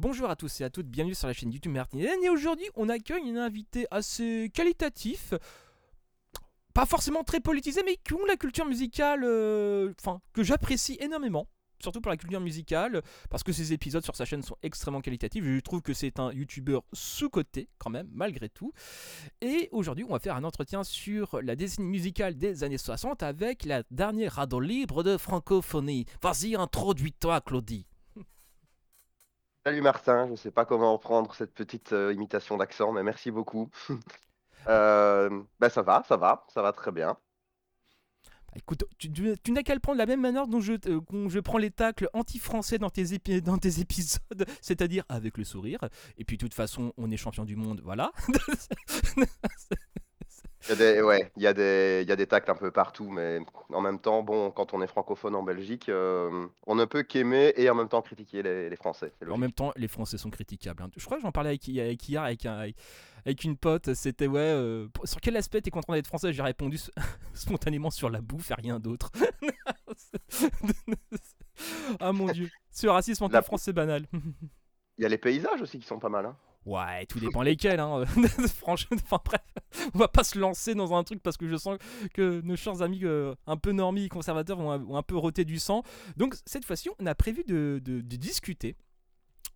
Bonjour à tous et à toutes, bienvenue sur la chaîne YouTube Martinez. Et aujourd'hui, on accueille un invité assez qualitatif, pas forcément très politisé, mais qui ont la culture musicale, euh, enfin, que j'apprécie énormément. Surtout pour la culture musicale, parce que ses épisodes sur sa chaîne sont extrêmement qualitatifs. Je trouve que c'est un youtubeur sous-coté, quand même, malgré tout. Et aujourd'hui, on va faire un entretien sur la décennie musicale des années 60 avec la dernière radeau libre de francophonie. Vas-y, introduis-toi, Claudie. Salut Martin, je ne sais pas comment prendre cette petite euh, imitation d'accent, mais merci beaucoup. Euh, ben ça va, ça va, ça va très bien. Bah, écoute, tu, n'as qu'à le prendre de la même manière dont je, euh, je prends les tacles anti-français dans, tes épi- dans tes épisodes, c'est-à-dire avec le sourire. Et puis, de toute façon, on est champion du monde, voilà. Il y a des, ouais, il y a des, il y a des tacles un peu partout, mais en même temps, bon, quand on est francophone en Belgique, euh, on ne peut qu'aimer et en même temps critiquer les, les Français. c'est en logique. même temps, les Français sont critiquables. hein. Je crois que j'en parlais avec, avec hier avec, un- avec une pote. C'était ouais, euh, sur quel aspect t'es content d'être français? J'ai répondu s- spontanément sur la bouffe et rien d'autre. ah mon dieu, ce racisme La anti-français banal. Il y a les paysages aussi qui sont pas mal. hein. Ouais, tout dépend lesquels, hein. Franchement, enfin bref, on va pas se lancer dans un truc parce que je sens que nos chers amis euh, un peu normis conservateurs vont, un peu roter du sang. Donc cette fois-ci, on a prévu de discuter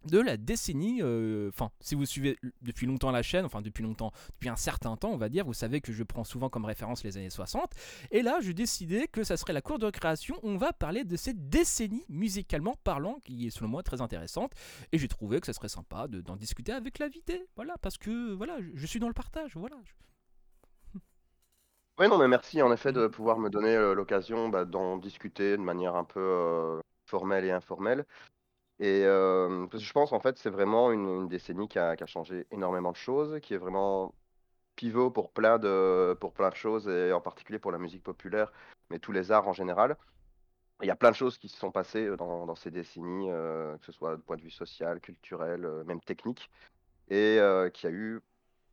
de la décennie, euh, enfin si vous suivez depuis longtemps la chaîne, enfin depuis longtemps, depuis un certain temps on va dire, vous savez que je prends souvent comme référence les années 60, et là j'ai décidé que ça serait la cour de récréation, on va parler de cette décennie musicalement parlant, qui est selon moi très intéressante, et j'ai trouvé que ça serait sympa de- d'en discuter avec l'invité, voilà, parce que voilà, je, suis dans le partage, voilà. Oui, non, mais merci en effet de pouvoir me donner euh, l'occasion bah, d'en discuter de manière un peu euh, formelle et informelle. Et je pense en fait c'est vraiment une, décennie qui a, changé énormément de choses, qui est vraiment pivot pour plein de, pour plein de choses, et en particulier pour la musique populaire, mais tous les arts en général. Il y a plein de choses qui se sont passées dans, ces décennies, que ce soit du point de vue social, culturel, même technique, et qui a eu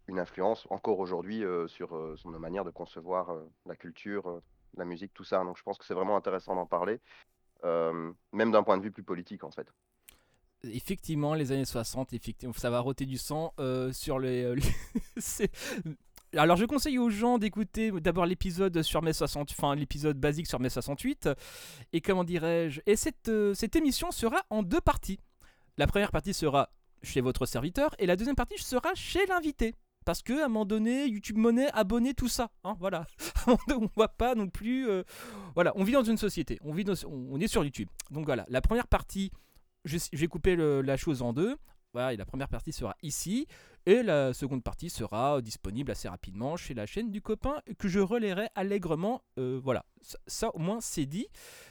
une influence encore aujourd'hui sur, nos manières de concevoir la culture, la musique, tout ça. Donc je pense que c'est vraiment intéressant d'en parler, même d'un point de vue plus politique en fait. Effectivement, les années 60, effectivement, ça va roter du sang euh, sur les. euh, Alors, je conseille aux gens d'écouter d'abord l'épisode sur mai 60, enfin l'épisode basique sur mai 68, et comment dirais-je Et cette, euh, cette émission sera en deux parties. La première partie sera chez votre serviteur, et la deuxième partie sera chez l'invité. Parce que à un moment donné, YouTube Monnaie, abonné, tout ça, hein, voilà. On va pas non plus, voilà, on vit dans une société, on vit, dans- on est sur YouTube. Donc voilà, la première partie couper le- la chose en deux. Voilà, et la première partie sera ici. Et la seconde partie sera disponible assez rapidement chez la chaîne du copain que je relayerai allègrement. Euh, voilà, ça, au moins c'est dit.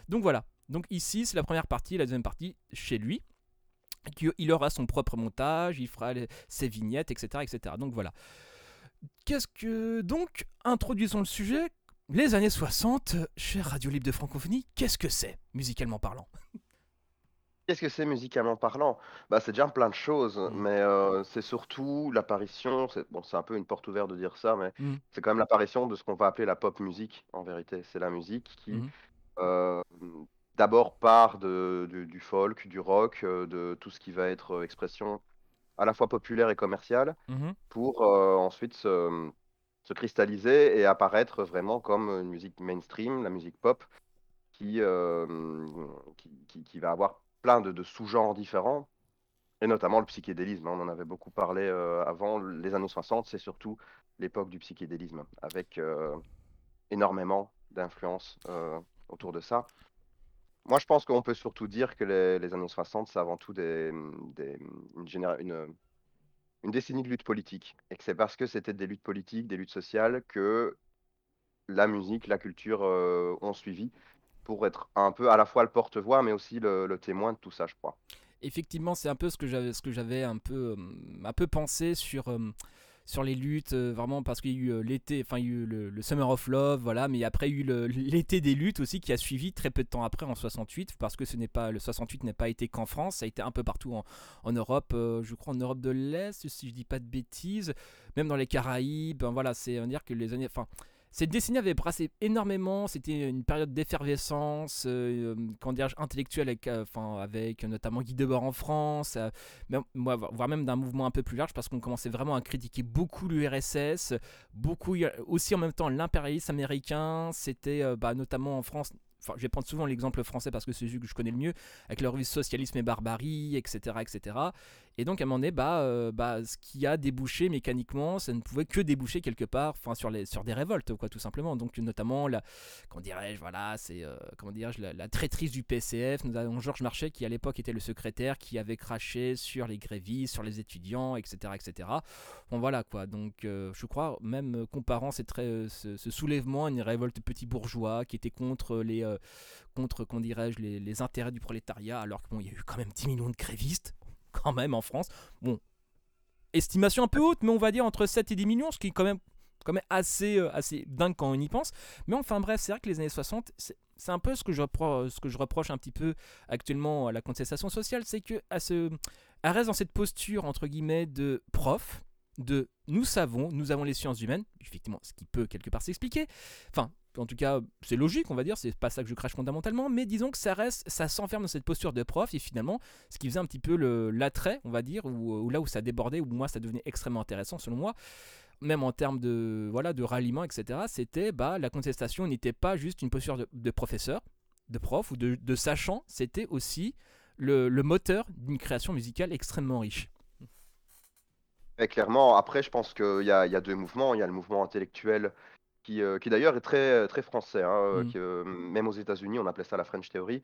Donc voilà, donc ici c'est la première partie, la deuxième partie chez lui. Il aura son propre montage, il fera ses vignettes, etc., etc. Donc voilà. Qu'est-ce que. Donc, introduisons le sujet. Les années 60, chez Radio Libre de Francophonie, qu'est-ce que c'est, musicalement parlant? Qu'est-ce que c'est musicalement parlant? Bah, c'est déjà plein de choses, Mm. mais c'est surtout l'apparition, c'est bon, c'est un peu une porte ouverte de dire ça, mais Mm. c'est quand même l'apparition de ce qu'on va appeler la pop musique, en vérité. C'est la musique qui, euh, d'abord part de, du, du folk, du rock, de tout ce qui va être expression à la fois populaire et commerciale, pour ensuite se, se cristalliser et apparaître vraiment comme une musique mainstream, la musique pop, qui, qui, qui- qui va avoir plein de, de sous-genres différents, et notamment le psychédélisme. hein. On en avait beaucoup parlé euh, avant. Les années 60, c'est surtout l'époque du psychédélisme, avec euh, énormément d'influences euh, autour de ça. Moi, je pense qu'on peut surtout dire que les, années 60, c'est avant tout des, une, une- décennie de lutte politique. Et que c'est parce que c'était des luttes politiques, des luttes sociales, que la musique, la culture ont suivi pour être un peu à la fois le porte-voix, mais aussi le, témoin de tout ça, je crois. effectivement, c'est un peu ce que j'avais, ce que j'avais un peu, euh, un peu pensé sur, euh, sur les luttes, euh, vraiment parce qu'il y a eu l'été, enfin il y a eu le, Summer of Love, voilà, mais après il y a eu l'été des luttes aussi qui a suivi très peu de temps après en 68, parce que ce n'est pas, le 68 n'est pas été qu'en France, ça a été un peu partout en, Europe, je crois en Europe de l'Est, si je dis pas de bêtises, même dans les Caraïbes, ben voilà, c'est à dire que les années, enfin cette décennie avait brassé énormément, c'était une période d'effervescence, euh, quand intellectuelle avec, euh, avec notamment Guy Debord en France, euh, voire même d'un mouvement un peu plus large, parce qu'on commençait vraiment à critiquer beaucoup l'URSS, beaucoup aussi en même temps l'impérialisme américain, c'était bah, notamment en France Enfin, je vais prendre souvent l'exemple français parce que c'est celui que je connais le mieux, avec le revue Socialisme et Barbarie, etc. etc. Et donc, à un moment donné, bah, euh, bah, ce qui a débouché mécaniquement, ça ne pouvait que déboucher quelque part sur, les, sur des révoltes, quoi, tout simplement. Donc, notamment, la, comment dirais-je, voilà, c'est, euh, comment dirais-je, la, traîtrise du PCF. Nous avons Georges Marchais, qui à l'époque était le secrétaire, qui avait craché sur les grévistes, sur les étudiants, etc. etc. Bon, voilà, quoi. Donc, euh, je crois, même comparant ce, ce, soulèvement à une révolte petit bourgeois qui était contre les, contre, dirais-je, les, intérêts du prolétariat, alors qu'il bon, y a eu quand même 10 millions de grévistes quand même en France. Bon, estimation un peu haute, mais on va dire entre 7 et 10 millions, ce qui est quand même, quand même assez, euh, assez dingue quand on y pense. Mais enfin bref, c'est vrai que les années 60, c'est un peu ce que, je reproche, ce que je reproche un petit peu actuellement à la contestation sociale, c'est qu'elle reste dans cette posture, entre guillemets, de prof, de nous savons, nous avons les sciences humaines, effectivement, ce qui peut quelque part s'expliquer. Enfin, en tout cas, c'est logique, on va dire, c'est pas ça que je crache fondamentalement, mais disons que ça reste, ça s'enferme dans cette posture de prof, et finalement, ce qui faisait un petit peu l'attrait, on va dire, ou, là où ça débordait, où moi ça devenait extrêmement intéressant selon moi, même en termes de, voilà, de ralliement, etc., c'était, bah, la contestation n'était pas juste une posture de, professeur, de prof ou de, sachant, c'était aussi le, moteur d'une création musicale extrêmement riche. clairement, après, je pense qu'il y a, deux mouvements. Il y a le mouvement intellectuel euh, qui, d'ailleurs est très, très français, hein, euh, mmh. euh, même aux États-Unis, on appelait ça la French Theory,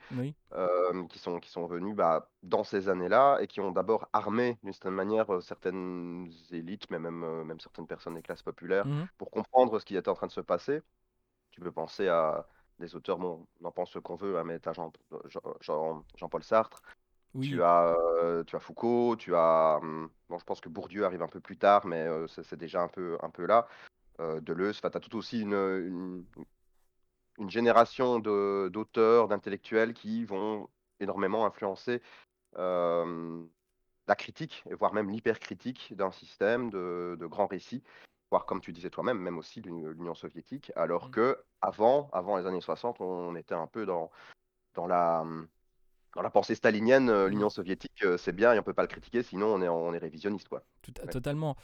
qui sont, qui sont venus bah, dans ces années-là et qui ont d'abord armé d'une certaine manière certaines élites, mais même, même certaines personnes des classes populaires, mmh. pour comprendre ce qui était en train de se passer. Tu peux penser à des auteurs, bon, on en pense ce qu'on veut, hein, mais tu as Jean, Jean, Jean-Paul Sartre, tu as, tu as Foucault, tu as. Hum, bon, je pense que Bourdieu arrive un peu plus tard, mais c'est déjà un peu, un peu là euh, Deleuze. Enfin, tu as tout aussi une, une, génération d'auteurs, d'intellectuels qui vont énormément influencer euh, la critique, voire même l'hypercritique d'un système de, de grands récits, voire comme tu disais toi-même, même aussi l'Union soviétique, alors mmh. que avant, avant les années 60, on était un peu dans, dans la dans la pensée stalinienne, euh, l'Union soviétique, euh, c'est bien et on peut pas le critiquer, sinon on est, on est révisionniste. Quoi. Totalement.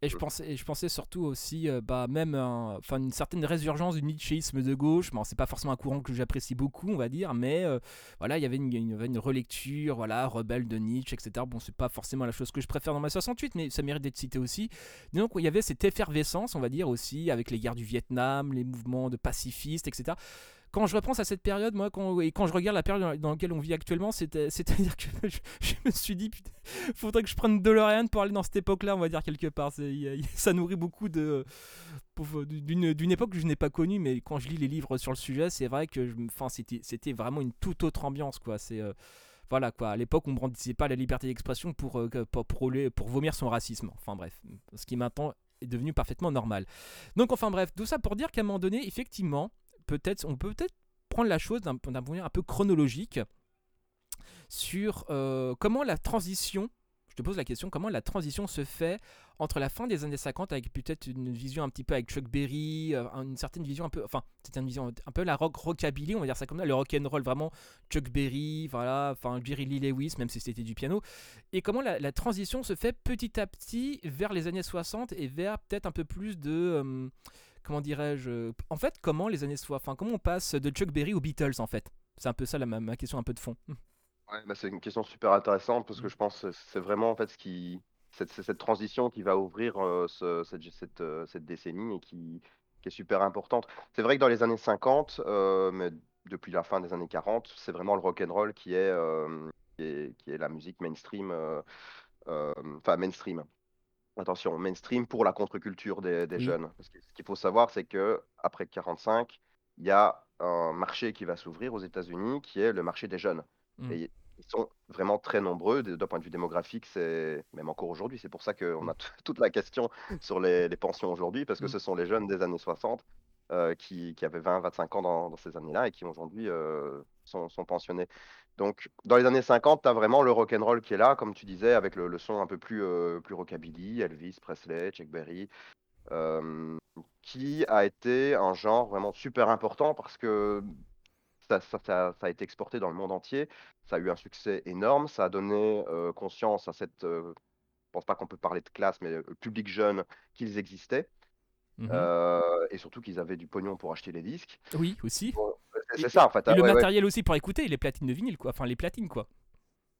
Et je mm. pensais, je pensais surtout aussi, euh, bah, même enfin une certaine résurgence du nietzschéisme de gauche. Bon, c'est pas forcément un courant que j'apprécie beaucoup, on va dire, mais voilà, il y avait une, une, relecture, voilà, rebelle de Nietzsche, etc. Bon, c'est pas forcément la chose que je préfère dans ma 68, mais ça mérite d'être cité aussi. Donc, il y avait cette effervescence, on va dire aussi, avec les guerres du Vietnam, les mouvements de pacifistes, etc quand je repense à cette période, moi, quand, et quand je regarde la période dans, laquelle on vit actuellement, c'est-à-dire que je, me suis dit, putain, faudrait que je prenne DeLorean pour aller dans cette époque-là, on va dire quelque part. ça nourrit beaucoup de d'une époque que je n'ai pas connue, mais quand je lis les livres sur le sujet, c'est vrai que c'était vraiment une toute autre ambiance, quoi. C'est euh, voilà quoi. À l'époque, on ne brandissait pas la liberté d'expression euh, pour, pour, vomir son racisme. Enfin bref, ce qui maintenant est devenu parfaitement normal. Donc enfin bref, tout ça pour dire qu'à un moment donné, effectivement, peut-être, on peut peut-être prendre la chose d'un point de vue un peu chronologique sur euh, comment la transition, je te pose la question, comment la transition se fait entre la fin des années 50 avec peut-être une vision un petit peu avec Chuck Berry, euh, une certaine vision un peu, enfin, c'était une vision un peu la rock rockabilly, on va dire ça comme ça, le rock and roll vraiment Chuck Berry, voilà, enfin Jerry Lee Lewis, même si c'était du piano, et comment la, transition se fait petit à petit vers les années 60 et vers peut-être un peu plus de euh, comment dirais-je En fait, comment les années soient Enfin, comment on passe de Chuck Berry aux Beatles en fait? C'est un peu ça la, ma, question un peu de fond. Ouais, bah, c'est une question super intéressante parce que je pense c'est vraiment qui cette, cette transition qui va ouvrir euh, euh, cette, décennie et qui, qui, est super importante. C'est vrai que dans les années 50, euh, mais depuis la fin des années 40, c'est vraiment le rock and roll qui est, qui est, qui est la musique mainstream, enfin mainstream attention, mainstream pour la contre-culture des, jeunes. ce qu'il faut savoir, c'est que après 45, il y a un marché qui va s'ouvrir aux États-Unis, qui est le marché des jeunes. Mmh. Et ils sont vraiment très nombreux d'un point de vue démographique, c'est même encore aujourd'hui. C'est pour ça qu'on a toute la question sur les, pensions aujourd'hui, parce que mmh. ce sont les jeunes des années 60 euh, qui, avaient 20, 25 ans dans, ces années-là et qui aujourd'hui euh, sont, pensionnés. Donc, dans les années 50, tu as vraiment le rock and roll qui est là, comme tu disais, avec le, son un peu plus, euh, plus rockabilly, Elvis, Presley, Chuck Berry, hem, qui a été un genre vraiment super important parce que ça ça ça ça a été exporté dans le monde entier. Ça a eu un succès énorme, ça a donné, heu, conscience à cette, je pense pas qu'on peut parler de classe, mais, public jeune qu'ils existaient, Mmh et surtout qu'ils avaient du pognon pour acheter les disques. Oui, aussi. Bon, c'est ça en fait, et hein, le ouais, ouais. matériel aussi pour écouter, les platines de vinyle, quoi, enfin les platines, quoi.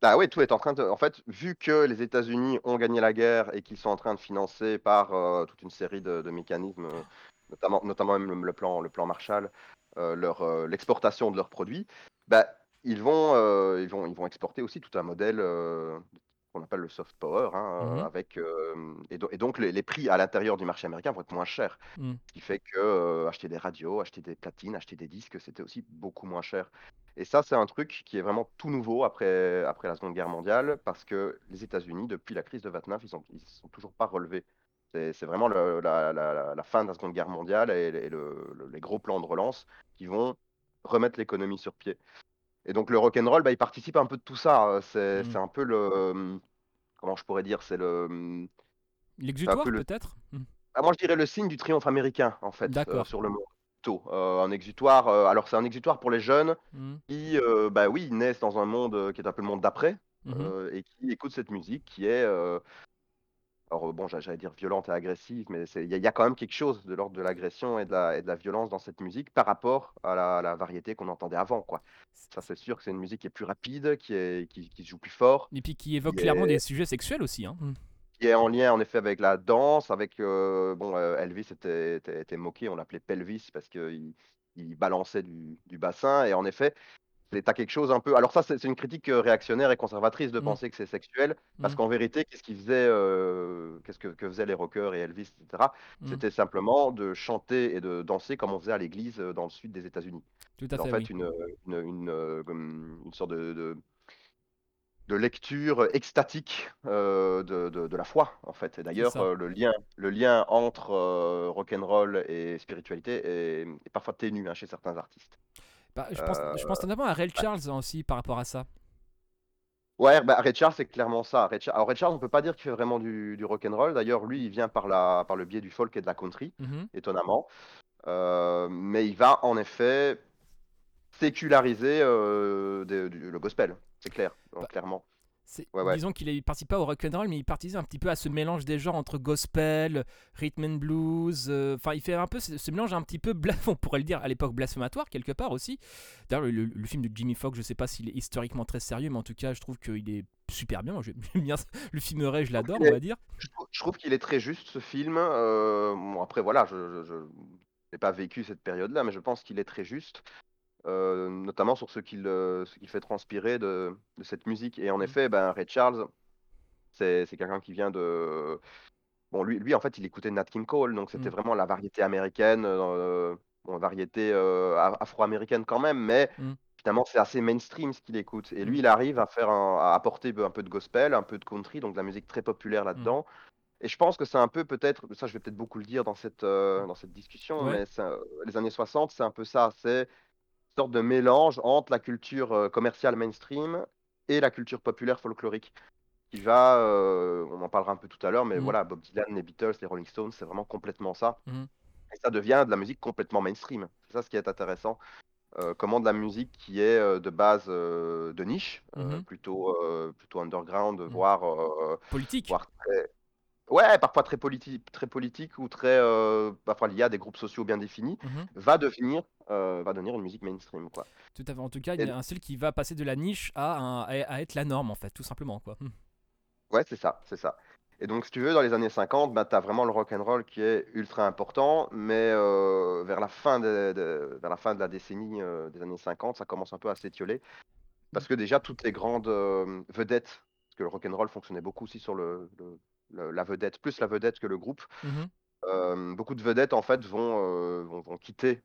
Bah, ouais, tout est en train de en fait, vu que les États-Unis ont gagné la guerre et qu'ils sont en train de financer par, heu, toute une série de de mécanismes, heu, notamment notamment même le le plan le plan Marshall, heu, leur, heu, l'exportation de leurs produits, bah, ils vont, ils vont ils vont exporter aussi tout un modèle, qu'on appelle le soft power, hein, heu, Mmh avec, hem et do et donc les les prix à l'intérieur du marché américain vont être moins chers. Mmh. Ce qui fait que, heu, acheter des radios, acheter des platines, acheter des disques, c'était aussi beaucoup moins cher. Et ça, c'est un truc qui est vraiment tout nouveau après après la Seconde Guerre mondiale, parce que les États-Unis, depuis la crise de 29, ils ont ils se sont toujours pas relevés. C'est vraiment le la la la la fin de la Seconde Guerre mondiale et et le le les gros plans de relance qui vont remettre l'économie sur pied. Et donc le rock'n'roll, bah, il participe un peu de tout ça, c'est Mmh. c'est un peu le, hem, comment je pourrais dire? C'est le, mmh, L'exutoire le peut-être? Mmh. ah moi je dirais le signe du triomphe américain en fait, D'accord. sur le monde heu, un exutoire, heu, alors c'est un exutoire pour les jeunes Mmh. qui, bah, oui, naissent dans un monde, qui est un peu le monde d'après, Mmh et qui écoutent cette musique qui est, alors, heu, bon j'a j'allais dire violente et agressive, mais il y a il y a quand même quelque chose de l'ordre de l'agression et de la et de la violence dans cette musique par rapport à la la variété qu'on entendait avant, quoi. Ça c'est sûr que c'est une musique qui est plus rapide, qui est qui qui se joue plus fort, Et puis qui évoque qui clairement des sujets sexuels aussi, hein. Mmh. qui est en lien en effet avec la danse, avec, heu, bon, heu, Elvis était était était moqué, on l'appelait Pelvis parce qu'il il balançait du du bassin et en effet, c'est tu quelque chose un peu alors ça c'est une critique, heu, réactionnaire et conservatrice de Mmh. penser que c'est sexuel, parce Mmh. qu'en vérité, qu'est-ce qu'ils faisaient, heu, qu'est-ce que que faisaient les rockers et Elvis et cetera? Mmh. C'était simplement de chanter et de danser comme on faisait à l'église, heu, dans le sud des États-Unis. Tout à C'était en fait, fait oui. une, une une, sorte de de de lecture extatique, de de de la foi, en fait et d'ailleurs, le lien le lien entre, rock'n'roll et spiritualité est est parfois ténu, hein, chez certains artistes. Bah, je pense je pense notamment à Ray ouais. Charles hein, aussi par rapport à ça. Ouais, bah, Ray Charles, c'est clairement ça. Ray Charles alors Ray Charles, on peut pas dire qu'il fait vraiment du du rock'n'roll. D'ailleurs, lui, il vient par la par le biais du folk et de la country, Mmh étonnamment. Heu, mais il va en effet séculariser, de du le gospel, c'est clair, donc Bah, clairement. C'est Ouais, ouais. disons qu'il participe pas au rock'n'roll, mais il participe un petit peu à ce mélange des genres entre gospel, rhythm and blues, heu, enfin il fait un peu ce ce mélange un petit peu on pourrait le dire à l'époque blasphématoire quelque part aussi. D'ailleurs le le le film de Jimmy Fox, je sais pas s'il est historiquement très sérieux, mais en tout cas je trouve qu'il est super bien. J'aime bien le film Ray, je l'adore on va dire. je trouve je trouve qu'il est très juste ce film, bon après voilà, je je je n'ai pas vécu cette période-là, mais je pense qu'il est très juste, heu, notamment sur ce qu'il, ce qu'il fait transpirer de de cette musique et en Mmh. effet, ben, Ray Charles, c'est quelqu'un qui vient de bon lui lui en fait il écoutait Nat King Cole, donc c'était Mmh. vraiment la variété américaine, bon variété, heu, a afro-américaine quand même, mais Mmh. finalement c'est assez mainstream ce qu'il écoute et lui Mmh. il arrive à faire un à apporter un peu de gospel, un peu de country, donc de la musique très populaire là-dedans et je pense que c'est un peu peut-être ça je vais peut-être beaucoup le dire dans cette, dans cette discussion, Ouais. mais les années 60, c'est un peu ça. C'est sorte de mélange entre la culture, heu, commerciale mainstream et la culture populaire folklorique qui va, heu, on en parlera un peu tout à l'heure, mais Mmh. voilà, Bob Dylan, les Beatles, les Rolling Stones, c'est vraiment complètement ça Mmh. et ça devient de la musique complètement mainstream. C'est ça ce qui est intéressant, heu, comment de la musique qui est, de base, de niche, Mmh plutôt, plutôt underground, Mmh. voire, Politique. voire très Ouais, parfois très politi très politique ou très, heu, parfois lié à des groupes sociaux bien définis, Mmh va devenir, heu, va devenir une musique mainstream, quoi. Tout à fait. En tout cas, il y a un style qui va passer de la niche à un à être la norme en fait, tout simplement quoi. Mmh. ouais, c'est ça, c'est ça. Et donc si tu veux, dans les années 50, bah, tu as vraiment le rock and roll qui est ultra important, mais heu, vers la fin de de vers la fin de la décennie, heu, des années 50, ça commence un peu à s'étioler. Parce que déjà toutes les grandes, vedettes, parce que le rock and roll fonctionnait beaucoup aussi sur le le le la vedette, plus la vedette que le groupe. Mmh beaucoup de vedettes en fait vont, vont vont quitter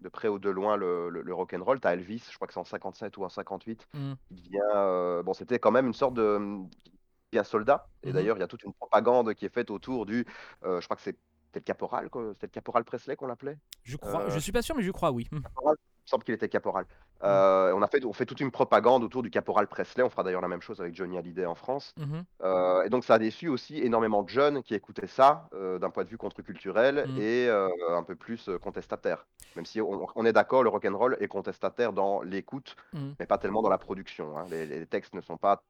de près ou de loin le le le rock'n'roll. Tu as Elvis, je crois que c'est en 57 ou en 58, Mmh. qui devient, heu, bon, c'était quand même une sorte de, mmh, qui devient soldat et Mmh d'ailleurs, il y a toute une propagande qui est faite autour du, je crois que c'est c'était le caporal, c'était le caporal Presley qu'on l'appelait? Je crois, je Heu, suis pas sûr, mais je crois oui. Mmh. caporal me semble qu'il était caporal. Mmh. Euh, on a fait on fait toute une propagande autour du caporal Presley. On fera d'ailleurs la même chose avec Johnny Hallyday en France. Mmh Euh, et donc ça a déçu aussi énormément de jeunes qui écoutaient ça, heu, d'un point de vue contre-culturel Mmh. et un peu plus, contestataire. Même si on on est d'accord, le rock and roll est contestataire dans l'écoute, Mmh. mais pas tellement dans la production, hein. Les les textes ne sont pas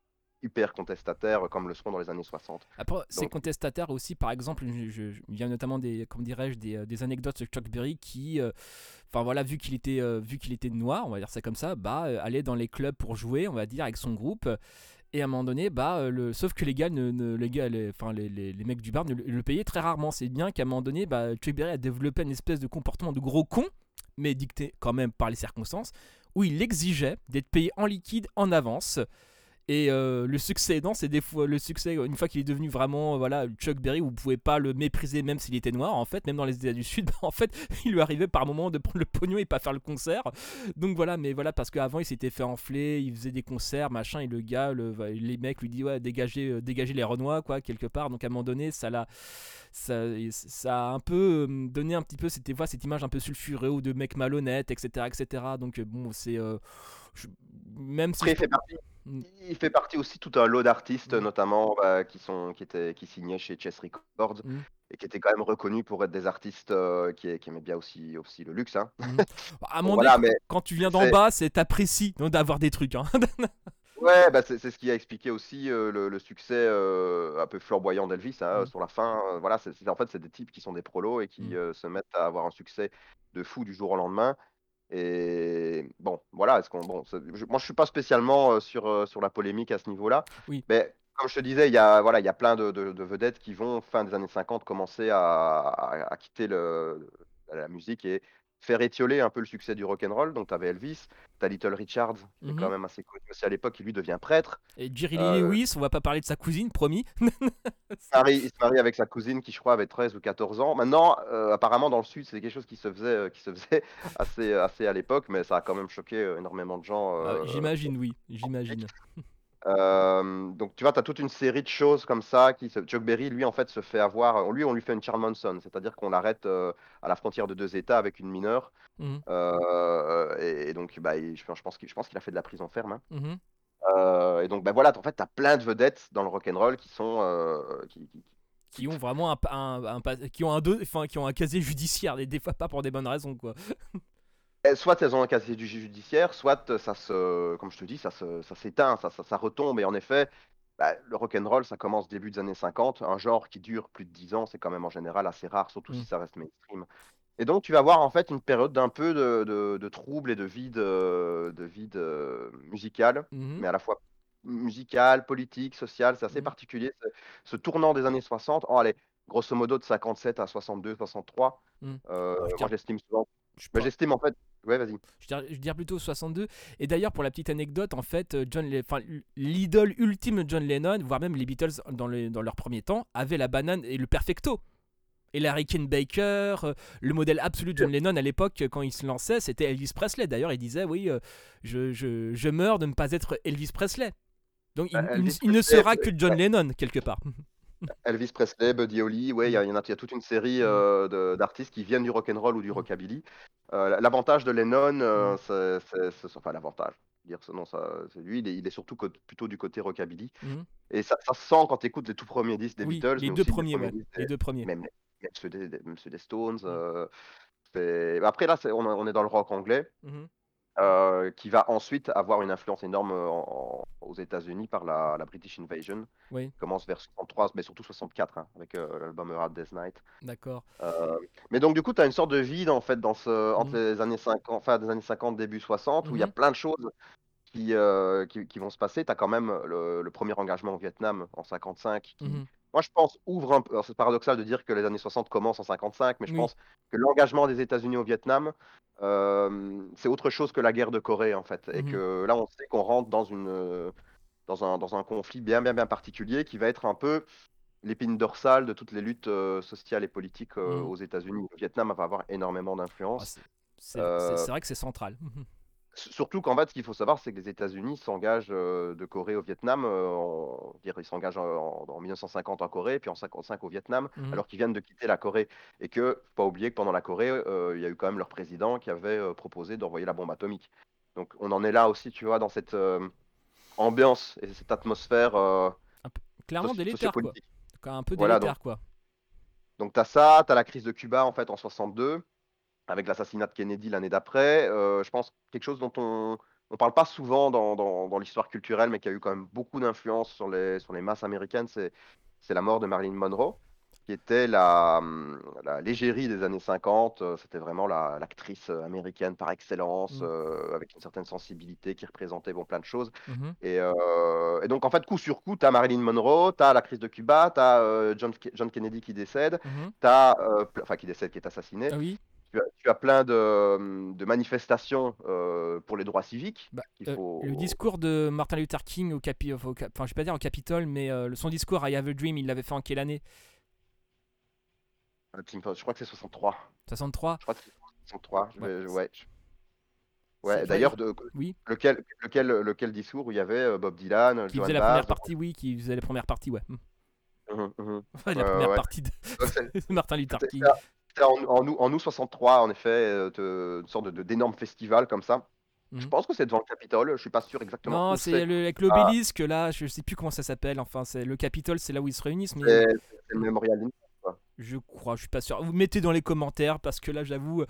hyper contestataires comme le seront dans les années 60. Après, c'est Donc contestataire aussi, par exemple, je, je- je- il y a notamment des, comment dirais-je, des, euh, des anecdotes de Chuck Berry qui, euh, enfin voilà, vu qu'il était, euh, vu qu'il était noir, on va dire ça comme ça, bah euh, allait dans les clubs pour jouer, on va dire, avec son groupe. Et à un moment donné, bah, euh, le, sauf que les gars, ne, ne- les, gars les, enfin, les, les, les mecs du bar ne le, le payaient très rarement. C'est bien qu'à un moment donné, bah, Chuck Berry a développé une espèce de comportement de gros con, mais dicté quand même par les circonstances, où il exigeait d'être payé en liquide en avance. Et euh, le succès aidant, c'est des fois le succès une fois qu'il est devenu vraiment euh, voilà Chuck Berry, vous pouvez pas le mépriser même s'il était noir en fait, même dans les États du Sud, bah, en fait, il lui arrivait par moment de prendre le pognon et pas faire le concert. Donc voilà, mais voilà parce qu'avant il s'était fait enfler, il faisait des concerts, machin, et le gars, le, les mecs lui disent ouais dégagez, euh, dégagez les Renois quoi quelque part. Donc à un moment donné, ça l'a, ça, ça a un peu donné un petit peu cette, voilà, cette image un peu sulfureuse de mec malhonnête, etc., etc. Donc bon, c'est euh, même si Après, je fait partie. Il fait partie aussi tout un lot d'artistes, Mm. notamment, bah, qui sont qui étaient qui signaient chez Chess Records Mm. et qui étaient quand même reconnus pour être des artistes, heu, qui qui aimaient bien aussi aussi le luxe, hein. Mhm. À un Bon voilà, mais quand tu viens d'en bas, c'est t'apprécies d'avoir des trucs. Hein. ouais, bah, c'est ce qui a expliqué aussi, heu, le le succès, heu, un peu flamboyant d'Elvis, hein, Mm. sur la fin, voilà, c'est en fait, c'est des types qui sont des prolos et qui, Mm. se mettent à avoir un succès de fou du jour au lendemain et bon, voilà, est-ce qu'on bon, je moi, je suis pas spécialement, heu, sur, heu, sur la polémique à ce niveau-là, Oui. mais comme je te disais, il y a voilà, il y a plein de de de vedettes qui vont, fin des années 50, commencer à à à quitter le la musique et faire étioler un peu le succès du rock and roll. Donc tu avais Elvis, tu as Little Richard, qui est quand Mhm. même assez connu aussi à l'époque, qui lui devient prêtre. Et Jerry Heu, Lewis, on va pas parler de sa cousine, promis. il se marie il se marie avec sa cousine qui, je crois, avait 13 ou 14 ans. Maintenant, heu, apparemment dans le sud, c'est quelque chose qui se faisait, heu, qui se faisait assez, assez à l'époque, mais ça a quand même choqué, heu, énormément de gens, Ah, J'imagine, oui, j'imagine. Hem, donc tu vois, tu as toute une série de choses comme ça qui se Chuck Berry, lui, en fait, se fait avoir, lui, on lui fait une Charles Manson, c'est-à-dire qu'on l'arrête, heu, à la frontière de 2 États avec une mineure, Mhm. et et donc bah, il je pense je pense qu'il je pense qu'il a fait de la prison ferme, hein. Mhm. Et donc bah, voilà, en fait, tu as plein de vedettes dans le rock and roll qui sont, qui qui Qui ont vraiment un, qui ont un deux, enfin qui ont un casier judiciaire, des, des fois pas pour des bonnes raisons quoi. Eh, soit elles ont un casier du judiciaire, soit euh, ça se, comme je te dis, ça se, ça s'éteint, ça, ça, ça retombe. Et en effet, bah, le rock and roll, ça commence début des années 50. Un genre qui dure plus de 10 ans, c'est quand même en général assez rare, surtout Mm. si ça reste mainstream. Et donc, tu vas avoir en fait une période d'un peu de, de, de trouble et de vide, euh, de vide euh, musical, Mhm. mais à la fois musical, politique, social. C'est assez Mhm. particulier. Ce, ce tournant des années 60, oh, allez, grosso modo de 57 à 62, 63. Mm. euh, moi, j'estime souvent. J'estime en fait. Ouais, vas-y. je dirais, plutôt 62. Et d'ailleurs, pour la petite anecdote, en fait, euh, John, l'idole ultime de John Lennon, voire même les Beatles dans, le- dans leur premier temps, avait la banane et le perfecto. Et la Baker, euh, le modèle absolu de John Lennon à l'époque, quand il se lançait, c'était Elvis Presley. D'ailleurs, il disait Oui, euh, je, je, je meurs de ne pas être Elvis Presley. Donc, il, Bah, il- Elvis il ne Presley, sera que John Lennon, quelque part. Elvis Presley, Buddy Holly, ouais, il y, a- il y en a, il y a toute une série Mm. euh, de- d'artistes qui viennent du rock and roll ou du Mm. rockabilly. Euh, L'avantage de Lennon, euh, Mm. c'est- c'est c'est- enfin l'avantage, dire ce nom, ça, c'est lui, il est, il est surtout co- plutôt du côté rockabilly. Mhm. Et ça, ça se sent quand tu écoutes les tout premiers disques des Oui, Beatles, les mais deux aussi premiers, ouais. disques Les des- deux premiers. même, même ceux des, des- même ceux des Stones. Mm. euh, c'est- Après là, c'est- on, on est dans le rock anglais. Mhm. Euh, qui va ensuite avoir une influence énorme euh, en- en- aux États-Unis par la, la British Invasion. Oui, qui commence vers 63, mais surtout 64, hein, avec euh, l'album Hard Day's Night. d'accord. Euh, mais donc, du coup, tu as une sorte de vide en fait dans ce, entre Mhm. les années 50, fin des années 50, début 60, où il y a Mhm. plein de choses qui, qui, qui vont se passer. Tu as quand même le, le premier engagement au Vietnam en 55, qui, Mhm. Moi, je pense, ouvre un peu. C'est paradoxal de dire que les années 60 commencent en 55, mais je Oui. pense que l'engagement des États-Unis au Vietnam, euh, c'est autre chose que la guerre de Corée, en fait. Et Mhm. que là, on sait qu'on rentre dans une. Dans un, dans un conflit bien, bien, bien particulier qui va être un peu l'épine dorsale de toutes les luttes euh, sociales et politiques euh, Mhm. aux États-Unis. Le Vietnam va avoir énormément Ah, d'influence. c'est- c'est vrai que c'est central. Surtout qu'en fait, ce qu'il faut savoir, c'est que les États-Unis s'engagent euh, de Corée au Vietnam. euh, en- dire, ils s'engagent en, en 1950 en Corée, puis en 55 au Vietnam, Mhm. alors qu'ils viennent de quitter la Corée. Et que, faut pas oublier que pendant la Corée, euh, il y a eu quand même leur président qui avait euh, proposé d'envoyer la bombe atomique. Donc, on en est là aussi, tu vois, dans cette euh, ambiance et cette atmosphère euh, Clairement soci- délétère, quoi. sociopolitique. Un peu Voilà, délétère, quoi. Donc, tu as ça, tu as la crise de Cuba en fait en 62, avec l'assassinat de Kennedy l'année d'après. Euh, je pense quelque chose dont on ne parle pas souvent dans, dans- dans l'histoire culturelle, mais qui a eu quand même beaucoup d'influence sur les, sur les masses américaines, c'est, c'est la mort de Marilyn Monroe, qui était la, hum, la l'égérie des années 50. Euh, C'était vraiment la- l'actrice américaine par excellence, Mm. euh, avec une certaine sensibilité qui représentait bon, plein de choses. Mhm. Et, euh, et donc, en fait, coup sur coup, tu as Marilyn Monroe, tu as la crise de Cuba, tu as John, John Kennedy qui décède, tu as, enfin, qui décède, qui est assassiné. Ah oui. Tu as, tu as plein de, de manifestations euh, pour les droits civiques. Bah, euh. Le discours de Martin Luther King au Capi, enfin je vais pas dire au Capitole, mais euh, son discours à I Have a Dream, il l'avait fait en quelle année? Je crois que c'est 63. 63 Je crois que c'est 63. Je Ouais. d'ailleurs, de, Oui. lequel, lequel, lequel discours où il y avait Bob Dylan, Qui Joan faisait la première partie, oui, qui faisait la première partie, ouais. Hmm. Mhm. Enfin, la première partie de Martin Luther King. En, en août, en août 63, en effet, euh, de- une sorte d'énorme festival comme ça. Je Mhm. pense que c'est devant le Capitole, je suis pas sûr exactement Non, c'est le- avec l'obélisque là, je sais plus comment ça s'appelle. Enfin, c'est le Capitole, c'est là où ils se réunissent, mais C'est le Memorial je crois, je suis pas sûr. Vous mettez dans les commentaires parce que là, j'avoue,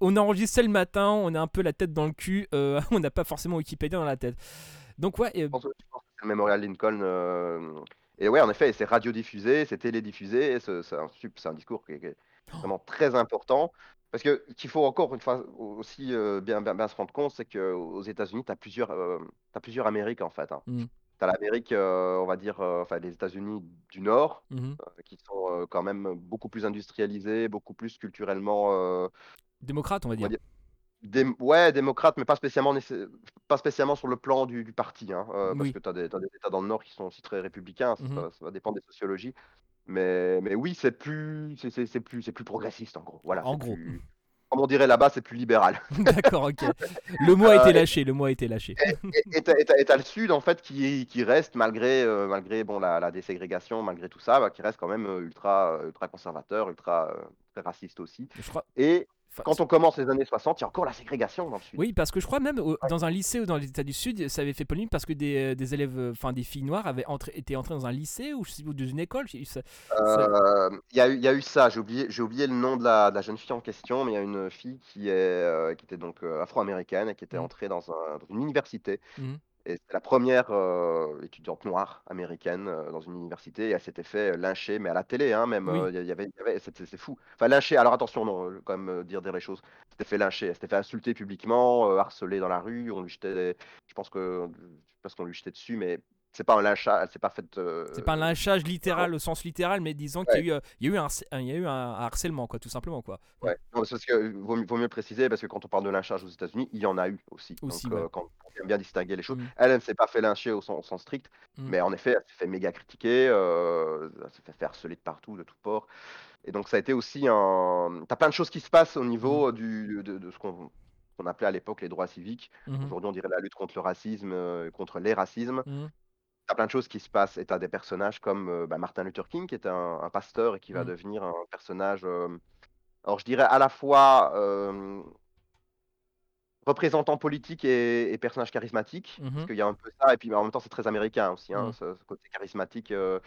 on a enregistré le matin, on a un peu la tête dans le cul, euh, on n'a pas forcément Wikipédia dans la tête. Donc ouais, et- Je pense, je pense que c'est le Memorial Lincoln. euh, Et ouais, en effet, c'est radiodiffusé, c'est télédiffusé. et C'est un, sup- c'est un discours qui est, qui. Vraiment très important. Parce que qu'il faut encore une fois aussi euh, bien, bien, bien se rendre compte, c'est qu'aux États-Unis, tu as plusieurs, euh, plusieurs Amériques en fait. hein. Mhm. Tu as l'Amérique, euh, on va dire, euh, enfin les États-Unis du Nord, Mhm. euh, qui sont quand même beaucoup plus industrialisés, beaucoup plus culturellement démocrate, on va dire. dire- Dém- ouais, démocrate, mais pas spécialement, pas spécialement sur le plan du, du parti, hein, euh, parce que tu as des, t'as des États dans le Nord qui sont aussi très républicains, ça, Mhm. ça- ça va dépendre des sociologies. Mais, mais oui, c'est plus, c'est, plus, c'est plus progressiste en gros. Voilà, En gros. plus- comme on dirait là-bas, c'est plus libéral. D'accord, ok. Le mot a été Euh, lâché, le mot a été lâché. Et t'as le Sud en fait qui, qui reste malgré, euh, malgré bon, la, la déségrégation, malgré tout ça, bah, qui reste quand même euh, ultra, ultra conservateur, ultra euh, raciste aussi. Je crois. Et quand on commence les années 60, il y a encore la ségrégation dans le Sud. Oui, parce que je crois même au- dans un lycée ou dans les États du Sud, ça avait fait polémique parce que des, des élèves, euh, enfin des filles noires avaient entré, été entrées dans un lycée ou, dans une école. Euh, Il y, a y a eu ça, j'ai oublié, j'ai oublié le nom de la, de la jeune fille en question, mais il y a une fille qui, est, euh, qui était donc euh, afro-américaine et qui était Mhm. entrée dans, un- dans une université. Mhm. Et c'était la première euh, étudiante noire américaine euh, dans une université et elle s'était fait lyncher, mais à la télé, hein, même. Oui. euh, y avait, il y avait- c'était- c'est fou. Enfin, lyncher, alors attention, non, euh, quand même euh, dire, dire les choses. Elle s'était fait lyncher, elle s'était fait insulter publiquement, euh, harceler dans la rue, on lui jetait, des- je pense que, je sais pas ce qu'on lui jetait dessus, mais c'est pas un lynchage, s'est pas faite. euh, C'est pas un lynchage littéral au sens littéral, mais disons qu'il y a eu, euh, il y a eu un, harc- il y a eu un harcèlement, quoi, tout simplement, quoi. Ouais, non, c'est parce que vaut, mieux- vaut mieux préciser, parce que quand on parle de lynchage aux États-Unis, il y en a eu aussi. Aussi, Donc, euh, quand on aime bien distinguer les choses. Mm. Elle, elle ne s'est pas fait lyncher au sens, au sens strict, Mm. mais en effet, elle s'est fait méga critiquer, euh, elle s'est fait faire harceler de partout, de tout port. Et donc, ça a été aussi un. T'as plein de choses qui se passent au niveau Mm. du, de, de ce qu'on qu'on appelait à l'époque les droits civiques. Mhm. Aujourd'hui, on dirait la lutte contre le racisme, euh, contre les racismes. Mhm. Plein de choses qui se passent et t'as des personnages comme euh, bah, Martin Luther King, qui était un, un pasteur et qui va Mm. devenir un personnage. euh, alors, je dirais à la fois euh, représentant politique et, et personnage charismatique, parce Mhm. qu'il y a un peu ça, et puis en même temps, c'est très américain aussi, hein, Mm. ce, ce côté charismatique. euh,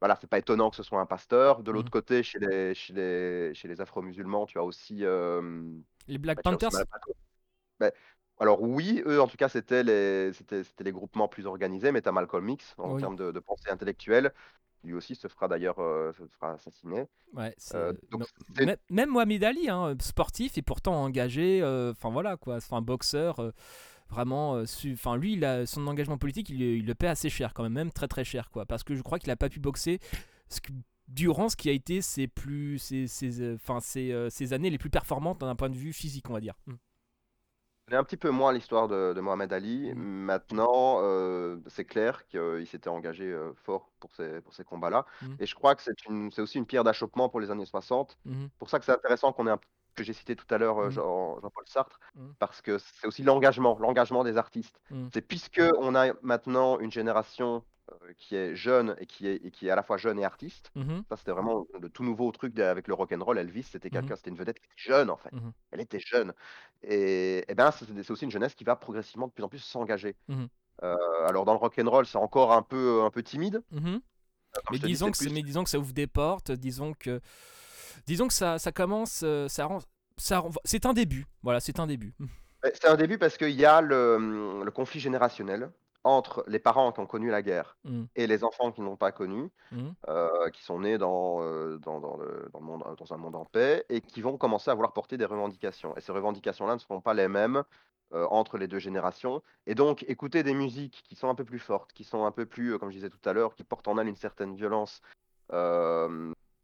voilà, c'est pas étonnant que ce soit un pasteur. De l'autre côté, chez les, chez les, chez les Afro-musulmans, tu as aussi. Les Black bah, tu as Panthers bah, alors oui, eux en tout cas c'était les, c'était, c'était les groupements plus organisés, mais tu as Malcolm X en Oui. termes de, de pensée intellectuelle. Lui aussi se fera d'ailleurs euh, se fera assassiner. Ouais, c'est- Euh, donc non, c'est- même, même Mohamed Ali, hein, sportif et pourtant engagé, euh, enfin voilà quoi, c'est un boxeur, euh, vraiment, euh, su- enfin lui, il a, son engagement politique, il, le- il le paie assez cher quand même, même très très cher quoi, parce que je crois qu'il a pas pu boxer ce que- durant ce qui a été ses plus, ses, ses, euh, enfin, ses, euh, ses années les plus performantes d'un point de vue physique, on va dire. Mm. Connais un petit peu moins l'histoire de, de Mohamed Ali. Mhm. Maintenant, euh, c'est clair qu'il s'était engagé euh, fort pour ces, pour ces combats-là. Mhm. Et je crois que c'est une, c'est aussi une pierre d'achoppement pour les années 60. Mhm. pour ça que c'est intéressant qu'on ait un que j'ai cité tout à l'heure, euh, Mmh. Jean Jean-Paul Sartre, Mmh. parce que c'est aussi l'engagement, l'engagement des artistes. Mmh. C'est puisqu'on a maintenant une génération, qui est jeune et qui est et qui est à la fois jeune et artiste, Mmh ça c'était vraiment le tout nouveau truc avec le rock and roll. Elvis, c'était Mmh quelqu'un c'était une vedette qui était jeune, en fait. Mmh Elle était jeune et et ben, c'est aussi une jeunesse qui va progressivement de plus en plus s'engager. Heu, alors dans le rock and roll, c'est encore un peu un peu timide. Comme Mais dis, disons que c'est plus mais disons que ça ouvre des portes, disons que disons que ça ça commence, ça rend ça c'est un début, voilà, c'est un début. c'est un début parce qu'il y a le, le conflit générationnel entre les parents qui ont connu la guerre Mmh. et les enfants qui n'ont pas connu, Mmh. heu, qui sont nés dans, heu, dans dans le dans le monde dans un monde en paix et qui vont commencer à vouloir porter des revendications et ces revendications-là ne seront pas les mêmes, entre les 2 générations et donc écouter des musiques qui sont un peu plus fortes, qui sont un peu plus, comme je disais tout à l'heure, qui portent en elles une certaine violence,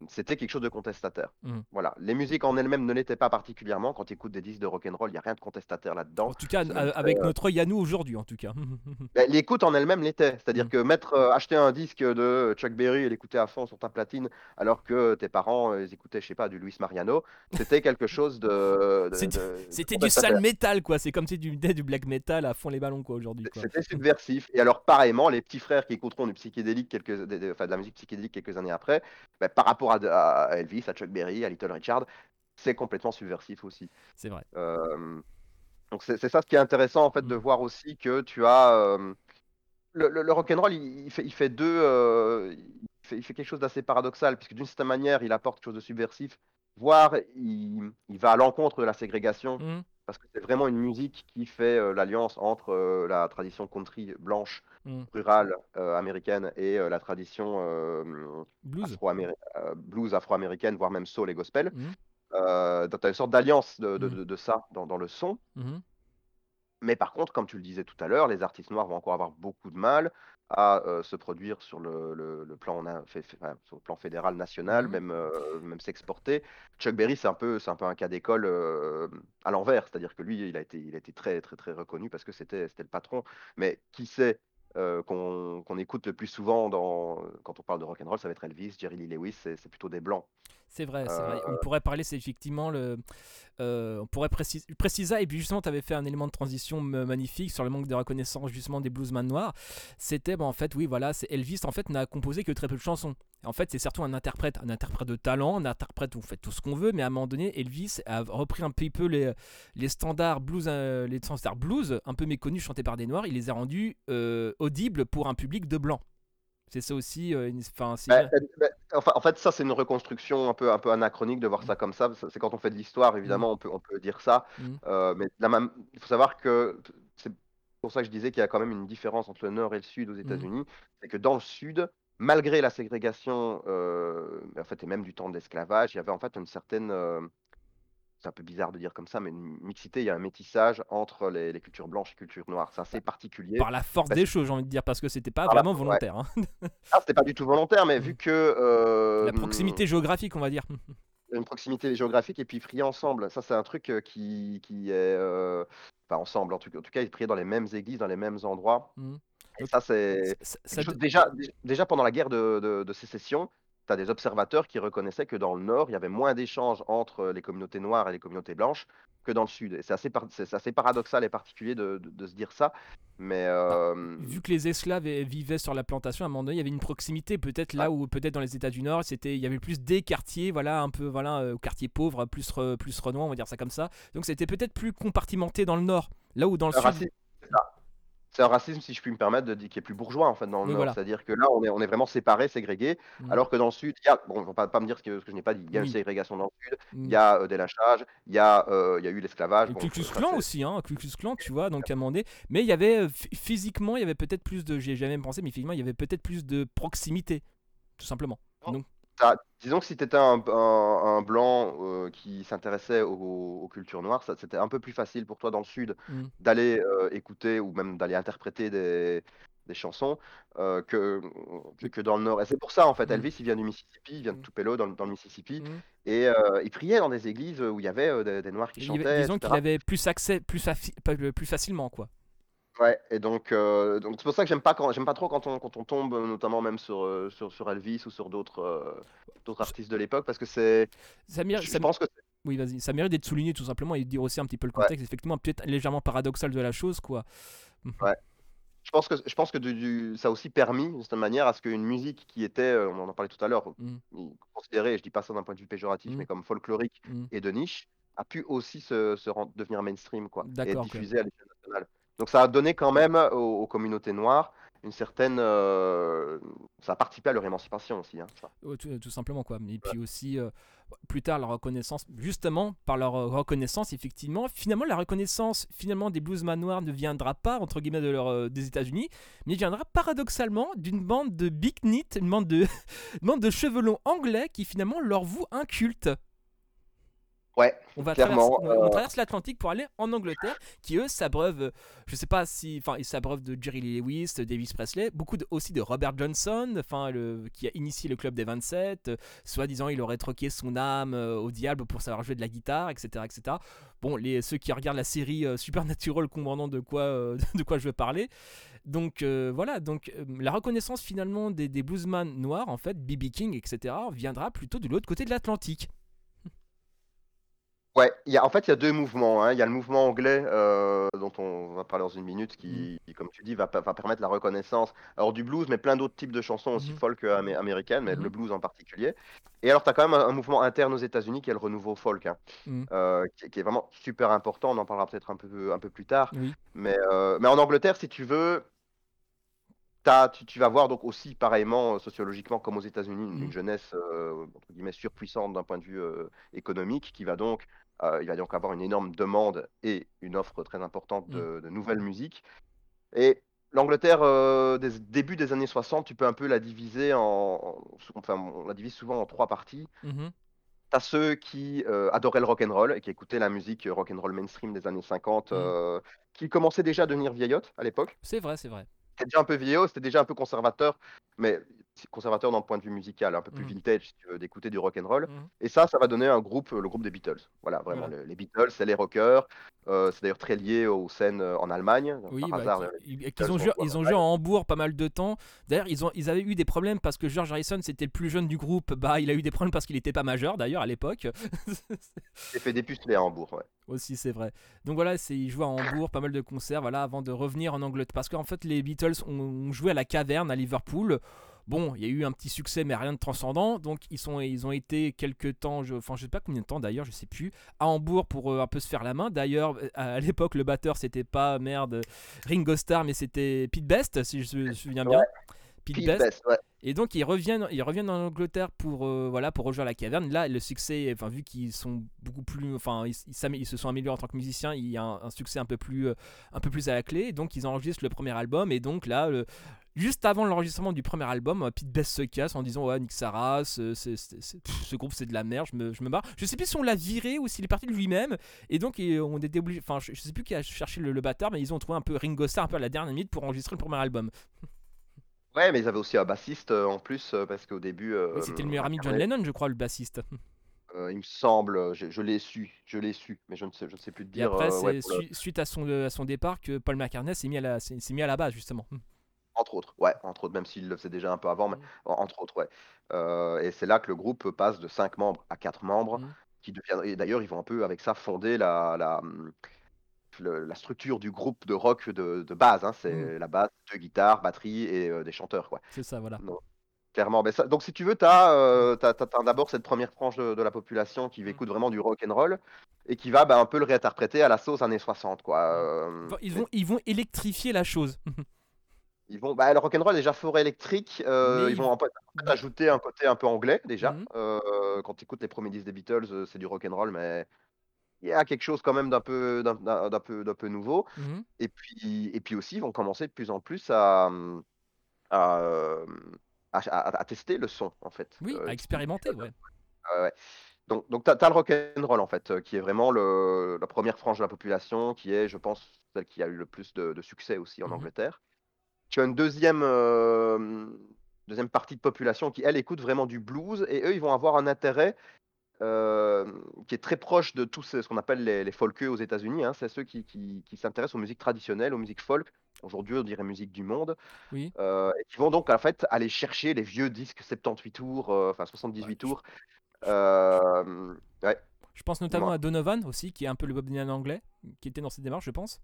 c'était quelque chose de contestataire. Mmh. Voilà, les musiques en elles-mêmes ne l'étaient pas particulièrement. Quand tu écoutes des disques de rock and roll, il y a rien de contestataire là-dedans. En tout cas, très, avec heu notre œil à nous aujourd'hui, en tout cas. Beh, l'écoute en elle-même l'était. C'est-à-dire Mmh. que mettre, heu, acheter un disque de Chuck Berry et l'écouter à fond sur ta platine, alors que tes parents, heu, ils écoutaient, je sais pas, du Luis Mariano, c'était quelque chose de de C'était du sale métal, quoi, c'est comme si mettais du black metal à fond les ballons, quoi, aujourd'hui. C'était subversif et alors pareillement, les petits frères qui écouteront du psychédélique quelques des des enfin de la musique psychédélique quelques années après, bah, par rapport à de à à Elvis, à Chuck Berry, à Little Richard, c'est complètement subversif aussi. C'est vrai. Hem, donc c'est ça ce qui est intéressant en fait de Mmh. voir aussi que tu as, hem, le le le rock and roll il il fait il fait 2, heu, il fait il fait quelque chose d'assez paradoxal puisque d'une certaine manière, il apporte quelque chose de subversif, voire il il va à l'encontre de la ségrégation Mmh. parce que c'est vraiment une musique qui fait, heu, l'alliance entre, heu, la tradition country blanche, Mmh. rurale, heu, américaine et la tradition, Blues? afro-américaine, voire même soul et gospel. Mmh. Donc tu as une sorte d'alliance de de Mmh. de de ça dans dans le son. Mmh Mais par contre, comme tu le disais tout à l'heure, les artistes noirs vont encore avoir beaucoup de mal à, se produire sur le le le plan na fé fé enfin, sur le plan fédéral, national, Mmh. même, même s'exporter. Chuck Berry, c'est un peu c'est un peu un cas d'école, à l'envers. C'est-à-dire que lui, il a été il a été très, très, très reconnu parce que c'était c'était le patron. Mais qui c'est, heu, qu'on qu'on écoute le plus souvent dans quand on parle de rock and roll, ça va être Elvis, Jerry Lee Lewis, c'est plutôt des blancs. C'est vrai, c'est vrai. On Heu pourrait parler, c'est effectivement le. euh, on pourrait préciser, et puis justement, tu avais fait un élément de transition magnifique sur le manque de reconnaissance justement des bluesman noirs. C'était, bah, en fait, oui, voilà, c'est Elvis, en fait, n'a composé que très peu de chansons. En fait, c'est surtout un interprète, un interprète de talent, un interprète où on fait tout ce qu'on veut, mais à un moment donné, Elvis a repris un petit peu les, les standards blues, euh, les standards blues, un peu méconnus, chantés par des noirs, il les a rendus euh, audibles pour un public de blancs. C'est ça aussi, euh, une- enfin, c'est Bah, une- bah, enfin, en fait, ça, c'est une reconstruction un peu un peu anachronique de voir Mm. ça comme ça. C'est quand on fait de l'histoire, Mm. évidemment, on peut on peut dire ça. Mm. Heu, mais la même il faut savoir que c'est pour ça que je disais qu'il y a quand même une différence entre le nord et le sud aux. États-Unis. C'est que dans le sud, malgré la ségrégation, en fait et même du temps de l'esclavage, il y avait en fait une certaine, c'est un peu bizarre de dire comme ça, mais une mixité, il y a un métissage entre les les cultures blanches et cultures noires. C'est assez particulier par la force parce des choses, j'ai envie de dire, parce que c'était pas la vraiment ouais. volontaire. hein. Ah, c'était pas du tout volontaire, mais Mm. vu que, La hem proximité géographique, on va dire. une proximité géographique et puis priaient ensemble. Ça, c'est un truc, heu, qui qui est, heu, enfin ensemble, en tout en tout cas, ils priaient dans les mêmes églises, dans les mêmes endroits Mm. et Donc, ça, c'est déjà déj déjà pendant la guerre de de de sécession, tu as des observateurs qui reconnaissaient que dans le nord, il y avait moins d'échanges entre les communautés noires et les communautés blanches que dans le sud et c'est assez par paradoxal et particulier de de de se dire ça, mais bah, hem vu que les esclaves vivaient sur la plantation, à un moment donné, il y avait une proximité. Peut-être là où, peut-être dans les États du Nord, c'était, il y avait plus des quartiers, voilà, un peu, voilà, euh, quartiers pauvres, plus re- plus renois, on va dire ça comme ça. Donc c'était peut-être plus compartimenté dans le Nord, là où dans le sud. ça. C'est un racisme, si je puis me permettre, de dire qui est plus bourgeois, en fait, dans le Oui, Nord. voilà. C'est-à-dire que là, on est on est vraiment séparés, ségrégés, Mm. alors que dans le Sud, il y a bon, faut pas pas me dire ce que ce que je n'ai pas dit. Il y a une Oui. ségrégation dans le Sud, il y a, heu, des lynchages, il y a, il y a eu l'esclavage, Le bon, c'est aussi, hein, Ku Klux Klan, tu vois, donc à un moment donné. Mais il y avait, euh, phy- physiquement, il y avait peut-être plus de, j'ai jamais pensé, mais physiquement, il y avait peut-être plus de proximité, tout simplement. Donc, disons que si tu étais un un un blanc, heu, qui s'intéressait aux aux cultures noires, ça c'était un peu plus facile pour toi dans le Sud mm. d'aller, heu, écouter ou même d'aller interpréter des des chansons, heu, que que Mais- que dans le Nord et c'est pour ça, en fait, Mm. Elvis, il vient du Mississippi, il vient de Mm. Tupelo dans le dans le Mississippi Mm. et il priait dans des églises, où il y avait, des des noirs qui Il y avait- chantaient disons qu'il avait plus accès, plus, faci- pas- plus facilement, quoi. Ouais et donc heu, donc c'est pour ça que j'aime pas quand j'aime pas trop quand on quand on tombe, heu, notamment même sur, heu, sur sur Elvis ou sur d'autres, d'autres artistes de l'époque parce que c'est je pense que Oui, vas-y. Ça mérite d'être souligné tout simplement et de dire aussi un petit peu le Ouais. contexte, effectivement, peut-être légèrement paradoxal de la chose, quoi. Mhm. Ouais. Je pense que, je pense que du, du- ça a aussi permis, d'une certaine manière, à ce qu'une musique qui était, euh, on en parlait tout à l'heure, Mhm. considérée, je dis pas ça d'un point de vue péjoratif, Mhm. mais comme folklorique et de niche, a pu aussi se, se rend- devenir mainstream, quoi, et diffusée à l'échelle nationale. Donc ça a donné quand même aux, aux communautés noires une certaine, euh, ça a participé à leur émancipation aussi, hein, ça. Tout, tout simplement quoi. Et puis aussi euh, plus tard la reconnaissance, justement par leur euh, reconnaissance effectivement, finalement la reconnaissance finalement des bluesman noirs ne viendra pas entre guillemets de leur, euh, des États-Unis, mais viendra paradoxalement d'une bande de big knit, une bande de une bande de chevelons anglais qui finalement leur vouent un culte. Ouais, On va Clairement, traverser, on- on euh, traverse l'Atlantique pour aller en Angleterre, qui eux s'abreuvent, euh, je sais pas si, enfin ils s'abreuvent de Jerry Lee Lewis, de Davis Presley, beaucoup de- aussi de Robert Johnson, enfin le, qui a initié le club des 27, euh, soi-disant il aurait troqué son âme euh, au diable pour savoir jouer de la guitare, etc., etc. Bon, les ceux qui regardent la série euh, Supernatural comprendront de quoi, de quoi je veux parler. Donc voilà, donc la reconnaissance finalement des, des bluesman noirs, en fait, B.B. King, etc., viendra plutôt de l'autre côté de l'Atlantique. Ouais, y a, en fait, il y a deux mouvements. hein. Il y a le mouvement anglais, euh, dont on va parler dans une minute, qui, qui, comme tu dis, va, permettre la reconnaissance alors du blues, mais plein d'autres types de chansons aussi Mhm. folk euh, amé- américaines, mais le blues en particulier. Et alors, tu as quand même un, un mouvement interne aux États-Unis qui est le renouveau folk, hein, Mhm. euh, qui, qui est vraiment super important. On en parlera peut-être un peu, un peu plus tard. Mais, euh, mais en Angleterre, si tu veux, tu, tu vas voir donc aussi pareillement sociologiquement comme aux États-Unis une, Mhm. jeunesse euh, entre guillemets surpuissante d'un point de vue euh, économique qui va donc euh, il va donc avoir une énorme demande et une offre très importante de, de nouvelles musiques. Et l'Angleterre euh, des début des années 60, tu peux un peu la diviser en, en- enfin on la divise souvent en trois parties. Mhm. T'as ceux qui euh, adoraient le rock and roll et qui écoutaient la musique rock and roll mainstream des années 50, Mhm. euh, qui commençaient déjà à devenir vieillottes à l'époque C'est vrai, c'est vrai. c'était déjà un peu vieillot, c'était déjà un peu conservateur, mais conservateur le point de vue musical, un peu plus Mhm. vintage, si tu veux, d'écouter du rock and roll. Mhm. Et ça, ça va donner un groupe, le groupe des Beatles. Voilà, vraiment, Voilà. le- les Beatles, c'est les rockers. Euh, c'est d'ailleurs très lié aux scènes euh, en Allemagne. Oui, Par bah, hasard, euh, ils- ont joué, en ils ont joué en Hambourg pas mal de temps. D'ailleurs, ils, ont, ils avaient eu des problèmes parce que George Harrison, c'était le plus jeune du groupe. Bah, il a eu des problèmes parce qu'il n'était pas majeur, d'ailleurs, à l'époque. j'ai fait dépuceler à Hambourg. Ouais. Aussi, c'est vrai. Donc voilà, c'est, ils jouaient à Hambourg, pas mal de concerts, voilà, avant de revenir en Angleterre. Parce qu'en fait, les Beatles ont, ont joué à la caverne à Liverpool. Bon, il y a eu un petit succès, mais rien de transcendant. Donc, ils, sont, ils ont été quelques temps, je, enfin, je sais pas combien de temps d'ailleurs, je sais plus, à Hambourg pour euh, un peu se faire la main. D'ailleurs, euh, à, à l'époque, le batteur, c'était pas merde Ringo Starr, mais c'était Pete Best, si je me souviens bien. Ouais. Pete Pete Best. Best, ouais. Et donc ils reviennent, ils reviennent en Angleterre pour euh, voilà pour rejoindre la caverne. Là, le succès, enfin vu qu'ils sont beaucoup plus, enfin ils, ils s'amé- ils se sont améliorés en tant que musiciens, il y a un, un succès un peu plus, euh, un peu plus à la clé. Et donc ils enregistrent le premier album. Et donc là, le- juste avant l'enregistrement du premier album, euh, Pete Best se casse en disant ouais Nick Sarah, ce, ce- groupe c'est de la merde, je me, je me barre. Je sais plus si on l'a viré ou s'il est parti de lui-même. Et donc on était obligé, enfin je, je sais plus qui a cherché le, le batteur, mais ils ont trouvé un peu Ringo Starr un peu à la dernière minute pour enregistrer le premier album. Ouais, mais ils avaient aussi un bassiste euh, en plus, euh, parce qu'au début. Oui, euh, C'était le meilleur ami de John Lennon, je crois, le bassiste. euh, il me semble, euh, je, je l'ai su, je l'ai su, mais je ne sais, je ne sais plus te Et dire. après, euh, ouais, le- suite à son, à son départ que Paul McCartney s'est mis, à la- s'est mis à la base, justement. Entre autres, ouais, entre autres, même s'il le faisait déjà un peu avant, mais en- entre autres, ouais. Euh, et c'est là que le groupe passe de 5 membres à 4 membres, Mhm. qui deviennent, et d'ailleurs, ils vont un peu avec ça fonder la, la, hum, le- la structure du groupe de rock de, de base. hein. C'est la base, deux guitares, batterie et euh, des chanteurs, quoi. C'est ça, voilà. Donc, clairement. Mais ça- donc, si tu veux, tu as, d'abord cette première frange de, de la population qui écoute vraiment du rock and roll et qui va bah, un peu le réinterpréter à la sauce années 60, quoi. Euh, Enfin, ils, vont, ils vont électrifier la chose. Ils vont, bah, le rock'n'roll déjà fort électrique. euh, ils vont en fait, en fait ajouter un côté un peu anglais déjà. Mhm. Euh, quand tu écoutes les premiers disques des Beatles, euh, c'est du rock'n'roll, mais il y a quelque chose quand même d'un peu, d'un, peu, d'un peu nouveau. Mhm. Et puis, et puis aussi, ils vont commencer de plus en plus à, à, à, tester le son en fait. Oui, Euh, à expérimenter, ouais. Donc, donc tu as, le rock'n'roll en fait, qui est vraiment le, la première frange de la population, qui est, je pense, celle qui a eu le plus de, de succès aussi en Mhm. Angleterre. Tu as une deuxième, euh, deuxième partie de population qui, elle, écoute vraiment du blues, et eux, ils vont avoir un intérêt euh, qui est très proche de tout ce, ce qu'on appelle les, les folkeux aux États-Unis. hein. C'est ceux qui, qui, qui s'intéressent aux musiques traditionnelles, aux musiques folk. Aujourd'hui, on dirait musique du monde. Oui. euh, et qui vont donc, en fait, aller chercher les vieux disques 78 tours, euh, enfin 78 Ouais, je- tours. Ouais. Je pense notamment à Donovan aussi, qui est un peu le Bob Dylan anglais, qui était dans cette démarche, je pense.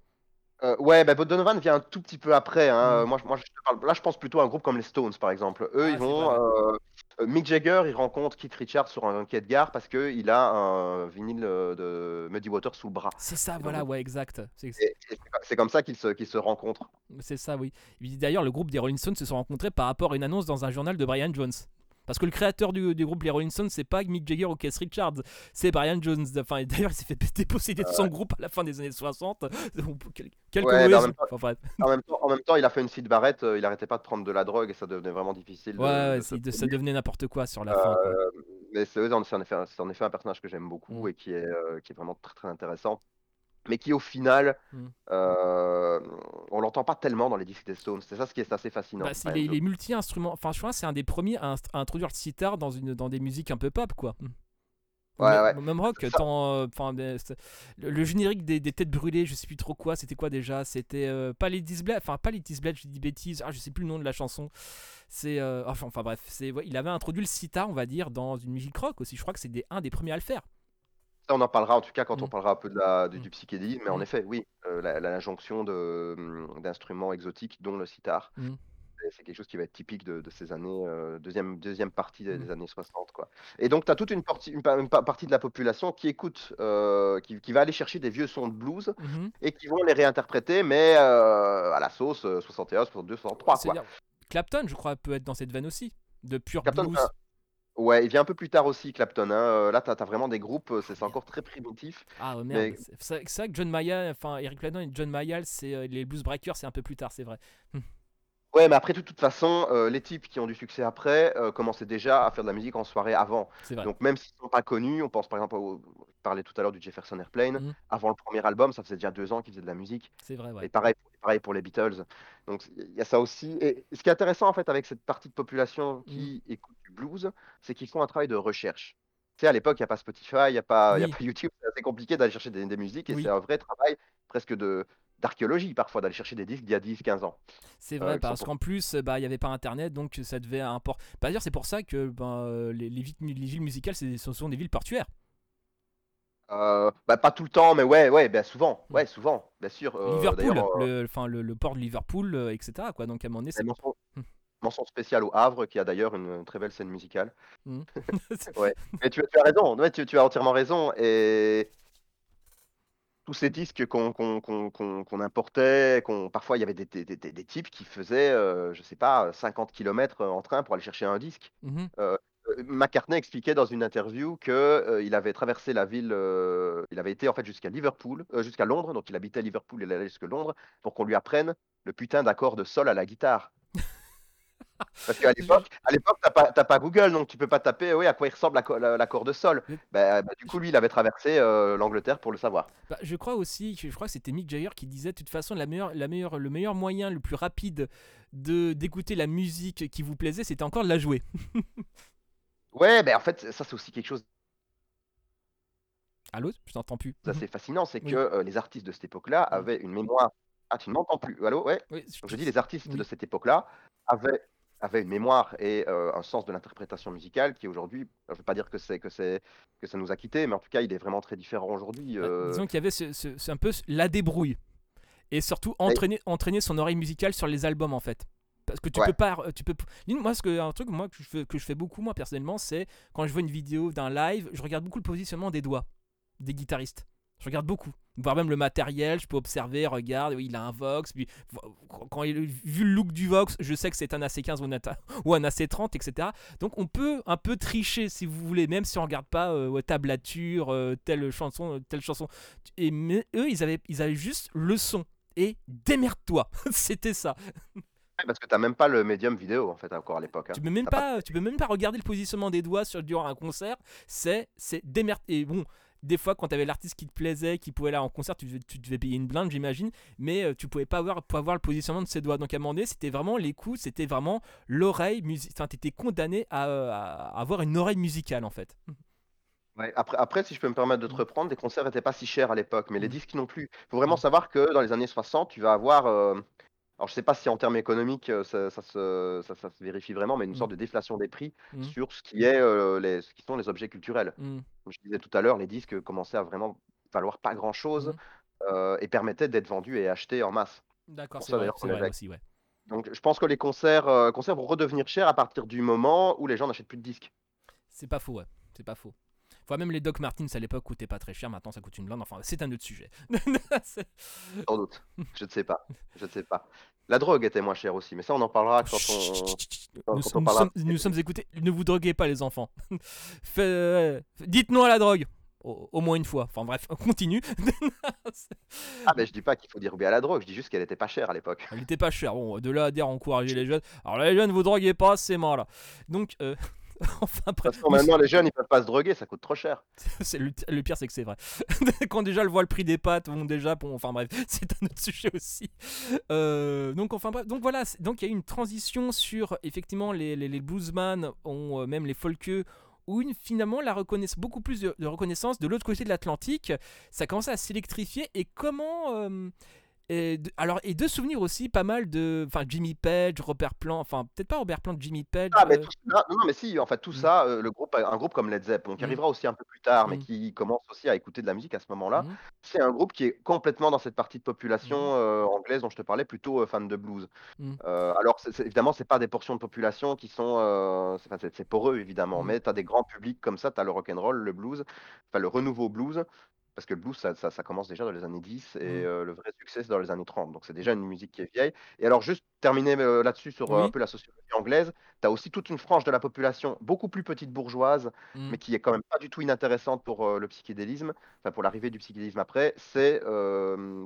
Euh, ouais, bah, Donovan vient un tout petit peu après. Hein. Mm. Moi, moi je parle, là, je pense plutôt à un groupe comme les Stones, par exemple. Eux, ah, ils vont. Euh, Mick Jagger, il rencontre Keith Richards sur un quai de gare parce qu'il a un vinyle de Muddy Water sous le bras. C'est ça, voilà, ouais, exact. C'est comme ça qu'ils se, se rencontrent. C'est ça, oui. D'ailleurs, le groupe des Rolling Stones se sont rencontrés par rapport à une annonce dans un journal de Brian Jones. Parce que le créateur du, groupe Les Rolling Stones, c'est pas Mick Jagger ou Keith Richards, c'est Brian Jones. Enfin, d'ailleurs, il s'est fait déposséder de son groupe à la fin des années 60. Quelle ouais, en, même temps, en, même temps, il a fait une site barrette, euh, il arrêtait pas de prendre de la drogue et ça devenait vraiment difficile. Ouais, ça devenait n'importe quoi sur la fin. Euh, mais c'est en, effet, en effet un personnage que j'aime beaucoup mm. et qui est, euh, qui est vraiment très très intéressant mais qui au final, mmh. euh, on l'entend pas tellement dans les disques des Stones. C'est ça ce qui est assez fascinant. Bah, il, est, multi-instrument. Enfin, je crois c'est un des premiers à, introduire le sitar dans, une, dans des musiques un peu pop, quoi. Mmh. Ouais, ouais. Même rock, euh, enfin, le, générique des, des, têtes brûlées, je sais plus trop quoi, c'était quoi déjà? C'était euh, pas les Disblade, enfin pas les Disblade, je dis bêtises, ah, je sais plus le nom de la chanson. C'est, euh, enfin, enfin, bref, c'est, il avait introduit le sitar, on va dire, dans une musique rock aussi. Je crois que c'est un des premiers à le faire on en parlera en tout cas quand on mmh. parlera un peu de la, du, mmh. psychédélisme, mais en mmh. effet, oui, euh, la, jonction d'instruments exotiques, dont le sitar, c'est quelque chose qui va être typique de, ces années, euh, deuxième, deuxième partie des, années 60. Quoi. Et donc, tu as toute une partie, une, partie de la population qui écoute, euh, qui, va aller chercher des vieux sons de blues et qui vont les réinterpréter, mais à la sauce 61, 62, 63. Quoi. Clapton, je crois, peut être dans cette veine aussi, de pure blues. Ouais, il vient un peu plus tard aussi, Clapton. Hein. Euh, là, tu as, vraiment des groupes, euh, c'est encore très primitif. Ah merde, c'est vrai que John Mayall, enfin Eric Clapton et John Mayall, c'est euh, les Blues Breakers, c'est un peu plus tard, c'est vrai. Ouais, mais après, de toute façon, euh, les types qui ont du succès après euh, commençaient déjà à faire de la musique en soirée avant. Donc, même s'ils sont pas connus, on pense par exemple, au, je parlais tout à l'heure du Jefferson Airplane. Mmh. Avant le premier album, ça faisait déjà deux ans qu'ils faisaient de la musique. C'est vrai, Et pareil, pareil pour les Beatles. Donc, il y a ça aussi. Et ce qui est intéressant en fait avec cette partie de population mmh. qui écoute du blues, c'est qu'ils font un travail de recherche. Tu sais, à l'époque, il n'y a pas Spotify, il n'y a, pas- a pas YouTube, c'est assez compliqué d'aller chercher des, des musiques et c'est un vrai travail presque de, d'archéologie parfois, d'aller chercher des disques d'il y a 10-15 ans. C'est vrai, euh, parce qu'en plus, bah, il n'y avait pas Internet, donc ça devait importer. Bah, dire, c'est pour ça que ben, les, les, villes musicales, ce sont des villes portuaires. Euh, bah, pas tout le temps, mais ouais, ouais, bien souvent, mm. ouais, souvent, bien sûr. Euh, Liverpool, le, enfin, le, port de Liverpool, etc. Quoi. Donc à un moment donné, c'est. Mention, mm. mention, spéciale au Havre, qui a d'ailleurs une, très belle scène musicale. Mm. ouais. Mais tu, tu, as raison, ouais, tu, tu, as entièrement raison. Et tous ces disques qu'on importait, qu'on parfois il y avait des, des, types qui faisaient, euh, je sais pas, 50 km en train pour aller chercher un disque. Mmh euh, euh, McCartney expliquait dans une interview que il avait traversé la ville, il avait été en fait jusqu'à Liverpool, jusqu'à Londres, donc il habitait à Liverpool, il allait jusqu'à Londres pour qu'on lui apprenne le putain d'accord de sol à la guitare. Parce qu'à l'époque, à l'époque, t'as pas, pas Google, donc tu peux pas taper oui, à quoi il ressemble l'accord de sol. Bah, bah, du coup, lui, il avait traversé euh, l'Angleterre pour le savoir. Bah, je crois aussi, je crois que c'était Mick Jagger qui disait de toute façon la meilleure, la meilleure, le meilleur moyen, le plus rapide de d'écouter la musique qui vous plaisait, c'était encore de la jouer. ouais, ben en fait, ça c'est aussi quelque chose. Allô, je t'entends plus. Ça c'est fascinant, c'est que euh, les artistes de cette époque-là avaient une mémoire. Ah, tu ne m'entends plus Allô, ouais. je, dis les artistes de cette époque-là avaient avait une mémoire et euh, un sens de l'interprétation musicale qui aujourd'hui, je ne veux pas dire que c'est que c'est que ça nous a quittés, mais en tout cas, il est vraiment très différent aujourd'hui. Bah, euh. disons qu'il y avait ce, un peu la débrouille et surtout entraîner, entraîner son oreille musicale sur les albums en fait. Parce que tu peux pas, tu peux. Moi, ce que un truc moi que je fais, que je fais beaucoup moi personnellement, c'est quand je vois une vidéo d'un live, je regarde beaucoup le positionnement des doigts des guitaristes. Je regarde beaucoup. Voire même le matériel, je peux observer, regarde, oui, il a un Vox. Puis, quand il, vu le look du Vox, je sais que c'est un AC15 ou un, AC30, etc. Donc on peut un peu tricher si vous voulez, même si on regarde pas euh, tablature, euh, telle chanson, telle chanson. Et mais eux, ils avaient, ils avaient juste le son. Et démerde-toi. C'était ça. Parce que tu n'as même pas le médium vidéo en fait encore à l'époque. Hein. Tu peux même pas, tu peux même pas regarder le positionnement des doigts sur durant un concert. C'est c'est démerde. Et bon, des fois quand tu avais l'artiste qui te plaisait, qui pouvait aller en concert, tu, devais payer une blinde, j'imagine, mais euh, tu pouvais pas avoir, le positionnement de ses doigts. Donc à un moment donné, c'était vraiment l'écoute, c'était vraiment l'oreille musicale. Enfin, tu étais condamné à, avoir une oreille musicale en fait. Ouais, après, après, si je peux me permettre de te reprendre, les concerts n'étaient pas si chers à l'époque, mais les mmh. disques non plus. Il faut vraiment savoir que dans les années 60, tu vas avoir. Euh, alors je sais pas si en termes économiques, heu, ça ça se ça ça se vérifie vraiment, mais une Mmh. sorte de déflation des prix Mmh. sur ce qui est, les ce qui sont les objets culturels. Mmh. Comme je disais tout à l'heure, les disques commençaient à vraiment valoir pas grand chose, Mmh. heu, et permettaient d'être vendus et achetés en masse. D'accord, Pour c'est ça vrai, d'ailleurs c'est qu'on les vrai aussi, ouais. Donc je pense que les concerts, concerts vont redevenir chers à partir du moment où les gens n'achètent plus de disques. C'est pas faux, ouais. C'est pas faux. Enfin, même les Doc Martens à l'époque coûtaient pas très cher, maintenant ça coûte une blinde. Enfin, c'est un autre sujet. Sans doute. Je ne sais pas. Je ne sais pas. La drogue était moins chère aussi, mais ça on en parlera quand on quand nous, quand on nous parlera sommes, nous sommes écoutés. Ne vous droguez pas, les enfants. Euh, Dites non à la drogue. Au, au moins une fois. Enfin bref, on continue. Ah mais je dis pas qu'il faut dire oui à la drogue, je dis juste qu'elle était pas chère à l'époque. Elle était pas chère. Bon, de là à dire encourager les jeunes. Alors là, les jeunes, vous droguez pas, c'est mort là. Donc, euh, enfin toute façon, maintenant les jeunes ils peuvent pas se droguer, ça coûte trop cher. C'est le, le pire, c'est que c'est vrai. Quand déjà le voit le prix des pâtes, bon déjà, bon, enfin bref, c'est un autre sujet aussi. Euh, donc enfin bref, donc voilà, donc il y a eu une transition sur effectivement les, les, les bluesman, ont, euh, même les folkeux, où une, finalement la reconnaissance, beaucoup plus de, de reconnaissance de l'autre côté de l'Atlantique, ça commençait à s'électrifier et comment euh, et de, alors et de souvenirs aussi pas mal de enfin Jimmy Page, Robert Plant, enfin peut-être pas Robert Plant, Jimmy Page. Ah mais euh, tout ça non, non mais si, en fait tout Mm. ça, heu, le groupe un groupe comme Led Zepp, qui Mm. arrivera aussi un peu plus tard, mais Mm. qui commence aussi à écouter de la musique à ce moment-là, c'est un groupe qui est complètement dans cette partie de population, heu, anglaise dont je te parlais, plutôt, fan de blues. mm, Heu, alors c'est c'est évidemment, c'est pas des portions de population qui sont, heu, c'est enfin c'est c'est pour eux évidemment, mm, mais tu as des grands publics comme ça, tu as le rock and roll, le blues, enfin le renouveau blues, parce que le blues ça ça ça commence déjà dans les années 10 et mm. heu, le vrai succès c'est dans les années 30, donc c'est déjà une musique qui est vieille et alors juste terminer, là-dessus sur, un peu la sociologie anglaise, tu as aussi toute une franche de la population, beaucoup plus petite bourgeoise, mm. mais qui est quand même pas du tout inintéressante pour, le psychédélisme, enfin pour l'arrivée du psychédélisme après, c'est,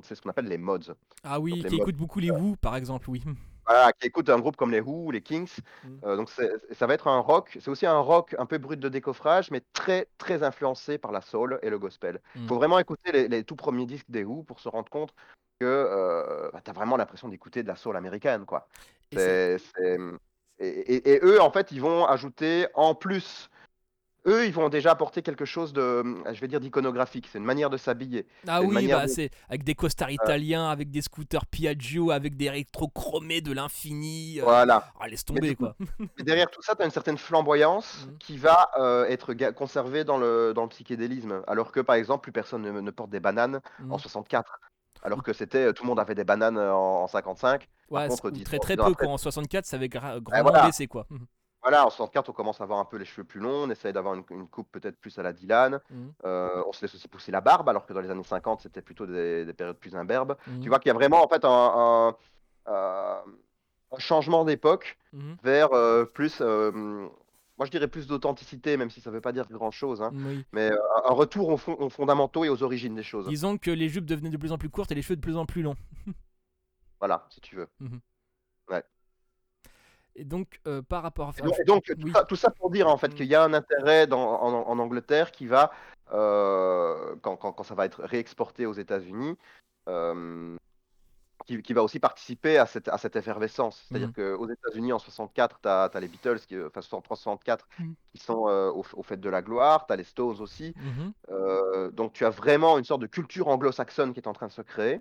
c'est ce qu'on appelle les mods. Ah Donc oui, les qui mods écoute beaucoup les Who, par exemple, oui. Voilà, qui écoute un groupe comme les Who ou les Kings. Mm. Euh, donc ça va être un rock, c'est aussi un rock un peu brut de décoffrage, mais très très influencé par la soul et le gospel. Il Mm. faut vraiment écouter les, les tout premiers disques des Who pour se rendre compte que euh, bah, tu as vraiment l'impression d'écouter de la soul américaine. quoi. Et- et eux, en fait, ils vont ajouter en plus. Eux, ils vont déjà apporter quelque chose de, je vais dire, d'iconographique. C'est une manière de s'habiller. Ah oui, bah de- c'est avec des costards italiens, avec des scooters Piaggio, avec des rétro-chromés de l'infini. euh, Voilà. Ah, laisse tomber quoi. Derrière tout ça, tu as une certaine flamboyance Mhm. qui va euh, être conservée dans le, dans le psychédélisme. Alors que, par exemple, plus personne ne, ne porte des bananes en Mhm. 64. Alors que c'était, tout le monde avait des bananes euh, en, en 55. Par Ouais, contre, ou dix très très peu après- quoi. En 64, ça avait gra- grandement voilà. baissé quoi. Mhm. Voilà, en 64, on commence à avoir un peu les cheveux plus longs, on essaye d'avoir une, une coupe peut-être plus à la Dylan. Mhm. Euh, on se laisse aussi pousser la barbe, alors que dans les années 50, c'était plutôt des, des périodes plus imberbes. Mhm. Tu vois qu'il y a vraiment en fait un, un- euh, un changement d'époque Mhm. vers euh, plus, euh, moi je dirais plus d'authenticité, même si ça veut pas dire grand-chose, hein, Oui. mais un retour aux, fond- aux fondamentaux et aux origines des choses. Disons que les jupes devenaient de plus en plus courtes et les cheveux de plus en plus longs. Voilà, si tu veux. Et donc euh, par rapport à donc, donc, tout, Oui. ça, tout ça pour dire en fait Mm. qu'il y a un intérêt dans- en, en Angleterre qui va, euh, quand, quand- quand ça va être réexporté aux États-Unis, euh, qui, qui va aussi participer à cette, à cette effervescence. C'est-à-dire Mm. qu'aux États-Unis, en 64, tu as, les Beatles, qui, enfin 63-64, Mm. qui sont au, au fait de la gloire, tu as les Stones aussi. Mhm. Euh, donc tu as vraiment une sorte de culture anglo-saxonne qui est en train de se créer.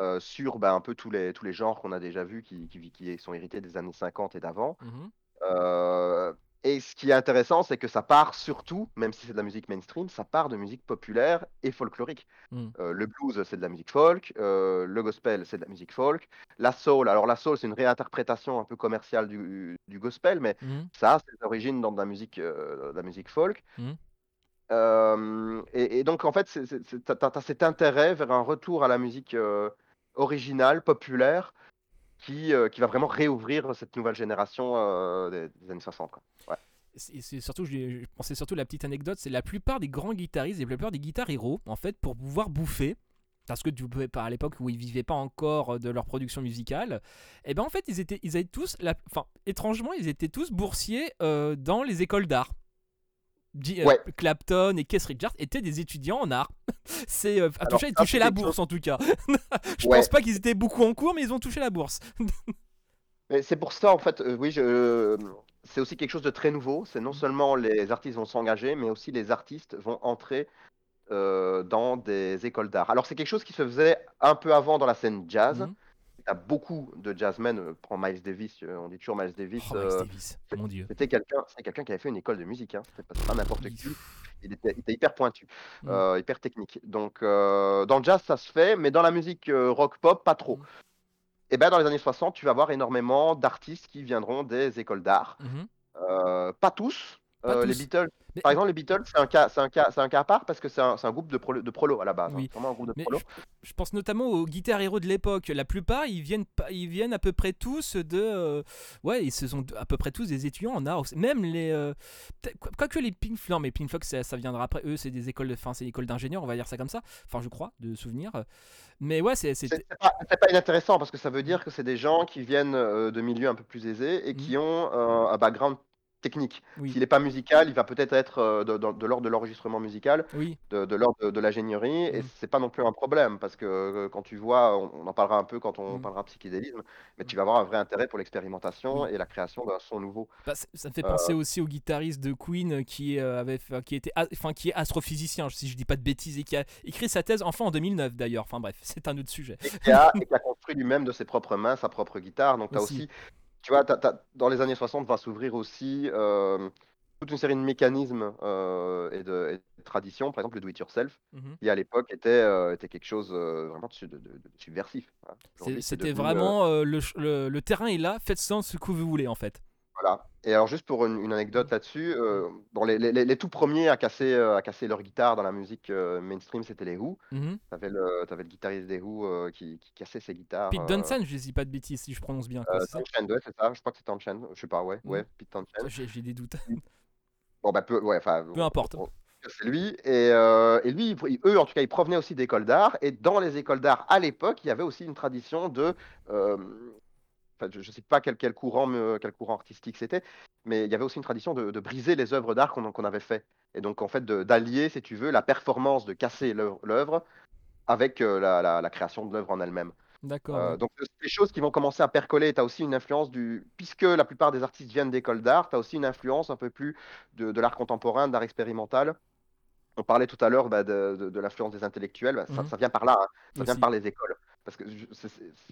Euh, sur bah, un peu tous les, tous les genres qu'on a déjà vus qui, qui, qui sont hérités des années 50 et d'avant. Mhm. Euh, et ce qui est intéressant, c'est que ça part surtout, même si c'est de la musique mainstream, ça part de musique populaire et folklorique. Mm. Euh, le blues, c'est de la musique folk. euh, le gospel, c'est de la musique folk. La soul, alors la soul, c'est une réinterprétation un peu commerciale du, du gospel, mais Mhm. ça a ses origines dans de la musique, euh, de la musique folk. Et, et donc, en fait, tu as, cet intérêt vers un retour à la musique euh, originale, populaire, qui, euh, qui va vraiment réouvrir cette nouvelle génération euh, des, années 60. quoi. Ouais. c'est surtout, je, pensais surtout la petite anecdote, c'est la plupart des grands guitaristes la plupart des guitares héros, en fait, pour pouvoir bouffer, parce que tu pouvais pas à l'époque où ils vivaient pas encore de leur production musicale, et ben en fait ils étaient, ils avaient tous, enfin étrangement ils étaient tous boursiers euh, dans les écoles d'art. Euh, Ouais. Clapton et Keith Richards étaient des étudiants en art. C'est euh, Alors, toucher, la bourse en tout cas. Je Ouais. pense pas qu'ils étaient beaucoup en cours, mais ils ont touché la bourse. C'est pour ça, en fait, euh, oui, je... c'est aussi quelque chose de très nouveau. C'est non seulement les artistes vont s'engager, mais aussi les artistes vont entrer euh, dans des écoles d'art. Alors, c'est quelque chose qui se faisait un peu avant dans la scène jazz. Tu as beaucoup de jazzmen, heu, prends Miles Davis, heu, on dit toujours Miles Davis, Oh, Miles heu, Davis, mon Dieu. c'était quelqu'un c'est quelqu'un qui avait fait une école de musique, hein. C'était pas n'importe qui. Il était il était hyper pointu, heu, hyper technique. Donc dans le jazz, ça se fait, mais dans la musique, heu, rock pop, pas trop. Mmh. Et ben, dans les années 60, tu vas avoir énormément d'artistes qui viendront des écoles d'art. Mmh mh. Heu, pas tous, Heu, les. Beatles Mais par exemple, les Beatles, c'est un cas c'est un cas c'est un cas à part parce que c'est un groupe de prolo de à la base, hein. Oui, C'est vraiment un groupe de mais prolos. je je pense notamment aux guitar héros de l'époque. La plupart, ils viennent ils viennent à peu près tous de, heu, ouais, ils se sont à peu près tous des étudiants en art. Même les, être quoique les Pink Flo non, mais Pink Floyd ça ça viendra après. Eux, c'est des écoles de c'est d'ingénieurs, on va dire ça comme ça. Enfin, je crois, de souvenir. Mais ouais, c'est C'est pas pas inintéressant parce que ça veut dire que c'est des gens qui viennent, heu, de milieux un peu plus aisés et Mmh. qui ont, un background technique. Oui. S'il est pas musical, il va peut-être être, heu, de l'ordre de l'enregistrement musical, Oui. de de l'ordre de l'ingénierie et Mmh. c'est pas non plus un problème parce que, heu, quand tu vois, on on en parlera un peu quand on Mmh. parlera psychédélisme, mais Mmh. tu vas avoir un vrai intérêt pour l'expérimentation Oui. et la création d'un son nouveau. Bah, ça me fait Heu penser aussi au guitariste de Queen qui, avait qui était a enfin, qui est astrophysicien, si je dis pas de bêtises et qui a écrit sa thèse, enfin, en 2009 d'ailleurs. Enfin bref, c'est un autre sujet. Et qui a et qui a construit lui-même de ses propres mains sa propre guitare. Donc tu as Aussi. aussi tu vois, as as dans les années 60 va s'ouvrir aussi, hem, toute une série de mécanismes, heu et de et de traditions. Par exemple, le do it yourself Mmh mh. qui à l'époque était, heu, était quelque chose, vraiment de su de de de subversif, hein. C'était vraiment, le le le terrain est là, faites-en ce que vous voulez, en fait. Voilà et alors juste pour une une anecdote là-dessus, heu, bon les les les les tout premiers à casser, heu, à casser leur guitare dans la musique, heu, mainstream, c'était les Who. Mmh mh. Tu avais le guitariste des Who, qui qui cassait ses guitares, Pete Townshend, je dis pas de bêtises, si je prononce bien, quoi, c'est ça? Townshend, ouais, c'est ça. Je crois que c'est Townshend. Je sais pas, ouais, Mmh. ouais, Pete Townshend. J'ai j'ai des doutes. Bon, bah, peu ouais, enfin, Peu on importe. on c'est lui et lui, il eux, en tout cas, ils provenaient aussi d'écoles d'art et dans les écoles d'art, à l'époque, il y avait aussi une tradition de, enfin, je je sais pas quel quel courant me quel courant artistique c'était, mais il y avait aussi une tradition de de briser les œuvres d'art qu'on avait fait et donc en fait, d'allier, si tu veux, la performance de casser l'œuvre avec, heu, la la la création de l'œuvre en elle-même. D'accord, oui. donc des choses qui vont commencer à percoler. Tu as aussi une influence du puisque la plupart des artistes viennent d'écoles d'art, tu as aussi une influence un peu plus de de l'art contemporain, de l'art expérimental. On parlait tout à l'heure, bah, de de de l'influence des intellectuels, bah, Mmh ça vient par là, hein, ça vient par les écoles. Parce que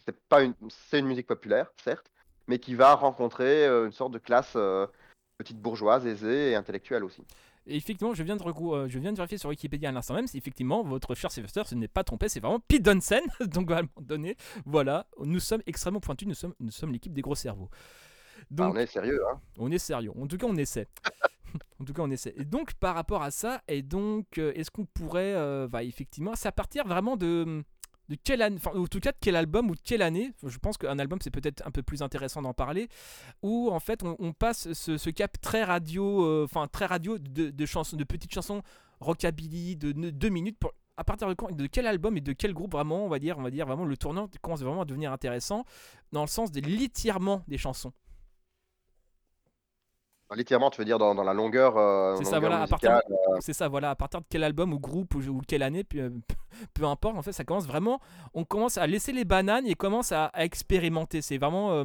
c'est pas une c'est une musique populaire, certes, mais qui va rencontrer, heu, une sorte de classe, heu, petite bourgeoise, aisée et intellectuelle aussi. Et effectivement, je viens de recou heu, je viens de vérifier sur Wikipédia à l'instant même, c'est effectivement votre cher Sylvester se n'est pas trompé, c'est vraiment Pete Townshend. Donc à un moment donné, voilà, nous sommes extrêmement pointus, nous sommes nous sommes l'équipe des gros cerveaux. Ah, on est sérieux, hein. on est sérieux. En tout cas, on essaie. En tout cas, on essaie. Et donc par rapport à ça et donc, est-ce qu'on pourrait, heu, bah, effectivement c'est à partir vraiment de, de quelle an enfin, en tout cas, de quel album ou de quelle année, je pense qu'un album, c'est peut-être un peu plus intéressant d'en parler, où en fait on passe ce cap très radio, heu, enfin très radio de chansons de petites chansons rockabilly de ne 2 minutes pour à partir de quand de quel album et de quel groupe vraiment, on va dire on va dire vraiment le tournant commence vraiment à devenir intéressant, dans le sens de l'étirement des chansons? L'étirement, tu veux dire dans dans la longueur, C'est ça, voilà, à partir de musicale, heu c'est ça, voilà, à partir de quel album ou groupe ou quelle année, peu peu importe, en fait, ça commence vraiment on commence à laisser les bananes et commence à à expérimenter. C'est vraiment,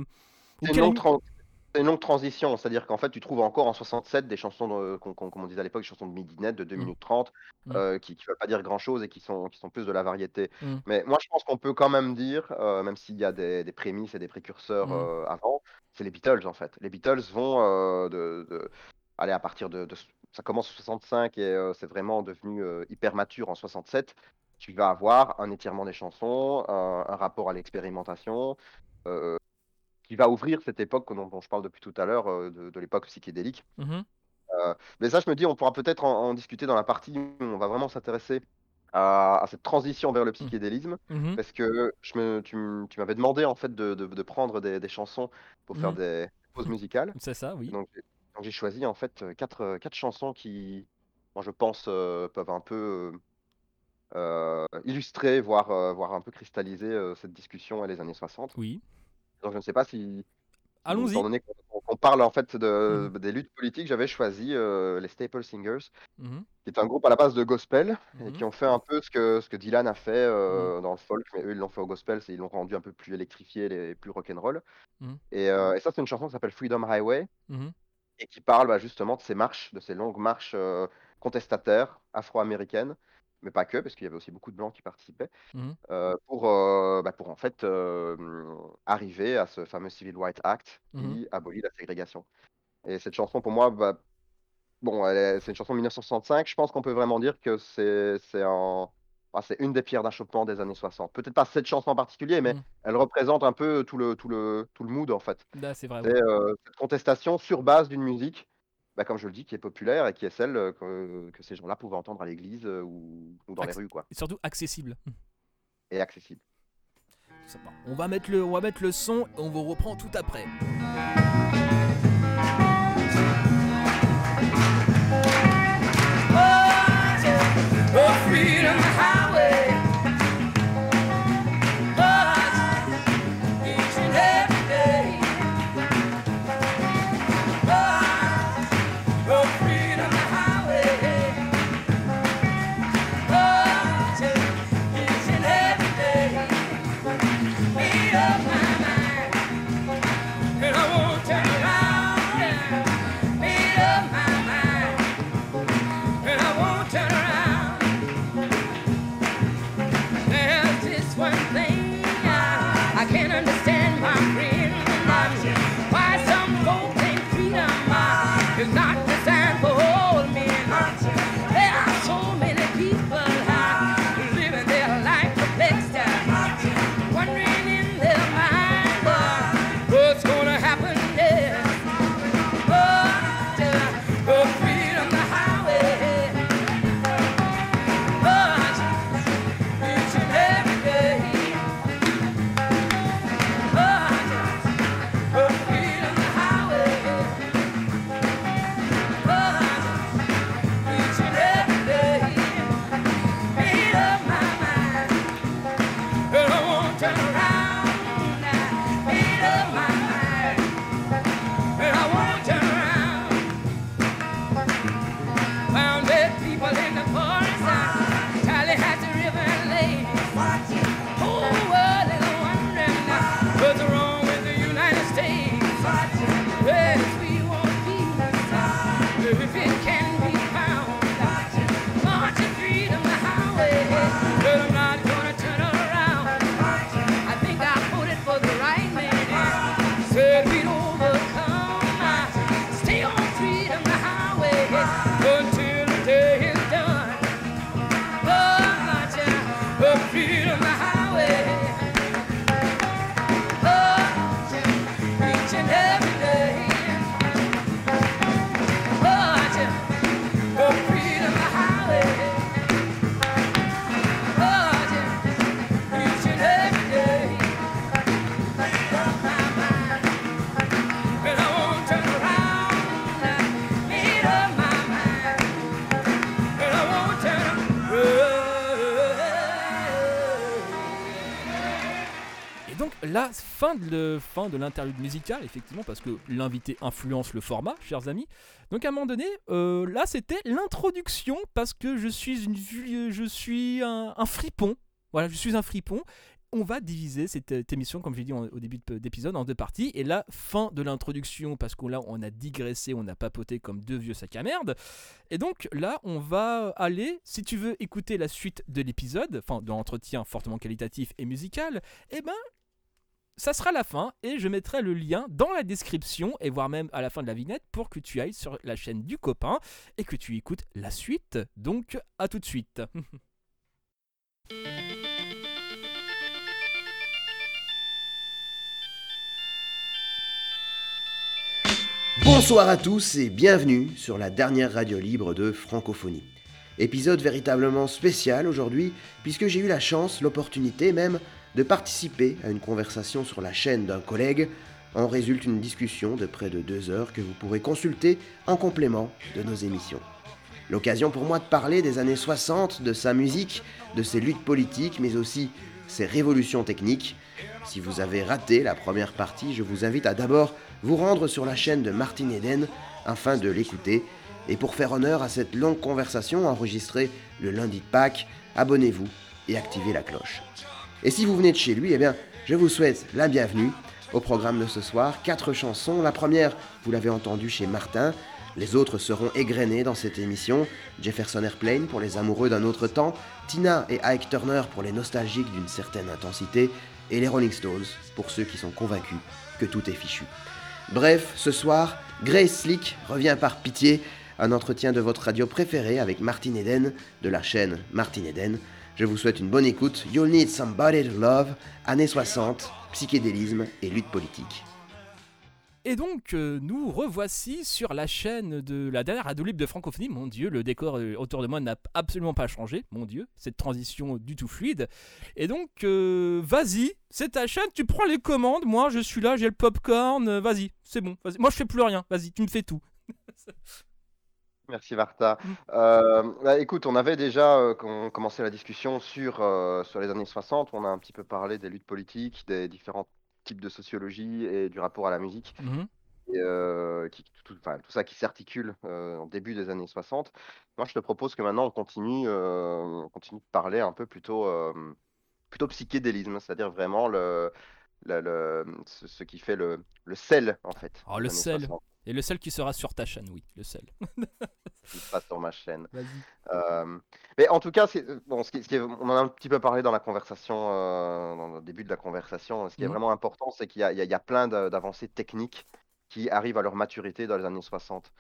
C'est une longue c'est une longue transition, c'est-à-dire qu'en fait, tu trouves encore en 67 des chansons de qu'on qu'on comme on disait à l'époque, des chansons de midinette de 2 Mmh. minutes 30, Mmh. heu, qui qui veulent pas dire grand-chose et qui sont qui sont plus de la variété. Mmh. Mais moi, je pense qu'on peut quand même dire, heu, même s'il y a des des prémices et des précurseurs, Mmh. avant, c'est les Beatles, en fait. Les Beatles vont, de de aller à partir de ça commence en 65 et c'est vraiment devenu, hyper mature en 67. Tu vas avoir un étirement des chansons, un un rapport à l'expérimentation, qui va ouvrir cette époque dont dont je parle depuis tout à l'heure, heu, de de l'époque psychédélique. Mmh mh. Heu, mais ça, je me dis, on pourra peut-être en en discuter dans la partie où on va vraiment s'intéresser à à cette transition vers le Mmh. psychédélisme. Mmh mh. Parce que je me tu tu m'avais demandé, en fait, de de de prendre des des chansons pour Mmh faire des pauses musicales. C'est ça, oui. Donc j'ai donc j'ai choisi, en fait, heu, 4, heu, 4 chansons qui, moi, je pense, peuvent un peu, illustrer, voire, voire un peu cristalliser, cette discussion et les années 60. Oui. Donc je ne sais pas si étant Allons-y. donné qu'on qu'on qu'on parle, en fait, de mh. des luttes politiques, j'avais choisi, heu, les Staple Singers, Mmh mh. qui est un groupe à la base de gospel et mh. qui ont fait un peu ce que ce que Dylan a fait, heu, dans le folk, mais eux, ils l'ont fait au gospel, c'est ils l'ont rendu un peu plus électrifié et plus rock and roll Mmh. et ça, c'est une chanson qui s'appelle Freedom Highway et qui parle, bah, justement de ces marches, de ces longues marches, contestataires afro-américaines mais pas que, parce qu'il y avait aussi beaucoup de blancs qui participaient, Mmh euh, pour, bah, pour en fait arriver à ce fameux Civil Rights Act mmh qui abolit la ségrégation. Et cette chanson, pour moi, bah, bon, c'est une chanson de 1965. Je pense qu'on peut vraiment dire que c'est c'est ah, c'est une des pierres d'achoppement des années 60. Peut-être pas cette chanson en particulier, mais mmh. elle représente un peu tout le, tout le, tout le mood en fait. Bah, c'est vrai. cette contestation sur base d'une musique bah, comme je le dis, qui est populaire et qui est celle que, que ces gens-là pouvaient entendre à l'église ou, ou, dans les rues. Quoi. Et surtout accessible. Et accessible. On va mettre le, on va mettre le son et on vous reprend tout après. Fin de, fin de l'interlude musicale, effectivement, parce que l'invité influence le format, chers amis. Donc à un moment donné, euh, là c'était l'introduction, parce que je suis, un, fripon. Voilà, je suis un fripon. On va diviser cette, émission, comme j'ai dit au début d'épisode, en deux parties. Et là, fin de l'introduction, parce que là, on a digressé, on a papoté comme deux vieux sacs à merde. Et donc là, on va aller, si tu veux écouter la suite de l'épisode, enfin de l'entretien fortement qualitatif et musical, eh ben, ça sera la fin et je mettrai le lien dans la description et voire même à la fin de la vignette pour que tu ailles sur la chaîne du copain et que tu écoutes la suite. Donc à tout de suite. Bonsoir à tous et bienvenue sur la dernière radio libre de francophonie. Épisode véritablement spécial aujourd'hui puisque j'ai eu la chance, l'opportunité même de participer à une conversation sur la chaîne d'un collègue. En résulte une discussion de près de deux heures que vous pourrez consulter en complément de nos émissions. L'occasion pour moi de parler des années 60, de sa musique, de ses luttes politiques, mais aussi ses révolutions techniques. Si vous avez raté la première partie, je vous invite à d'abord vous rendre sur la chaîne de Martin Eden afin de l'écouter. Et pour faire honneur à cette longue conversation enregistrée le lundi de Pâques, abonnez-vous et activez la cloche. Et si vous venez de chez lui, eh bien, je vous souhaite la bienvenue au programme de ce soir. Quatre chansons. La première, vous l'avez entendu chez Martin, Les autres seront égrenés dans cette émission, Jefferson Airplane pour les amoureux d'un autre temps, Tina et Ike Turner pour les nostalgiques d'une certaine intensité, et les Rolling Stones pour ceux qui sont convaincus que tout est fichu. Bref, ce soir, Grace Slick revient par pitié, un entretien de votre radio préférée avec Martin Eden de la chaîne Martin Eden. Je vous souhaite une bonne écoute. You'll need somebody to love, années 60, psychédélisme et lutte politique. Et donc, euh, nous revoici sur la chaîne de la dernière radio libre de francophonie. Mon Dieu, le décor euh, autour de moi n'a absolument pas changé. Mon Dieu, cette transition du tout fluide. Et donc, euh, vas-y, c'est ta chaîne, tu prends les commandes. Moi, je suis là, j'ai le popcorn. vas-y, c'est bon. vas-y. Moi, je fais plus rien. Vas-y, tu me fais tout. Merci Martha. Mm. Euh, bah, écoute, on avait déjà euh, com- commencé la discussion sur, euh, sur les années 60. On a un petit peu parlé des luttes politiques, des différents types de sociologie et du rapport à la musique. Mhm. et, euh, qui, tout, ça qui s'articule en début des années 60. Moi, je te propose que maintenant on continue, on continue de parler un peu plutôt, plutôt psychédélisme, c'est-à-dire vraiment le, le, le- ce, ce qui fait le, le sel en fait. Oh, le sel. 60, Et le seul qui sera sur ta chaîne, oui, le seul. qui se passe sur ma chaîne. Vas-y. Euh, mais en tout cas, c'est- bon, ce qui, ce qui est- on en a un petit peu parlé dans la conversation, euh, dans le début de la conversation. Ce qui est Mhm. vraiment important, c'est qu'il y a, il y a- il y a plein d'avancées techniques qui arrivent à leur maturité dans les années 60.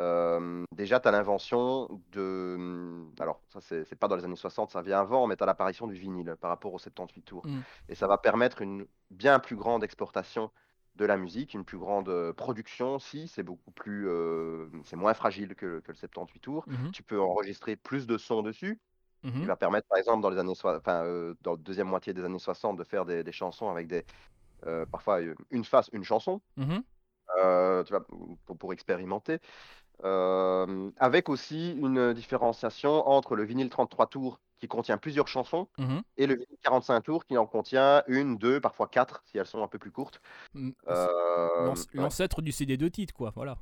Euh, déjà, tu as l'invention de. Alors, ça, c'est c'est pas dans les années 60, ça vient avant, mais tu as l'apparition du vinyle par rapport aux 78 tours. Mhm. Et ça va permettre une bien plus grande exportation de la musique, une plus grande euh, production aussi. C'est beaucoup plus. euh, c'est moins fragile que, que le 78 tours Mhm. tu peux enregistrer plus de sons dessus, qui Mhm. va permettre par exemple dans les années euh, dans la deuxième moitié des années 60 de faire des, des chansons avec des euh, parfois une face, une chanson, euh, tu vois, pour, pour expérimenter. Avec aussi une différenciation entre le vinyle 33 tours qui contient plusieurs chansons Mhm. et le vinyle 45 tours qui en contient une, deux, parfois quatre si elles sont un peu plus courtes. Mm. Euh, ouais. L'ancêtre du CD de titre, quoi. Voilà.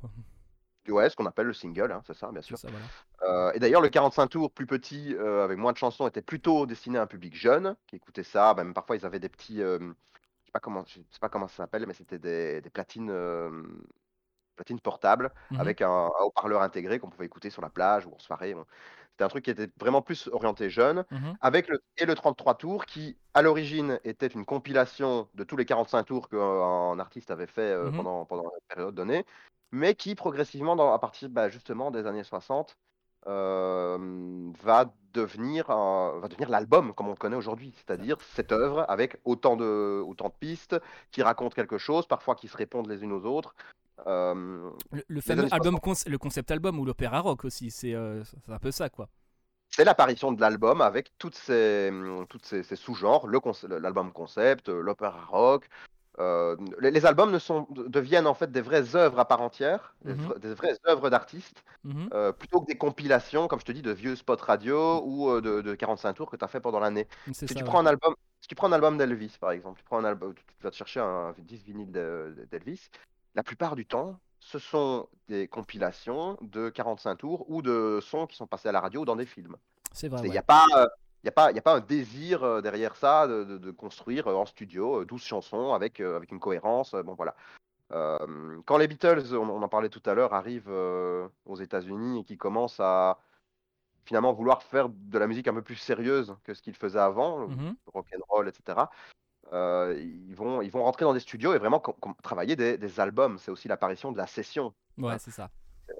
Ouais, ce qu'on appelle le single, hein, c'est ça, bien sûr. ça, voilà. Euh, et d'ailleurs, le 45 tours plus petit, euh, avec moins de chansons, était plutôt destiné à un public jeune qui écoutait ça. Même parfois, ils avaient des petits, je sais pas comment, je sais pas comment ça s'appelle, mais c'était des, des platines, platines portables Mhm. avec un, un haut-parleur intégré qu'on pouvait écouter sur la plage ou en soirée. Bon. C'était un truc qui était vraiment plus orienté jeune. Mhm. Avec le, et le 33 tours qui, à l'origine, était une compilation de tous les 45 tours qu'un artiste avait fait euh, Mhm. pendant, pendant une période donnée, mais qui, progressivement, dans, à partir bah, justement des années 60, euh, va devenir, un- va devenir l'album comme on le connaît aujourd'hui, c'est-à-dire cette œuvre avec autant de, autant de pistes qui racontent quelque chose, parfois qui se répondent les unes aux autres. Euh, Le, le fameux années album, conce- le concept album ou l'opéra rock aussi, c'est euh, c'est un peu ça, quoi. c'est l'apparition de l'album avec toutes ces, hum, toutes ces, ces sous-genres, conce- l'album concept, euh, l'opéra rock. Euh, les, les albums ne sont, deviennent en fait des vraies œuvres à part entière, des, Mhm. des vraies œuvres d'artistes, Mhm. euh, plutôt que des compilations, comme je te dis, de vieux spots radio ou de, de 45 tours que tu as fait pendant l'année. Si ça, tu ouais. prends un album, si tu prends un album d'Elvis, par exemple, tu prends un album, tu vas te chercher un 10 vinyle de- d'Elvis, la plupart du temps, ce sont des compilations de 45 tours ou de sons qui sont passés à la radio ou dans des films. C'est vrai. Il n'y ouais. a pas, euh, a pas, y a pas un désir euh, derrière ça de, de- de construire euh, en studio euh, 12 chansons avec, avec une cohérence. bon, voilà. Quand les Beatles, on, on en parlait tout à l'heure, arrivent aux États-Unis et qui commencent à finalement vouloir faire de la musique un peu plus sérieuse que ce qu'ils faisaient avant, Mhm. rock and roll, etc. euh, ils vont, ils vont rentrer dans des studios et vraiment travailler des, des albums. C'est aussi l'apparition de la session Ouais, c'est ça.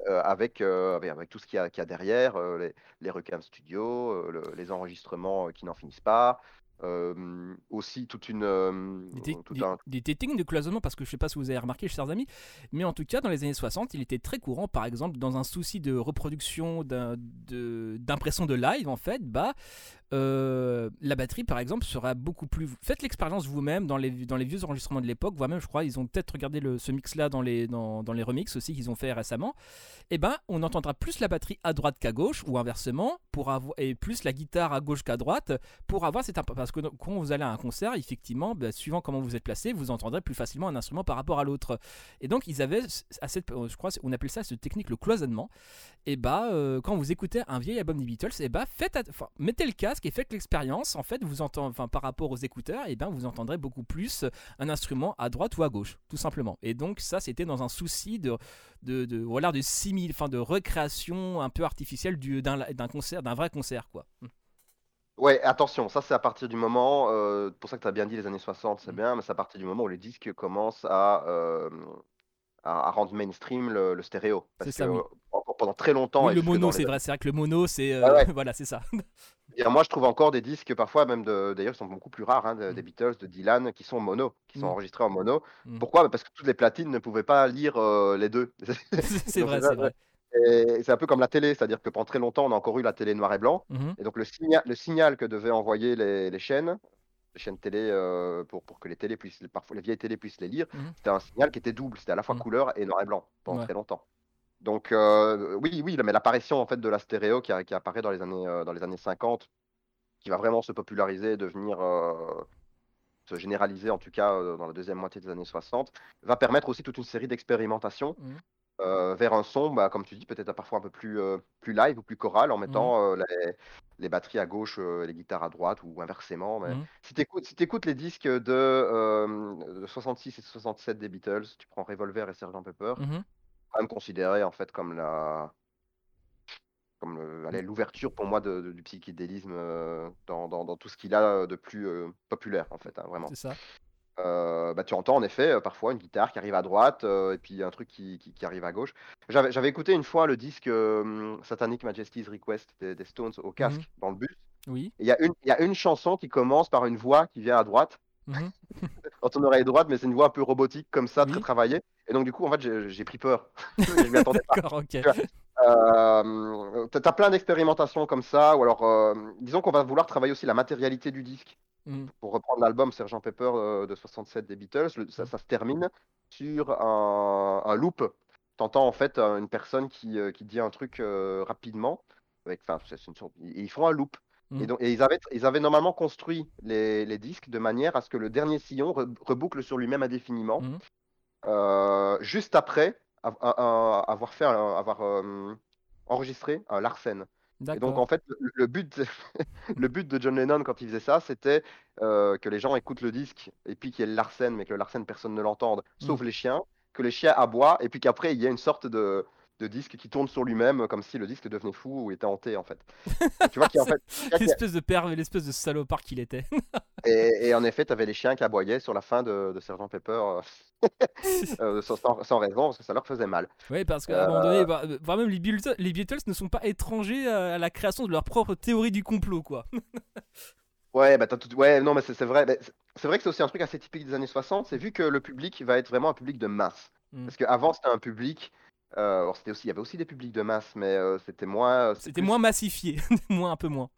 euh, avec, euh, avec, avec tout ce qu'il y a, qu'il y a derrière, les, les requins studio, le- les enregistrements qui n'en finissent pas, euh, aussi toute une, euh, Des, tout des- un- des techniques de cloisonnement, parce que je sais pas si vous avez remarqué, chers amis, mais en tout cas, dans les années 60, il était très courant, par exemple, dans un souci de reproduction, d'un- de- d'impression de, live, en fait, bah, euh, la batterie, par exemple, sera beaucoup plus. Faites l'expérience vous-même dans les, vieux enregistrements de l'époque, voire même, je crois, ils ont peut-être regardé ce mix-là dans les, dans, dans remixes aussi qu'ils ont fait récemment. Et ben, on entendra plus la batterie à droite qu'à gauche, ou inversement, pour avoir, et plus la guitare à gauche qu'à droite, pour avoir cette parce que quand vous allez à un concert, effectivement, bah, suivant comment vous êtes placé, vous entendrez plus facilement un instrument par rapport à l'autre. Et donc ils avaient à cette, je crois, on appelle ça cette technique le cloisonnement. Et bah euh, quand vous écoutez un vieil album des Beatles, et bah enfin, mettez le casque et faites l'expérience. En fait, vous entendez, enfin par rapport aux écouteurs, et ben vous entendrez beaucoup plus un instrument à droite ou à gauche, tout simplement. Et donc ça, c'était dans un souci de de, de voilà de simil, enfin de recréation un peu artificielle du d'un concert, d'un vrai concert quoi. Ouais, attention, ça c'est à partir du moment, euh, pour ça que tu as bien dit les années 60, c'est Mm. bien, mais c'est à partir du moment où les disques commencent à, euh, à, à rendre mainstream le, le stéréo. Parce C'est ça, que oui. euh, en- pendant très longtemps, Oui, le mono, les c'est vrai, c'est vrai que le mono, c'est euh, ouais. voilà, c'est ça. Et moi, je trouve encore des disques, parfois même de, d'ailleurs, qui sont beaucoup plus rares, hein, de- Mm. des Beatles, de Dylan, qui sont mono, qui sont Mm. enregistrés en mono. Mm. Pourquoi? Bah, Parce que toutes les platines ne pouvaient pas lire euh, les deux. c'est vrai, c'est vrai. C'est un peu comme la télé, c'est-à-dire que pendant très longtemps, on a encore eu la télé noir et blanc. Et donc, le, signa- le signal que devaient envoyer les, les chaînes, les chaînes télé, euh, pour, pour que les, télés puissent, parfois, les vieilles télés puissent les lire, c'était un signal qui était double. C'était à la fois couleur et noir et blanc pendant Ouais. très longtemps. Donc, euh, oui, oui, mais l'apparition en fait, de la stéréo qui, a- qui apparaît dans les, années, euh, dans les années 50, qui va vraiment se populariser, devenir, euh, se généraliser en tout cas dans la deuxième moitié des années 60, va permettre aussi toute une série d'expérimentations euh, vers un son, bah, comme tu dis, peut-être parfois un peu plus, plus live ou plus choral en mettant euh, les, les batteries à gauche les guitares à droite ou inversement. Mais Mhm. si tu écoutes, si les disques de, euh, de 66 et 67 des Beatles, tu prends Revolver et Sgt Pepper. Quand même considéré en fait comme la comme l'ouverture pour moi de- de- du psychédélisme euh, dans, dans- dans tout ce qu'il a de plus euh, populaire en fait, hein, vraiment. C'est ça. Euh, bah, tu entends en effet parfois une guitare qui arrive à droite euh, et puis un truc qui, qui- qui arrive à gauche. J'avais, j'avais écouté une fois le disque euh, Satanic Majesty's Request des, des Stones au casque Mhm. dans le bus. Oui. Il y, a une- il y a une chanson qui commence par une voix qui vient à droite, Mhm. dans ton oreille droite, mais c'est une voix un peu robotique comme ça, très Oui. travaillée. Et donc du coup en fait j'ai, pris peur. Je m'y attendais pas. D'accord, ok. Euh, t'as plein d'expérimentations comme ça, ou alors euh, disons qu'on va vouloir travailler aussi la matérialité du disque. Mhm. Pour reprendre l'album Sgt Pepper euh, de 67 des Beatles, le- ça, ça se termine sur un, un loop. T'entends en fait euh, une personne qui, qui dit un truc rapidement, avec, une sorte- ils font un loop. Mhm. Et, donc, et ils, avaient, ils avaient normalement construit les, les disques de manière à ce que le dernier sillon re- reboucle sur lui-même indéfiniment, Mhm. euh, juste après av- avoir fait, avoir euh, enregistré un Larsen. Et donc, en fait, le, but, le but de John Lennon quand il faisait ça, c'était euh, que les gens écoutent le disque et puis qu'il y ait le Larsen, mais que le Larsen, personne ne l'entende, sauf Mm. les chiens, que les chiens aboient et puis qu'après, il y ait une sorte de, de disque qui tourne sur lui-même, comme si le disque devenait fou ou était hanté, en fait. Et tu vois en fait, L'espèce de père, l'espèce de salopard qu'il était. et, et en effet, tu avais les chiens qui aboyaient sur la fin de, de Sgt Pepper euh, euh, sans, raison, parce que ça leur faisait mal. Oui, parce qu'à un moment donné, bah, euh, vraiment, les Beatles, les Beatles ne sont pas étrangers à, la création de leur propre théorie du complot, quoi. Ouais, bah tout... ouais, non, mais c'est vrai. C'est vrai que c'est aussi un truc assez typique des années 60, c'est vu que le public va être vraiment un public de masse. Mm. Parce qu'avant, c'était un public. Euh, alors c'était aussi, il y avait aussi des publics de masse, mais euh, c'était moins. euh, C'était plus- moins massifié, moins un peu moins.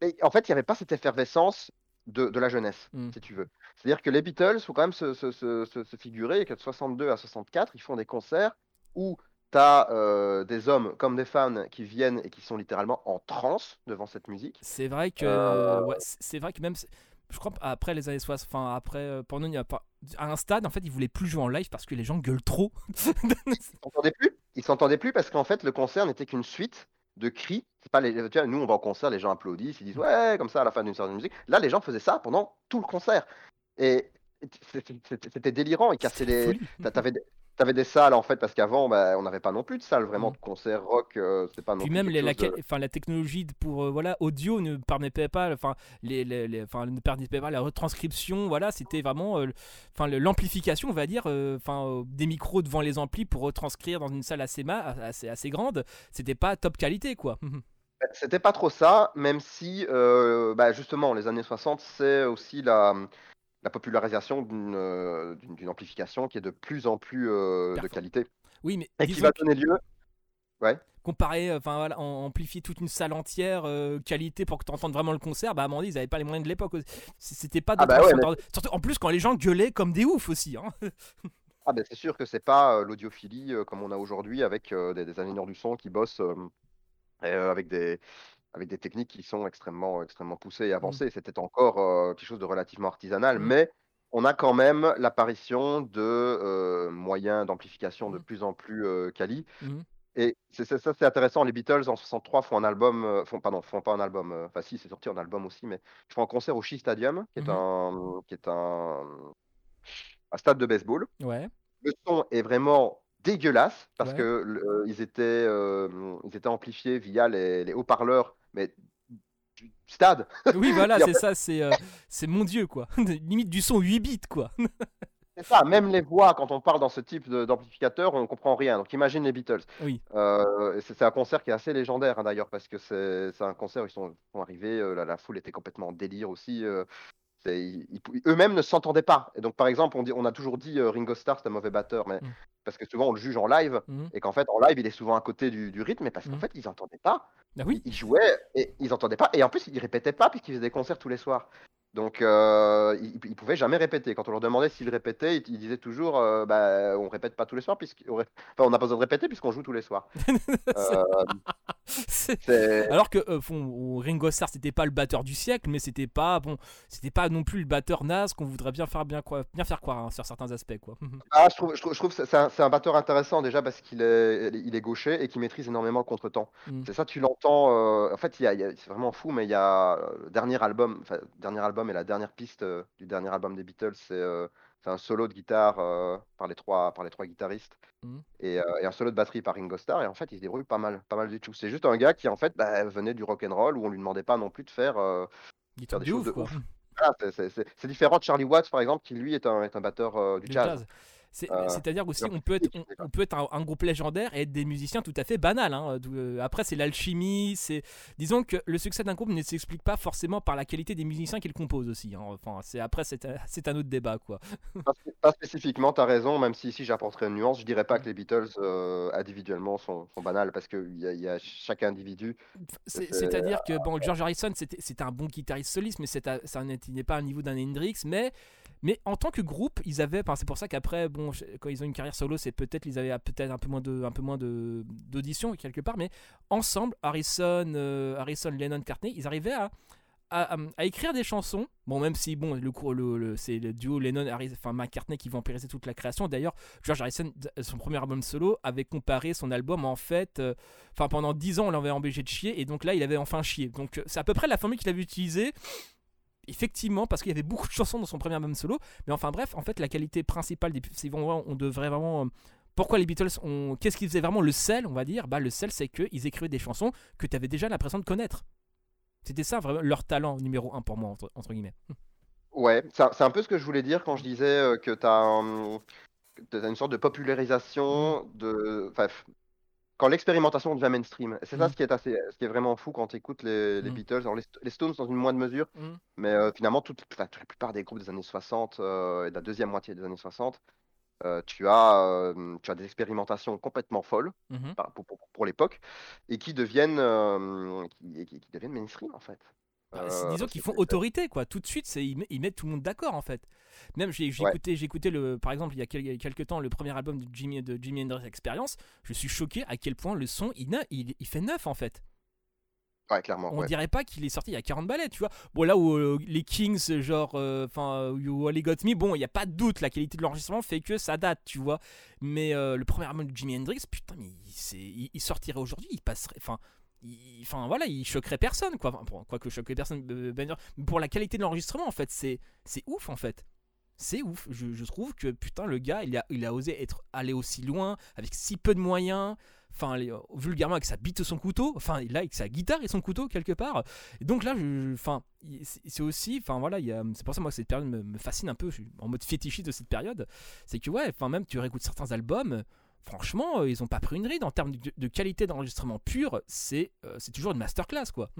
Et en fait, il n'y avait pas cette effervescence de, de la jeunesse, Mm. si tu veux. C'est-à-dire que les Beatles, faut quand même se, se- se- se- se figurer que de 62 à 64, ils font des concerts où tu as des hommes comme des femmes qui viennent et qui sont littéralement en transe devant cette musique. C'est vrai que, Euh, ouais, c'est vrai que même, je crois après les années 60, enfin après, euh, pendant il y a pas, à un stade, en fait, ils voulaient plus jouer en live parce que les gens gueulent trop. Ils s'entendaient plus. Ils s'entendaient plus parce qu'en fait, le concert n'était qu'une suite de cris. C'est pas les, tu vois, nous, on va en concert, les gens applaudissent, ils disent ouais, comme ça à la fin d'une certaine musique. Là, les gens faisaient ça pendant tout le concert. Et c'était délirant. Ils cassaient les. T'avais t'avais des salles en fait parce qu'avant, bah, on n'avait pas non plus de salles vraiment de concert rock. euh, c'est pas non Puis plus même les- la, de- la technologie pour euh, voilà audio ne permettait pas, enfin les, les- ne permettait pas la retranscription. Voilà, c'était vraiment, euh, enfin l'amplification, on va dire, euh, enfin des micros devant les amplis pour retranscrire dans une salle assez ma- assez, assez grande. C'était pas top qualité quoi. C'était pas trop ça, même si, bah, justement, les années 60, c'est aussi la, la popularisation d'une euh, d'une- amplification qui est de plus en plus euh, de qualité oui, mais et qui va donner lieu. comparer, euh, enfin voilà, amplifier toute une salle entière, euh, qualité pour que tu entendes vraiment le concert, bah à moment donné, ils avaient pas les moyens de l'époque. C'était pas Ah bah ouais, Surtout en plus quand les gens gueulaient comme des oufs aussi. Hein. Ah ben c'est sûr que c'est pas euh, l'audiophilie euh, comme on a aujourd'hui avec des, des ingénieurs du son qui bossent avec des avec des techniques qui sont extrêmement extrêmement poussées et avancées. C'était encore euh, quelque chose de relativement artisanal, Mm. mais on a quand même l'apparition de euh, moyens d'amplification de Mm. plus en plus euh, quali. Et c'est ça c'est intéressant. Les Beatles en 63 font un album, euh, font pardon, font pas un album. Enfin si, c'est sorti en album aussi, mais ils font un concert au Shea Stadium, qui est un qui est un un stade de baseball. Ouais. Le son est vraiment dégueulasses parce Ouais. que ils étaient, euh, ils étaient amplifiés via les, les haut-parleurs, mais du stade. Oui, voilà, c'est ça, c'est euh, c'est mon dieu, quoi. Limite du son 8 bits, quoi. C'est ça, même les voix, quand on parle dans ce type d'amplificateur, on comprend rien. Donc imagine les Beatles. Oui. Euh, c'est un concert qui est assez légendaire hein, d'ailleurs, parce que c'est c'est un concert où ils sont, sont arrivés, euh, la, la foule était complètement en délire aussi. Ils- Eux-mêmes ne s'entendaient pas. Et donc par exemple, on, dit, on a toujours dit euh, Ringo Starr c'est un mauvais batteur, mais Mm. parce que souvent on le juge en live, Mhm. et qu'en fait en live il est souvent à côté du, du rythme, mais parce qu'en Mm. fait ils n'entendaient pas. Ah oui. Ils jouaient et ils n'entendaient pas. Et en plus ils répétaient pas puisqu'ils faisaient des concerts tous les soirs. Donc euh, ils, ils pouvaient jamais répéter. Quand on leur demandait s'ils répétaient, ils, ils disaient toujours euh, bah, on répète pas tous les soirs puisqu'on enfin, on n'a pas besoin de répéter puisqu'on joue tous les soirs. Euh, Alors que euh, bon, Ringo Starr c'était pas le batteur du siècle, mais c'était pas bon, c'était pas non plus le batteur naze qu'on voudrait bien faire bien, quoi, bien faire croire hein, sur certains aspects quoi. Ah, je trouve, je trouve, je trouve que c'est un, batteur intéressant déjà parce qu'il est, il est gaucher et qu'il maîtrise énormément le contretemps. Mm. C'est ça, tu l'entends. en fait, c'est vraiment fou, mais il y a dernier album, dernier album et la dernière piste euh, du dernier album des Beatles, c'est euh, un solo de guitare euh, par les trois, par les trois guitaristes Mm. et, et un solo de batterie par Ringo Starr. Et en fait, il se débrouille pas mal, pas mal du tout. C'est juste un gars qui en fait bah, venait du rock and roll où on lui demandait pas non plus de faire. Des Faire des de choses ouf de quoi. ouf. voilà, c'est- différent de Charlie Watts par exemple, qui lui est un, est un batteur euh, du Du jazz. jazz. C'est- Euh, C'est-à-dire aussi, on peut être, on, peut être un, un groupe légendaire et être des musiciens tout à fait banals. hein, euh, Après, c'est l'alchimie. C'est, disons que le succès d'un groupe ne s'explique pas forcément par la qualité des musiciens qu'ils composent aussi. hein. Enfin, c'est après, c'est, un- c'est un autre débat quoi. Pas, pas spécifiquement, tu as raison, même si ici j'apporterai une nuance, je dirais pas que les Beatles euh, individuellement sont, sont banals parce qu'il y, a- il y a chaque individu. C'est- C'est- C'est-à-dire que bon, George Harrison, c'était c'était un bon guitariste soliste, mais c'est ça n'est pas un niveau d'un Hendrix. Mais, mais en tant que groupe, ils avaient. c'est pour ça qu'après, bon, quand ils ont une carrière solo, c'est peut-être ils avaient peut-être un peu moins de, un peu moins de d'audition quelque part. Mais ensemble, Harrison, euh, Harrison, Lennon, Cartney, ils arrivaient à écrire des chansons. Bon, même si bon, le, le, c'est le duo Lennon, enfin McCartney qui vampiriser toute la création. D'ailleurs, George Harrison, son premier album solo, avait comparé son album en fait. euh, Enfin, pendant 10 ans, on l'avait empêché de chier, et donc là, il avait enfin chié. Donc, euh, c'est à peu près la formule qu'il avait utilisée. Effectivement, parce qu'il y avait beaucoup de chansons dans son premier album solo. Mais enfin, bref, en fait, la qualité principale des. c'est vraiment- on devrait vraiment. euh, Pourquoi les Beatles ont. Qu'est-ce qui faisait vraiment le sel, on va dire? Bah, le sel, c'est qu'ils écrivaient des chansons que tu avais déjà l'impression de connaître. C'était ça, vraiment, leur talent numéro un pour moi, entre, entre guillemets. Ouais, c'est un, peu ce que je voulais dire quand je disais euh, que tu as, une sorte de popularisation de. Quand l'expérimentation devient mainstream. C'est ça Mhm. ce qui est, assez, ce qui est vraiment fou quand tu écoutes les, les Mhm. Beatles. Alors, les, Sto- les Stones dans une moindre mesure, Mhm. mais euh, finalement, toute, la plupart des groupes des années 60 euh, et de la deuxième moitié des années 60, euh, tu, as, tu as des expérimentations complètement folles. Mhm. par- pour, pour- pour l'époque et qui deviennent qui, qui- qui deviennent mainstream en fait. Bah, disons qu'ils font autorité, quoi. Tout de suite, ils mettent tout le monde d'accord, en fait. Même, j'ai, Ouais. écouté, le, par exemple, il y a quelques temps, le premier album de Jimmy, de Jimi Hendrix Experience. Je suis choqué à quel point le son, il, il, il fait neuf, en fait. Ouais, clairement. On ouais. dirait pas qu'il est sorti il y a 40 balais, tu vois. Bon, là où euh, les Kings, genre, euh, enfin, You Only Got Me, bon, il n'y a pas de doute, la qualité de l'enregistrement fait que ça date, tu vois. Mais euh, le premier album de Jimi Hendrix, putain, mais il, c'est- il- il sortirait aujourd'hui, il passerait, enfin, enfin voilà, il choquerait personne, quoi. Enfin, bon, quoique choquerait personne, euh, ben pour la qualité de l'enregistrement, en fait, c'est ouf, en fait. C'est ouf. Je, trouve que putain, le gars, il a, il a osé être allé aussi loin avec si peu de moyens. Enfin, euh, vulgairement avec sa bite et son couteau. Enfin, là avec sa guitare et son couteau quelque part. Et donc là, enfin, c'est aussi, enfin voilà, c'est pour ça moi cette période me, me fascine un peu. Je suis en mode fétichiste de cette période. C'est que ouais, enfin même tu réécoutes certains albums. Franchement, euh, ils ont pas pris une ride en termes de, qualité d'enregistrement pur. C'est euh, c'est toujours une masterclass quoi.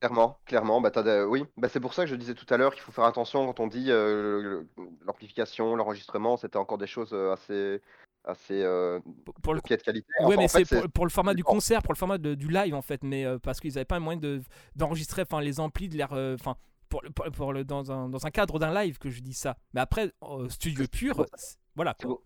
Clairement, clairement. Bah, t'as des- Oui, bah, c'est pour ça que je disais tout à l'heure qu'il faut faire attention quand on dit euh, l'amplification, l'enregistrement, c'était encore des choses euh, assez, assez euh, Pour- le de pied de qualité. Ouais, Enfin, mais en fait, c'est pour, pour le format du concert, pour le format de- du live en fait, mais euh, parce qu'ils n'avaient pas un moyen de- d'enregistrer enfin les amplis de l'air. euh, Enfin, pour, pour, pour le, dans, un, dans un cadre d'un live que je dis ça. Mais après, euh, studio pur, voilà C'est pour,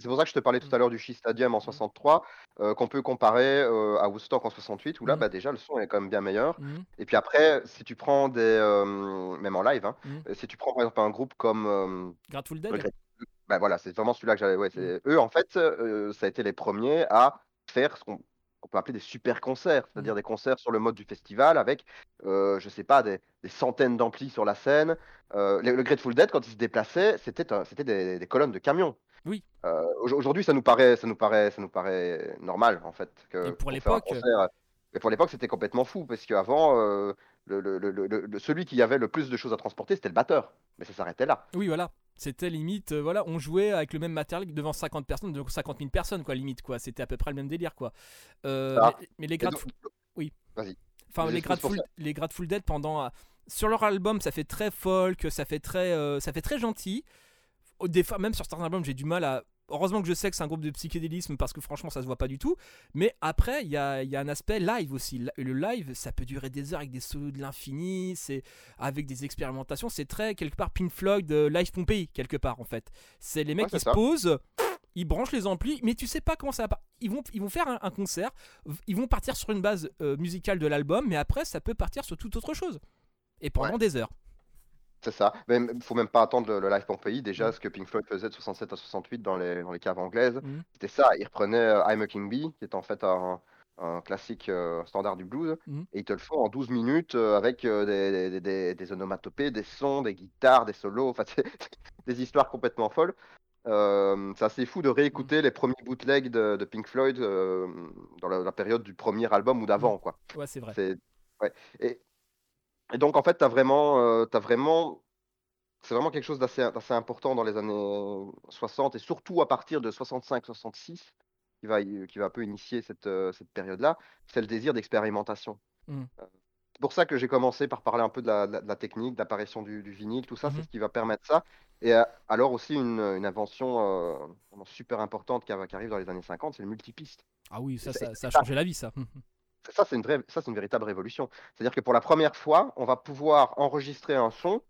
c'est pour- ça que je te parlais tout à l'heure du Shea Stadium en 63, euh, qu'on peut comparer euh, à Woodstock en 68, où là, Mhm. bah, déjà, le son est quand même bien meilleur. Et puis après, si tu prends des. euh, même en live, hein, si tu prends par exemple un groupe comme. Grateful Dead. Bah voilà, c'est vraiment celui-là que j'avais. Ouais, Eux, en fait, ça a été les premiers à faire ce qu'on qu'on peut appeler des super concerts, c'est-à-dire des concerts sur le mode du festival avec, euh, je sais pas, des, des centaines d'amplis sur la scène. Euh, le, le Grateful Dead, quand ils se déplaçaient, c'était des, des colonnes de camions. Oui. Euh, au- Aujourd'hui, ça nous paraît, ça nous paraît, ça nous paraît normal en fait. Que, Et pour l'époque- Mais pour l'époque, c'était complètement fou parce qu'avant, euh, le- le- celui qui avait le plus de choses à transporter, c'était le batteur. Mais ça s'arrêtait là. Oui, voilà. C'était limite, euh, voilà, on jouait avec le même matériel devant 50 personnes, donc 50 000 personnes, quoi, limite, quoi. C'était à peu près le même délire, quoi. Euh, Ah. mais, mais les Grateful, donc- Oui. Vas-y. enfin, les pour Grateful, les Dead pendant, euh, sur leur album, ça fait très folk, ça fait très, ça fait très gentil. Des fois, même sur certains albums, j'ai du mal à. Heureusement que je sais que c'est un groupe de psychédélisme parce que franchement, ça se voit pas du tout. Mais après, il y a, il y a un aspect live aussi. Le live, ça peut durer des heures avec des solos de l'infini, c'est avec des expérimentations. C'est très, quelque part, Pink Floyd, euh, live Pompéi, quelque part, en fait. C'est les mecs Ouais, qui se posent, ils branchent les amplis, mais tu sais pas comment ça va. Ils vont, ils vont faire un, un concert, ils vont partir sur une base euh, musicale de l'album, mais après, ça peut partir sur toute autre chose. Et pendant Ouais. des heures. C'est ça. Il faut même pas attendre le, le live Pompéi. Déjà, Mm. ce que Pink Floyd faisait de 67 à 68 dans les, dans les caves anglaises, Mm. c'était ça. Ils reprenaient euh, I'm a King Bee, qui est en fait un, un classique euh, standard du blues, Mm. et ils te le font en 12 minutes euh, avec des, des, des- des onomatopées, des sons, des guitares, des solos, enfin, des histoires complètement folles. C'est assez fou de réécouter les premiers bootlegs de, de Pink Floyd dans la, la période du premier album ou d'avant, quoi. Ouais, c'est vrai. Ouais. Et, et donc en fait, tu as vraiment, euh, vraiment, c'est vraiment quelque chose d'assez important dans les années 60 et surtout à partir de 65-66 qui va qui va un peu initier cette euh, cette période-là, c'est le désir d'expérimentation. Mm. Euh, C'est pour ça que j'ai commencé par parler un peu de la, de technique, de l'apparition du, du vinyle, tout ça, Mhm. c'est ce qui va permettre ça. Et euh, alors aussi une, une invention euh, super importante qui, arrive dans les années 50, c'est le multipiste. Ah oui, ça, ça, ça a changé la vie, ça. Ça, c'est une vraie, ça, c'est une véritable révolution. C'est-à-dire que pour la première fois, on va pouvoir enregistrer un son,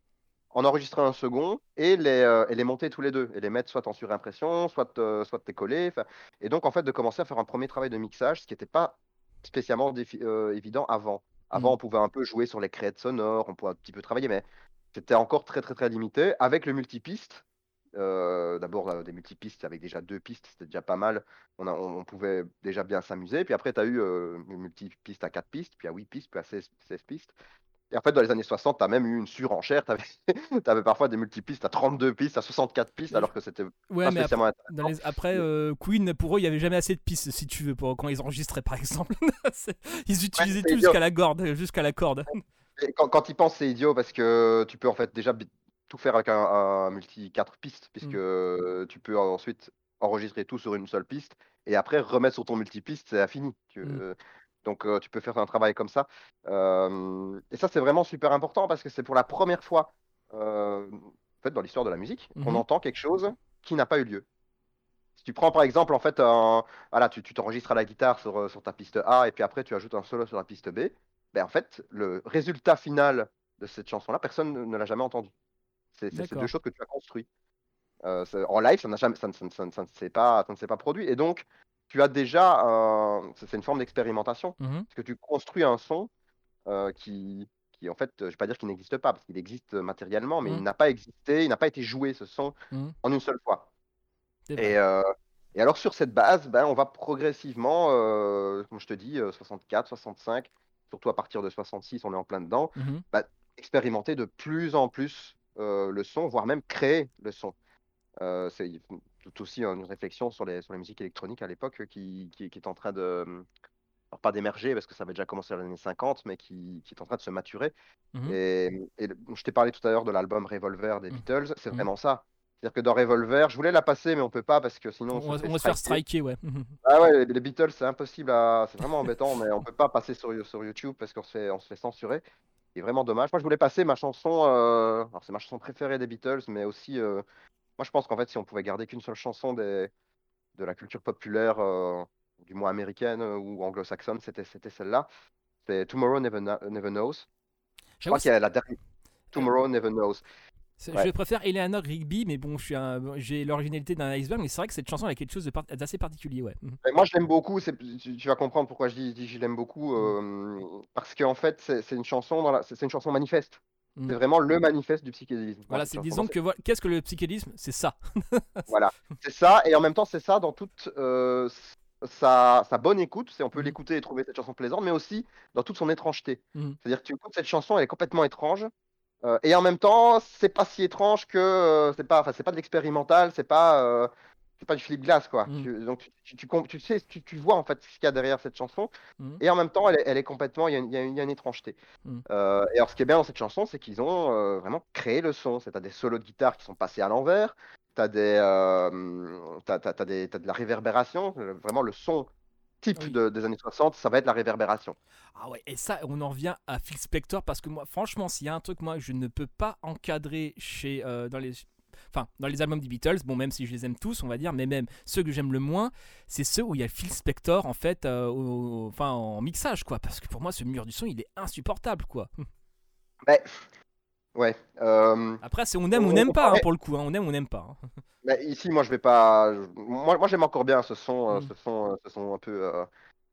en enregistrer un second et les, euh, et les monter tous les deux et les mettre soit en surimpression, soit, euh, soit décollés. Et donc, en fait, de commencer à faire un premier travail de mixage, ce qui n'était pas spécialement euh, évident avant. Avant, Mhm. on pouvait un peu jouer sur les crêtes sonores, on pouvait un petit peu travailler, mais c'était encore très, très, très limité. Avec le multipiste, euh, d'abord euh, des multipistes avec déjà deux pistes, c'était déjà pas mal. On, a- on, on pouvait déjà bien s'amuser. Puis après, tu as eu euh, une multipiste à 4 pistes, puis à 8 pistes, puis à 16, 16 pistes. Et en fait, dans les années 60, tu as même eu une surenchère. Tu avais, parfois des multipistes à 32 pistes, à 64 pistes, alors que c'était Ouais, pas mais après, spécialement dans les- après, euh, Queen, pour eux, il y avait jamais assez de pistes, si tu veux, pour quand ils enregistraient, par exemple. Ils utilisaient tout jusqu'à la corde, jusqu'à la corde. Et quand, quand ils pensent, c'est idiot parce que tu peux en fait déjà tout faire avec un, un multi 4 pistes, puisque euh, tu peux ensuite enregistrer tout sur une seule piste et après remettre sur ton multipiste, c'est infini. Tu- Mm. euh, donc euh, tu peux faire un travail comme ça. Euh, et ça, c'est vraiment super important parce que c'est pour la première fois euh, en fait, dans l'histoire de la musique qu'on Mhm. entend quelque chose qui n'a pas eu lieu. Si tu prends par exemple, en fait, un, voilà, tu t'enregistres à la guitare sur, euh, sur ta piste A et puis après tu ajoutes un solo sur la piste B, ben en fait, le résultat final de cette chanson-là, personne ne, ne l'a jamais entendu. C'est deux choses que tu as construites. Euh, en live, ça, jamais, ça, ne- ça ça ne- s'est pas, ça ne s'est pas produit. Et donc, tu as déjà, un- c'est une forme d'expérimentation, Mhm. parce que tu construis un son euh, qui, qui, en fait, je ne vais pas dire qu'il n'existe pas, parce qu'il existe matériellement, mais Mhm. il n'a pas existé, il n'a pas été joué, ce son, Mhm. en une seule fois. Et, euh, et alors sur cette base, ben, on va progressivement, comme je te dis, euh, 64, 65, surtout à partir de 66, on est en plein dedans, Mhm. expérimenter de plus en plus le son, voire même créer le son. Euh, c'est tout aussi une réflexion sur les, sur les musiques électroniques à l'époque euh, qui, qui, qui est en train de, alors pas d'émerger parce que ça avait déjà commencé dans les années 50, mais qui, qui est en train de se maturer. Mhm. Et, je t'ai parlé tout à l'heure de l'album Revolver des Mhm. Beatles, c'est Mhm. vraiment ça. C'est-à-dire que dans Revolver, je voulais la passer, mais on peut pas parce que sinon On, se va, fait on va se faire striker. ouais. Ah ouais, les, les Beatles, c'est impossible à. C'est vraiment embêtant, mais on peut pas passer sur, sur YouTube parce qu'on se fait, on se fait censurer. C'est vraiment dommage. Moi, je voulais passer ma chanson. euh, Alors, c'est ma chanson préférée des Beatles, mais aussi. euh, Moi, je pense qu'en fait, si on pouvait garder qu'une seule chanson des... de la culture populaire, euh, du moins américaine ou anglo-saxonne, c'était c'était celle-là. C'est Tomorrow Never, Never Knows. Je crois qu'il y a la dernière. Tomorrow Never Knows. Ouais. Je préfère Eleanor Rigby, mais bon, j'ai l'originalité d'un iceberg, mais c'est vrai que cette chanson elle a quelque chose d'assez particulier, ouais. Mhm. Et moi, je l'aime beaucoup. Tu, tu vas comprendre pourquoi je dis, je l'aime beaucoup. euh, parce qu'en fait, c'est une chanson dans la... c'est c'est une chanson manifeste. Mm. C'est vraiment le manifeste du psychédélisme. Voilà, c'est disons que qu'est-ce que le psychédélisme? C'est ça. Voilà, c'est ça. Et en même temps, c'est ça dans toute. euh, sa, sa bonne écoute, c'est on peut Mhm. l'écouter et trouver cette chanson plaisante, mais aussi dans toute son étrangeté. Mhm. C'est-à-dire que tu écoutes cette chanson, elle est complètement étrange, euh, et en même temps, c'est pas si étrange que euh, c'est pas, enfin, c'est pas de l'expérimental, c'est pas, euh, c'est pas du Philippe Glass, quoi. Tu- donc tu, tu, sais, tu, tu vois en fait ce qu'il y a derrière cette chanson, Mhm. et en même temps, elle est, elle est complètement, il y a, une- il y y a une étrangeté. Mhm. Euh, et alors, ce qui est bien dans cette chanson, c'est qu'ils ont vraiment créé le son. C'est t'as des solos de guitare qui sont passés à l'envers, t'as des, t'as, t'as- t'as des, t'as de la réverbération. Vraiment, le son type Oui. de- des années 60, ça va être la réverbération. Ah ouais, et ça, on en revient à Phil Spector parce que moi, franchement, s'il y a un truc, moi, je ne peux pas encadrer chez, euh, dans les. Enfin, dans les albums des Beatles, bon, même si je les aime tous, on va dire, mais même ceux que j'aime le moins, c'est ceux où il y a Phil Spector, en fait, euh, au- enfin, en mixage, quoi. Parce que pour moi, ce mur du son, il est insupportable, quoi. Ouais. euh, Après, c'est on aime ou on n'aime pas, hein, pour le coup, hein, on aime ou on n'aime pas. hein. mais ici, moi, je vais pas. Moi, moi j'aime encore bien ce son, euh, Mm. ce son, euh, ce son un peu euh,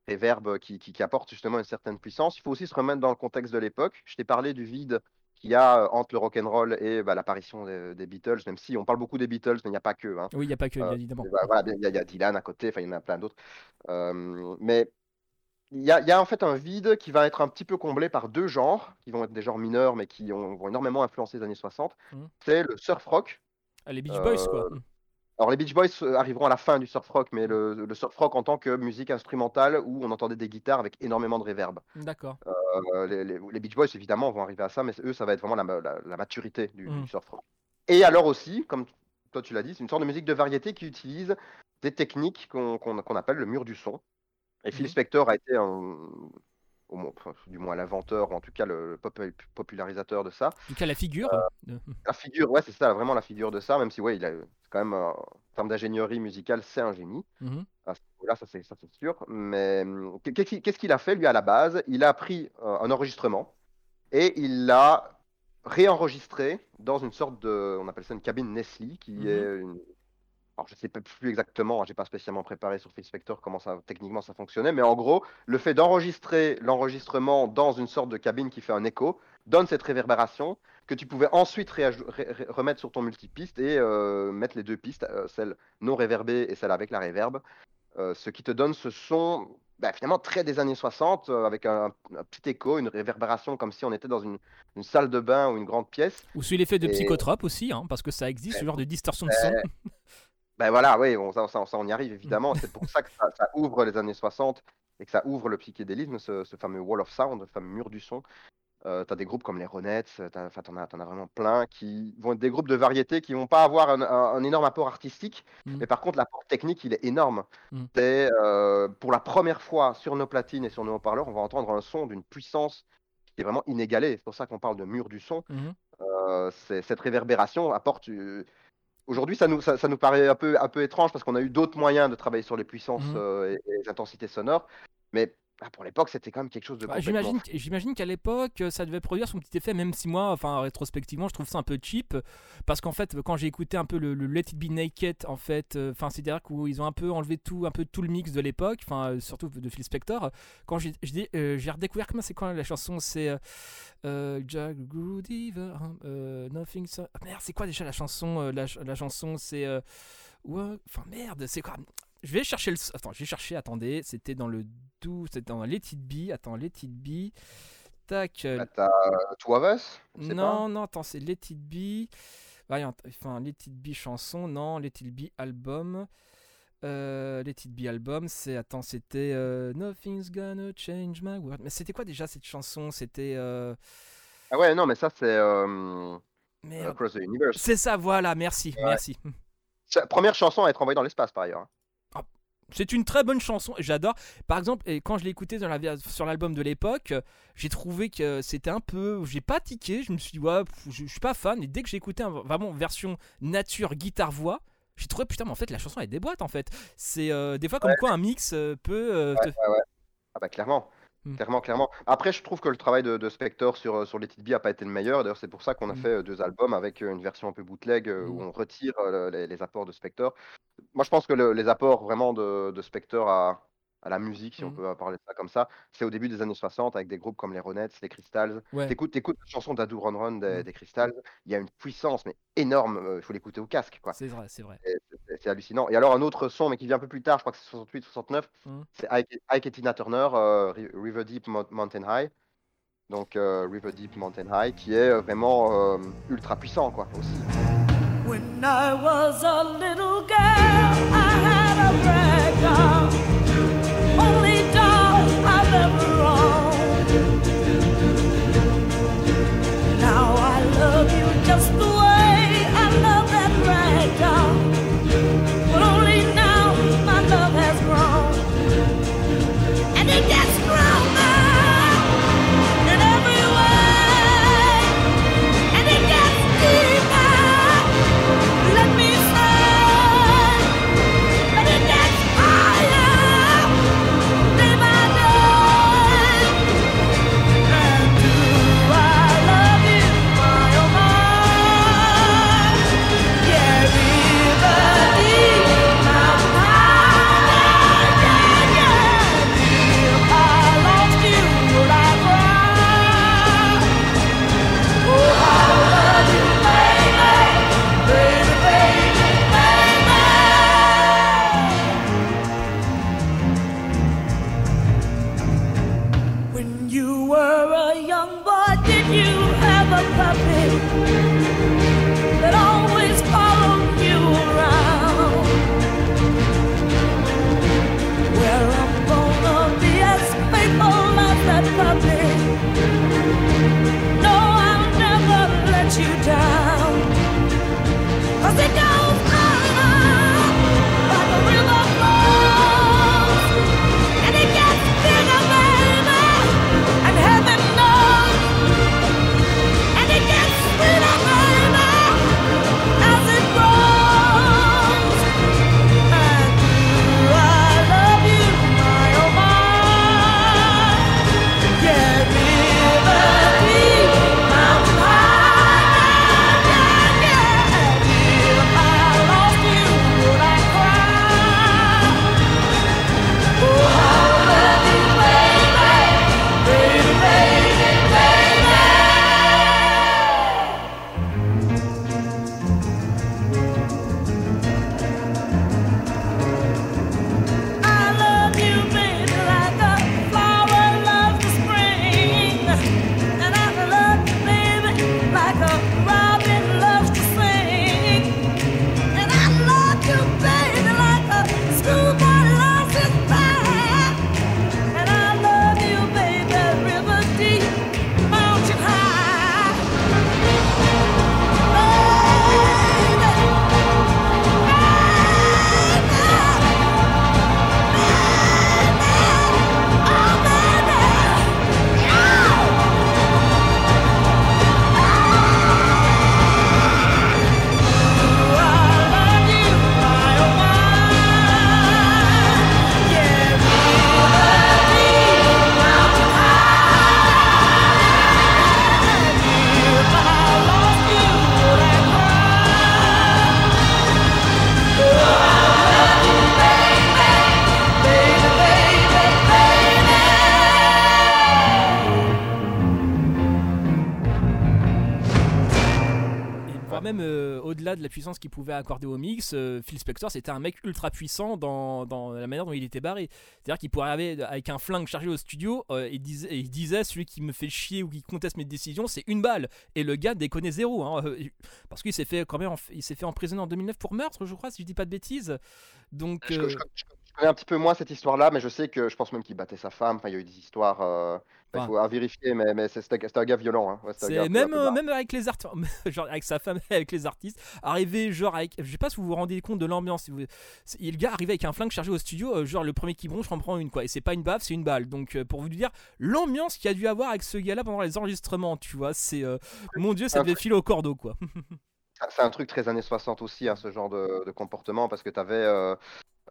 réverb qui, qui, qui apporte justement une certaine puissance. Il faut aussi se remettre dans le contexte de l'époque. Je t'ai parlé du vide qu'il y a euh, entre le rock'n'roll et bah, l'apparition des, des Beatles, même si on parle beaucoup des Beatles, mais il n'y a pas que. Oui, il n'y a pas que, Euh, évidemment. Bah, voilà, il y, y a Dylan à côté, enfin il y en a plein d'autres. Euh, mais il y a, il y a en fait un vide qui va être un petit peu comblé par deux genres, qui vont être des genres mineurs, mais qui ont, vont énormément influencer les années 60. Mhm. C'est le surf rock. Ah, les Beach Boys, quoi. Alors les Beach Boys euh, arriveront à la fin du surf rock, mais le, le surf rock en tant que musique instrumentale où on entendait des guitares avec énormément de réverb. D'accord. Euh, les, les- les Beach Boys évidemment vont arriver à ça, mais eux ça va être vraiment la, la- la maturité du, du surf rock. Et alors aussi, comme toi tu l'as dit, c'est une sorte de musique de variété qui utilise des techniques qu'on appelle le mur du son. Et Phil Mhm. Spector a été un- au moins- enfin, du moins l'inventeur, ou en tout cas le, le pop- popularisateur de ça. En tout cas, la figure. Euh, La figure, ouais, c'est ça, vraiment la figure de ça, même si, ouais, il a quand même, euh, en termes d'ingénierie musicale, c'est un génie. Mhm. À ce niveau-là, ça c'est sûr. Mais hum, qu'est- qu'est-ce qu'il qu'est-ce qu'il a fait, lui, à la base? Il a pris euh, un enregistrement et il l'a réenregistré dans une sorte de, on appelle ça une cabine Nestlé, qui Mhm. est une... Alors, je sais pas plus exactement, hein, j'ai pas spécialement préparé sur Phil Spector comment ça, techniquement ça fonctionnait, mais en gros, le fait d'enregistrer l'enregistrement dans une sorte de cabine qui fait un écho donne cette réverbération que tu pouvais ensuite remettre sur ton multipiste et euh, mettre les deux pistes, euh, celle non réverbée et celle avec la réverbe, euh, ce qui te donne ce son bah, finalement très des années 60 euh, avec un, un petit écho, une réverbération comme si on était dans une, une salle de bain ou une grande pièce. Ou sous l'effet de Et- psychotrope aussi, hein, parce que ça existe, ce genre de distorsion de son. Ben voilà, oui, bon, ça, on y arrive évidemment. C'est pour ça que ça, ça ouvre les années 60 et que ça ouvre le psychédélisme, ce, ce fameux wall of sound, le fameux mur du son. Euh, t'as des groupes comme les Ronettes, enfin, t'en as, as vraiment plein qui vont être des groupes de variété qui vont pas avoir un, un- un énorme apport artistique, Mm. mais par contre l'apport technique il est énorme. Mm. C'est euh, pour la première fois sur nos platines et sur nos haut-parleurs, on va entendre un son d'une puissance qui est vraiment inégalée. C'est pour ça qu'on parle de mur du son. Euh, cette réverbération apporte. Aujourd'hui, ça nous, ça, ça nous paraît un peu, un peu étrange parce qu'on a eu d'autres moyens de travailler sur les puissances Mhm. euh, et, et les intensités sonores. Mais ah, pour l'époque, c'était quand même quelque chose de Bah, complètement J'imagine, j'imagine qu'à l'époque, euh, ça devait produire son petit effet, même si moi, enfin rétrospectivement, je trouve ça un peu cheap, parce qu'en fait, quand j'ai écouté un peu le, le Let It Be Naked, en fait, euh, enfin c'est-à-dire qu'ils ont un peu enlevé tout, un peu tout le mix de l'époque, enfin euh, surtout de Phil Spector. Quand j'ai euh, redécouvert comment c'est quoi la chanson, c'est euh, euh, Jack Good euh, Nothing. So... Ah, merde, c'est quoi déjà la chanson euh, la, ch- la chanson, c'est euh, enfin merde, c'est quoi? Je vais chercher le. Attends, je vais chercher. Attendez, c'était dans le 12, c'était dans Let It Be. Attends, Let It Be. Tac. euh, Bah, T'as euh, non, non, attends, c'est Let It Be. Voyons, enfin, Let It Be chanson, non, Let It Be album. Euh, Let It Be album, c'est. Attends, c'était euh, Nothing's Gonna Change My World. Mais c'était quoi déjà cette chanson C'était. euh. Ah ouais, non, mais ça, c'est. Across the Universe. C'est ça, voilà, merci, Ouais. merci. Première chanson à être envoyée dans l'espace, par ailleurs. C'est une très bonne chanson, j'adore. Par exemple, et quand je l'ai écouté dans la, ver- sur l'album de l'époque, j'ai trouvé que c'était un peu. J'ai pas tiqué, je me suis dit, ouais, je, je suis pas fan. Et dès que j'ai écouté un- vraiment version nature, guitare-voix, j'ai trouvé, putain, mais en fait, la chanson elle déboîte en fait. C'est euh, des fois comme quoi un mix euh, peut. euh, te- Ah bah clairement. Mm. Clairement, clairement. Après, je trouve que le travail de, de Spector sur, euh, sur Let It Be a pas été le meilleur. D'ailleurs, c'est pour ça qu'on a Mm. fait euh, deux albums avec euh, une version un peu bootleg où Mm. on retire les, les apports de Spector. Moi, je pense que le- les apports vraiment de, de Spector à, à la musique, si on Mm. peut parler de ça comme ça, c'est au début des années 60 avec des groupes comme les Ronettes, les Crystals. Ouais. T'écoutes, t'écoutes la chanson d'Adu Run Run des, Mm. des Crystals, il y a une puissance mais énorme. euh, Il faut l'écouter au casque, quoi. C'est vrai, c'est vrai. C'est- hallucinant. Et alors, un autre son, mais qui vient un peu plus tard, je crois que c'est 68, 69, Mhm. c'est Ike, et Tina Turner, euh, Ri- River Deep Mou- Mountain High. Donc, euh, River Deep Mountain High, qui est vraiment ultra puissant, quoi, aussi. When I was a little girl, I had a au-delà de la puissance qu'il pouvait accorder au mix, euh, Phil Spector c'était un mec ultra puissant dans, dans la manière dont il était barré. C'est-à-dire qu'il pourrait arriver avec un flingue chargé au studio euh, et, disait, et il disait celui qui me fait chier ou qui conteste mes décisions c'est une balle. Et le gars déconnait zéro. hein, euh, parce qu'il s'est fait quand même il s'est fait emprisonner en 2009 pour meurtre je crois si je dis pas de bêtises. Donc Je, euh, je- je- je connais un petit peu moins cette histoire-là, mais je sais que je pense même qu'il battait sa femme. Enfin, il y a eu des histoires. euh, Il Ah. faut à vérifier, mais, mais c'était un gars violent. hein. Ouais, un gars même, euh, même avec les artistes, genre avec sa femme avec les artistes, arriver genre avec, je sais pas si vous vous rendez compte de l'ambiance. Le gars arrivé avec un flingue chargé au studio, euh, genre le premier qui bronche, j'en prends une quoi. Et c'est pas une baffe, c'est une balle. Donc euh, pour vous dire l'ambiance qu'il y a dû avoir avec ce gars-là pendant les enregistrements, tu vois, c'est euh, mon dieu, ça devait filer au cordeau quoi. C'est un truc très années 60 aussi, hein, ce genre de, de comportement, parce que tu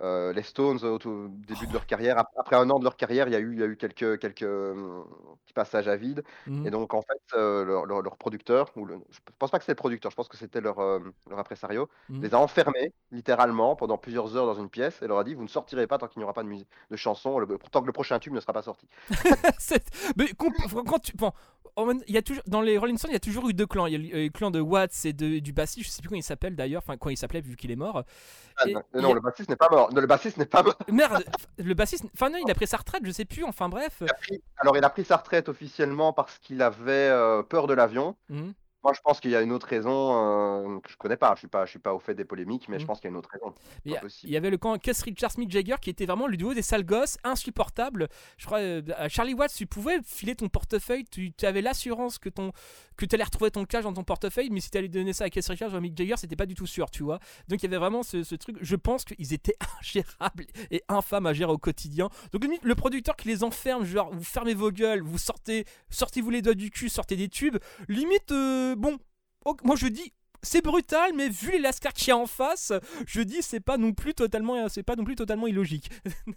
avais les Stones au tout début de leur carrière. Ap- Après un an de leur carrière, il y a eu, il y a eu quelques, quelques hum, petits passages à vide. Mhm. Et donc, en fait, euh, leur, leur- leur producteur, ou le, je pense pas que c'était le producteur, je pense que c'était leur, euh, leur impresario, Mhm. les a enfermés littéralement pendant plusieurs heures dans une pièce et leur a dit Vous ne sortirez pas tant qu'il n'y aura pas de, musique, de chanson, le, tant que le prochain tube ne sera pas sorti. Mais quand tu, bon, il y a toujours, dans les Rolling Stones, il y a toujours eu deux clans. Il y a le, le clan de Watts et de, du bassiste, je sais plus comment il s'appelle d'ailleurs, enfin, quand il s'appelait vu qu'il est mort. Ah, non, a- le bassiste n'est pas mort. Non, le bassiste n'est pas mort. Merde, le bassiste, enfin non, il a pris sa retraite, je sais plus, enfin bref. Il a pris- Alors, il a pris sa retraite officiellement parce qu'il avait euh, peur de l'avion. Mhm. Moi, je pense qu'il y a une autre raison euh, que je connais pas. Je suis pas, je suis pas au fait des polémiques, mais je Mhm. pense qu'il y a une autre raison. Il y, avait le camp Keith Richards, Mick Jagger qui était vraiment le duo des sales gosses, insupportable. Je crois, euh, à Charlie Watts, tu pouvais filer ton portefeuille, tu, tu avais l'assurance que ton que tu allais retrouver ton cash dans ton portefeuille, mais si tu allais donner ça à Keith Richards ou à Mick Jagger, c'était pas du tout sûr, tu vois. Donc il y avait vraiment ce, ce truc. Je pense qu'ils étaient ingérables et infâmes à gérer au quotidien. Donc le producteur qui les enferme, genre vous fermez vos gueules, vous sortez, sortez-vous les doigts du cul, sortez des tubes. Limite, euh, bon, moi je dis. C'est brutal, mais vu les lascars qu'il y a en face, je dis c'est pas non plus totalement, c'est pas non plus totalement illogique.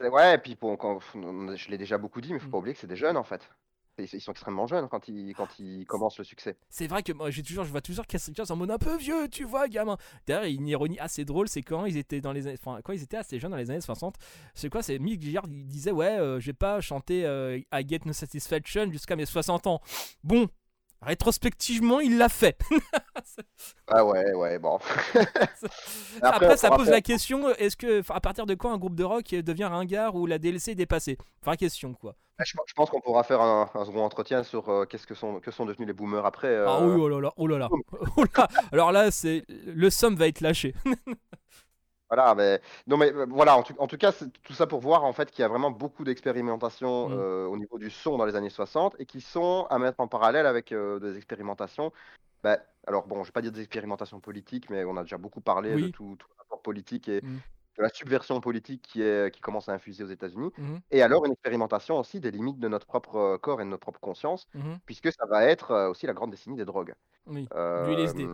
Ouais, et puis bon, quand- je l'ai déjà beaucoup dit, mais faut Mm. pas oublier que c'est des jeunes en fait. Ils sont extrêmement jeunes quand ils, quand ils commencent le succès. C'est vrai que moi j'ai toujours, je vois toujours Richards en mode un peu vieux, tu vois, gamin. D'ailleurs, une ironie assez drôle, c'est quand ils étaient dans les, années- enfin, quand ils étaient assez jeunes dans les années 60. C'est quoi C'est Mick Jagger il disait ouais, euh, j'ai pas chanté euh, I Get No Satisfaction jusqu'à mes 60 ans. Bon, rétrospectivement, il l'a fait. Ah ouais, ouais, bon. Après, ça pose la question est-ce que, enfin, à partir de quand un groupe de rock devient ringard ou la DLC est dépassée? Vraie question quoi. Je, je pense qu'on pourra faire un, un second entretien sur euh, qu'est-ce que sont, que sont devenus les boomers après. euh, Ah oui, oh là là, oh là là. Oh là. Alors là, c'est le somme va être lâché. Voilà, mais non, mais euh, voilà. En tout, en tout cas, tout ça pour voir en fait qu'il y a vraiment beaucoup d'expérimentations Mm. euh, au niveau du son dans les années 60 et qui sont à mettre en parallèle avec euh, des expérimentations. bah, alors bon, je vais pas dire des expérimentations politiques, mais on a déjà beaucoup parlé de tout, tout rapport politique et Mm. de la subversion politique qui est qui commence à infuser aux États-Unis. Mhm, Et alors une expérimentation aussi des limites de notre propre corps et de notre propre conscience, puisque ça va être aussi la grande décennie des drogues. Oui. Euh, LSD.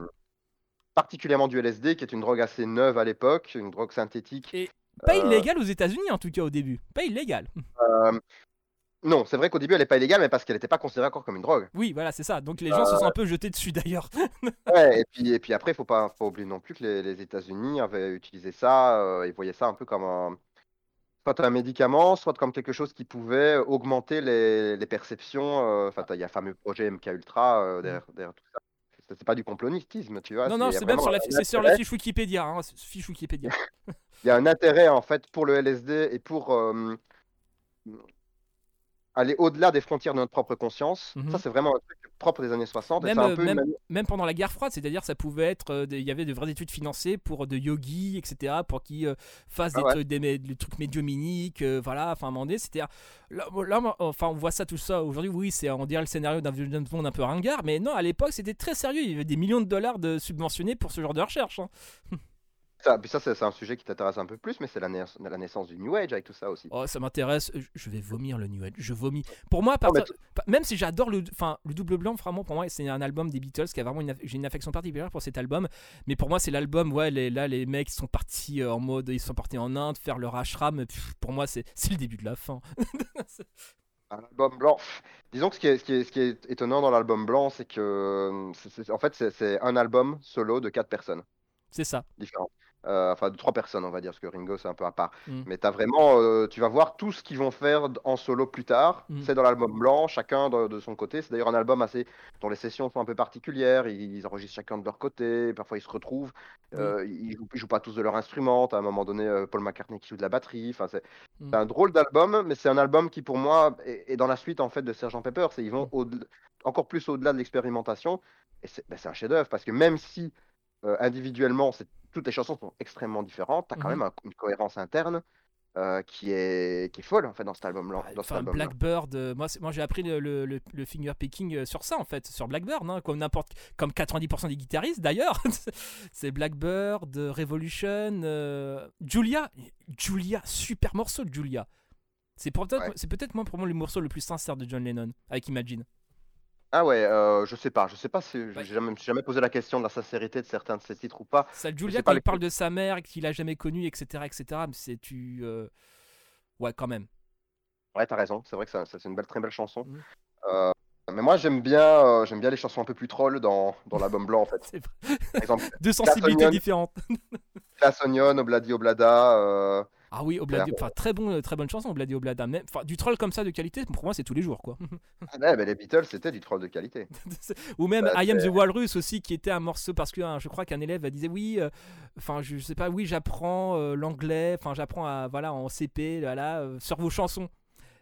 Particulièrement du LSD, qui est une drogue assez neuve à l'époque, une drogue synthétique. Et Pas Euh, illégal aux États-Unis en tout cas au début. Pas illégal. euh, non, c'est vrai qu'au début elle n'est pas illégale, mais parce qu'elle n'était pas considérée encore comme une drogue. Oui, voilà, c'est ça. Donc les gens se sont un peu jetés dessus d'ailleurs. Ouais, et puis, et puis après, il faut pas, faut pas oublier non plus que les, les États-Unis avaient utilisé ça, euh, ils voyaient ça un peu comme un, soit un médicament, soit comme quelque chose qui pouvait augmenter les, les perceptions. euh, Enfin, il y a le fameux projet MK Ultra euh, derrière, derrière tout ça. C'est pas du complotisme, tu vois. non, non, c'est même sur la, c'est sur fiche Wikipédia. Hein, fiche Wikipédia. Il y a un intérêt en fait pour le LSD et pour euh, aller au-delà des frontières de notre propre conscience. Mhm. Ça, c'est vraiment un truc propre des années 60. et Même, un euh, peu même- pendant la guerre froide, c'est-à-dire ça pouvait être, euh, il y avait de vraies études financées pour de yogis, etc., pour qu'ils euh, fassent Ah des ouais. trucs, des, mé- des trucs médiuminiques, euh, voilà, enfin, à un moment donné, c'était, là, là, enfin, on voit ça, tout ça, aujourd'hui, oui, c'est, on dirait le scénario d'un James Bond un peu ringard, mais non, à l'époque, c'était très sérieux, il y avait des millions de dollars de subventionnés pour ce genre de recherche, hein. ça, puis ça, c'est un sujet qui t'intéresse un peu plus, mais c'est la, naiss- la naissance du New Age avec tout ça aussi. Oh, ça m'intéresse. Je- vais vomir le New Age. Je vomis. Pour moi, Non, même si j'adore le, enfin, le double blanc, vraiment pour moi, c'est un album des Beatles qui a vraiment une, j'ai une affection particulière pour cet album. Mais pour moi, c'est l'album. Ouais, les, là, les mecs sont partis euh, en mode, ils sont partis en Inde faire leur ashram. Pff, pour moi, c'est le début de la fin. Un album blanc. Disons que ce qui est, ce qui est, ce qui est étonnant dans l'album blanc, c'est que, euh, en fait, c'est- un album solo de quatre personnes C'est ça. différentes. Euh, enfin, de trois personnes, on va dire, parce que Ringo, c'est un peu à part. Mm. Mais t'as vraiment, euh, tu vas voir tout ce qu'ils vont faire en solo plus tard. Mm. C'est dans l'album blanc, chacun de, de son côté. C'est d'ailleurs un album assez, dont les sessions sont un peu particulières. Ils, ils enregistrent chacun de leur côté. Parfois, ils se retrouvent. Euh, ils, jouent, ils jouent pas tous de leur instrument. À un moment donné Paul McCartney qui joue de la batterie. Enfin, c'est Mm. c'est un drôle d'album, mais c'est un album qui, pour moi, est, est dans la suite en fait de Sgt Pepper. C'est ils vont au encore plus au-delà de l'expérimentation. Et c'est ben, un chef-d'œuvre parce que même si individuellement, c'est- toutes les chansons sont extrêmement différentes, t'as quand Mhm. même un- une cohérence interne euh, qui est qui est folle en fait dans cet dans Enfin, album-là. Blackbird, euh, moi, moi j'ai appris le, le, le- le finger picking euh, sur ça en fait, sur Blackbird, hein, comme n'importe, comme 90% des guitaristes d'ailleurs. c'est Blackbird, Revolution, euh, Julia, Julia, super morceau de Julia. C'est peut-être, Ouais. c'est peut-être moi pour moi le morceau le plus sincère de John Lennon avec Imagine. Ah ouais, euh, je sais pas, je sais pas si Ouais. j'ai jamais, je me suis jamais posé la question de la sincérité de certains de ces titres ou pas. Ça, Julia quand il les- parle de sa mère qu'il a jamais connue, etc., etc. Mais c'est tu, euh, ouais quand même. Ouais, t'as raison, c'est vrai que ça- ça- c'est une belle, très belle chanson. Mhm. Euh, mais moi j'aime bien, j'aime bien les chansons un peu plus troll dans, dans l'album blanc en fait. C'est vrai. Par exemple, Deux sensibilités différentes. Glass Onion, Obladi Oblada, Ah oui, Obladi, enfin très bon, euh, très bonne chanson, Obladi Oblada. Enfin du troll comme ça de qualité, pour moi c'est tous les jours quoi. Ah ouais, mais les Beatles, c'était du troll de qualité. Ou même Bah, I Am the Walrus aussi, qui était un morceau parce que hein, je crois qu'un élève disait oui, euh, enfin je sais pas, oui j'apprends euh, l'anglais, enfin j'apprends à voilà en CP, voilà, euh, sur vos chansons.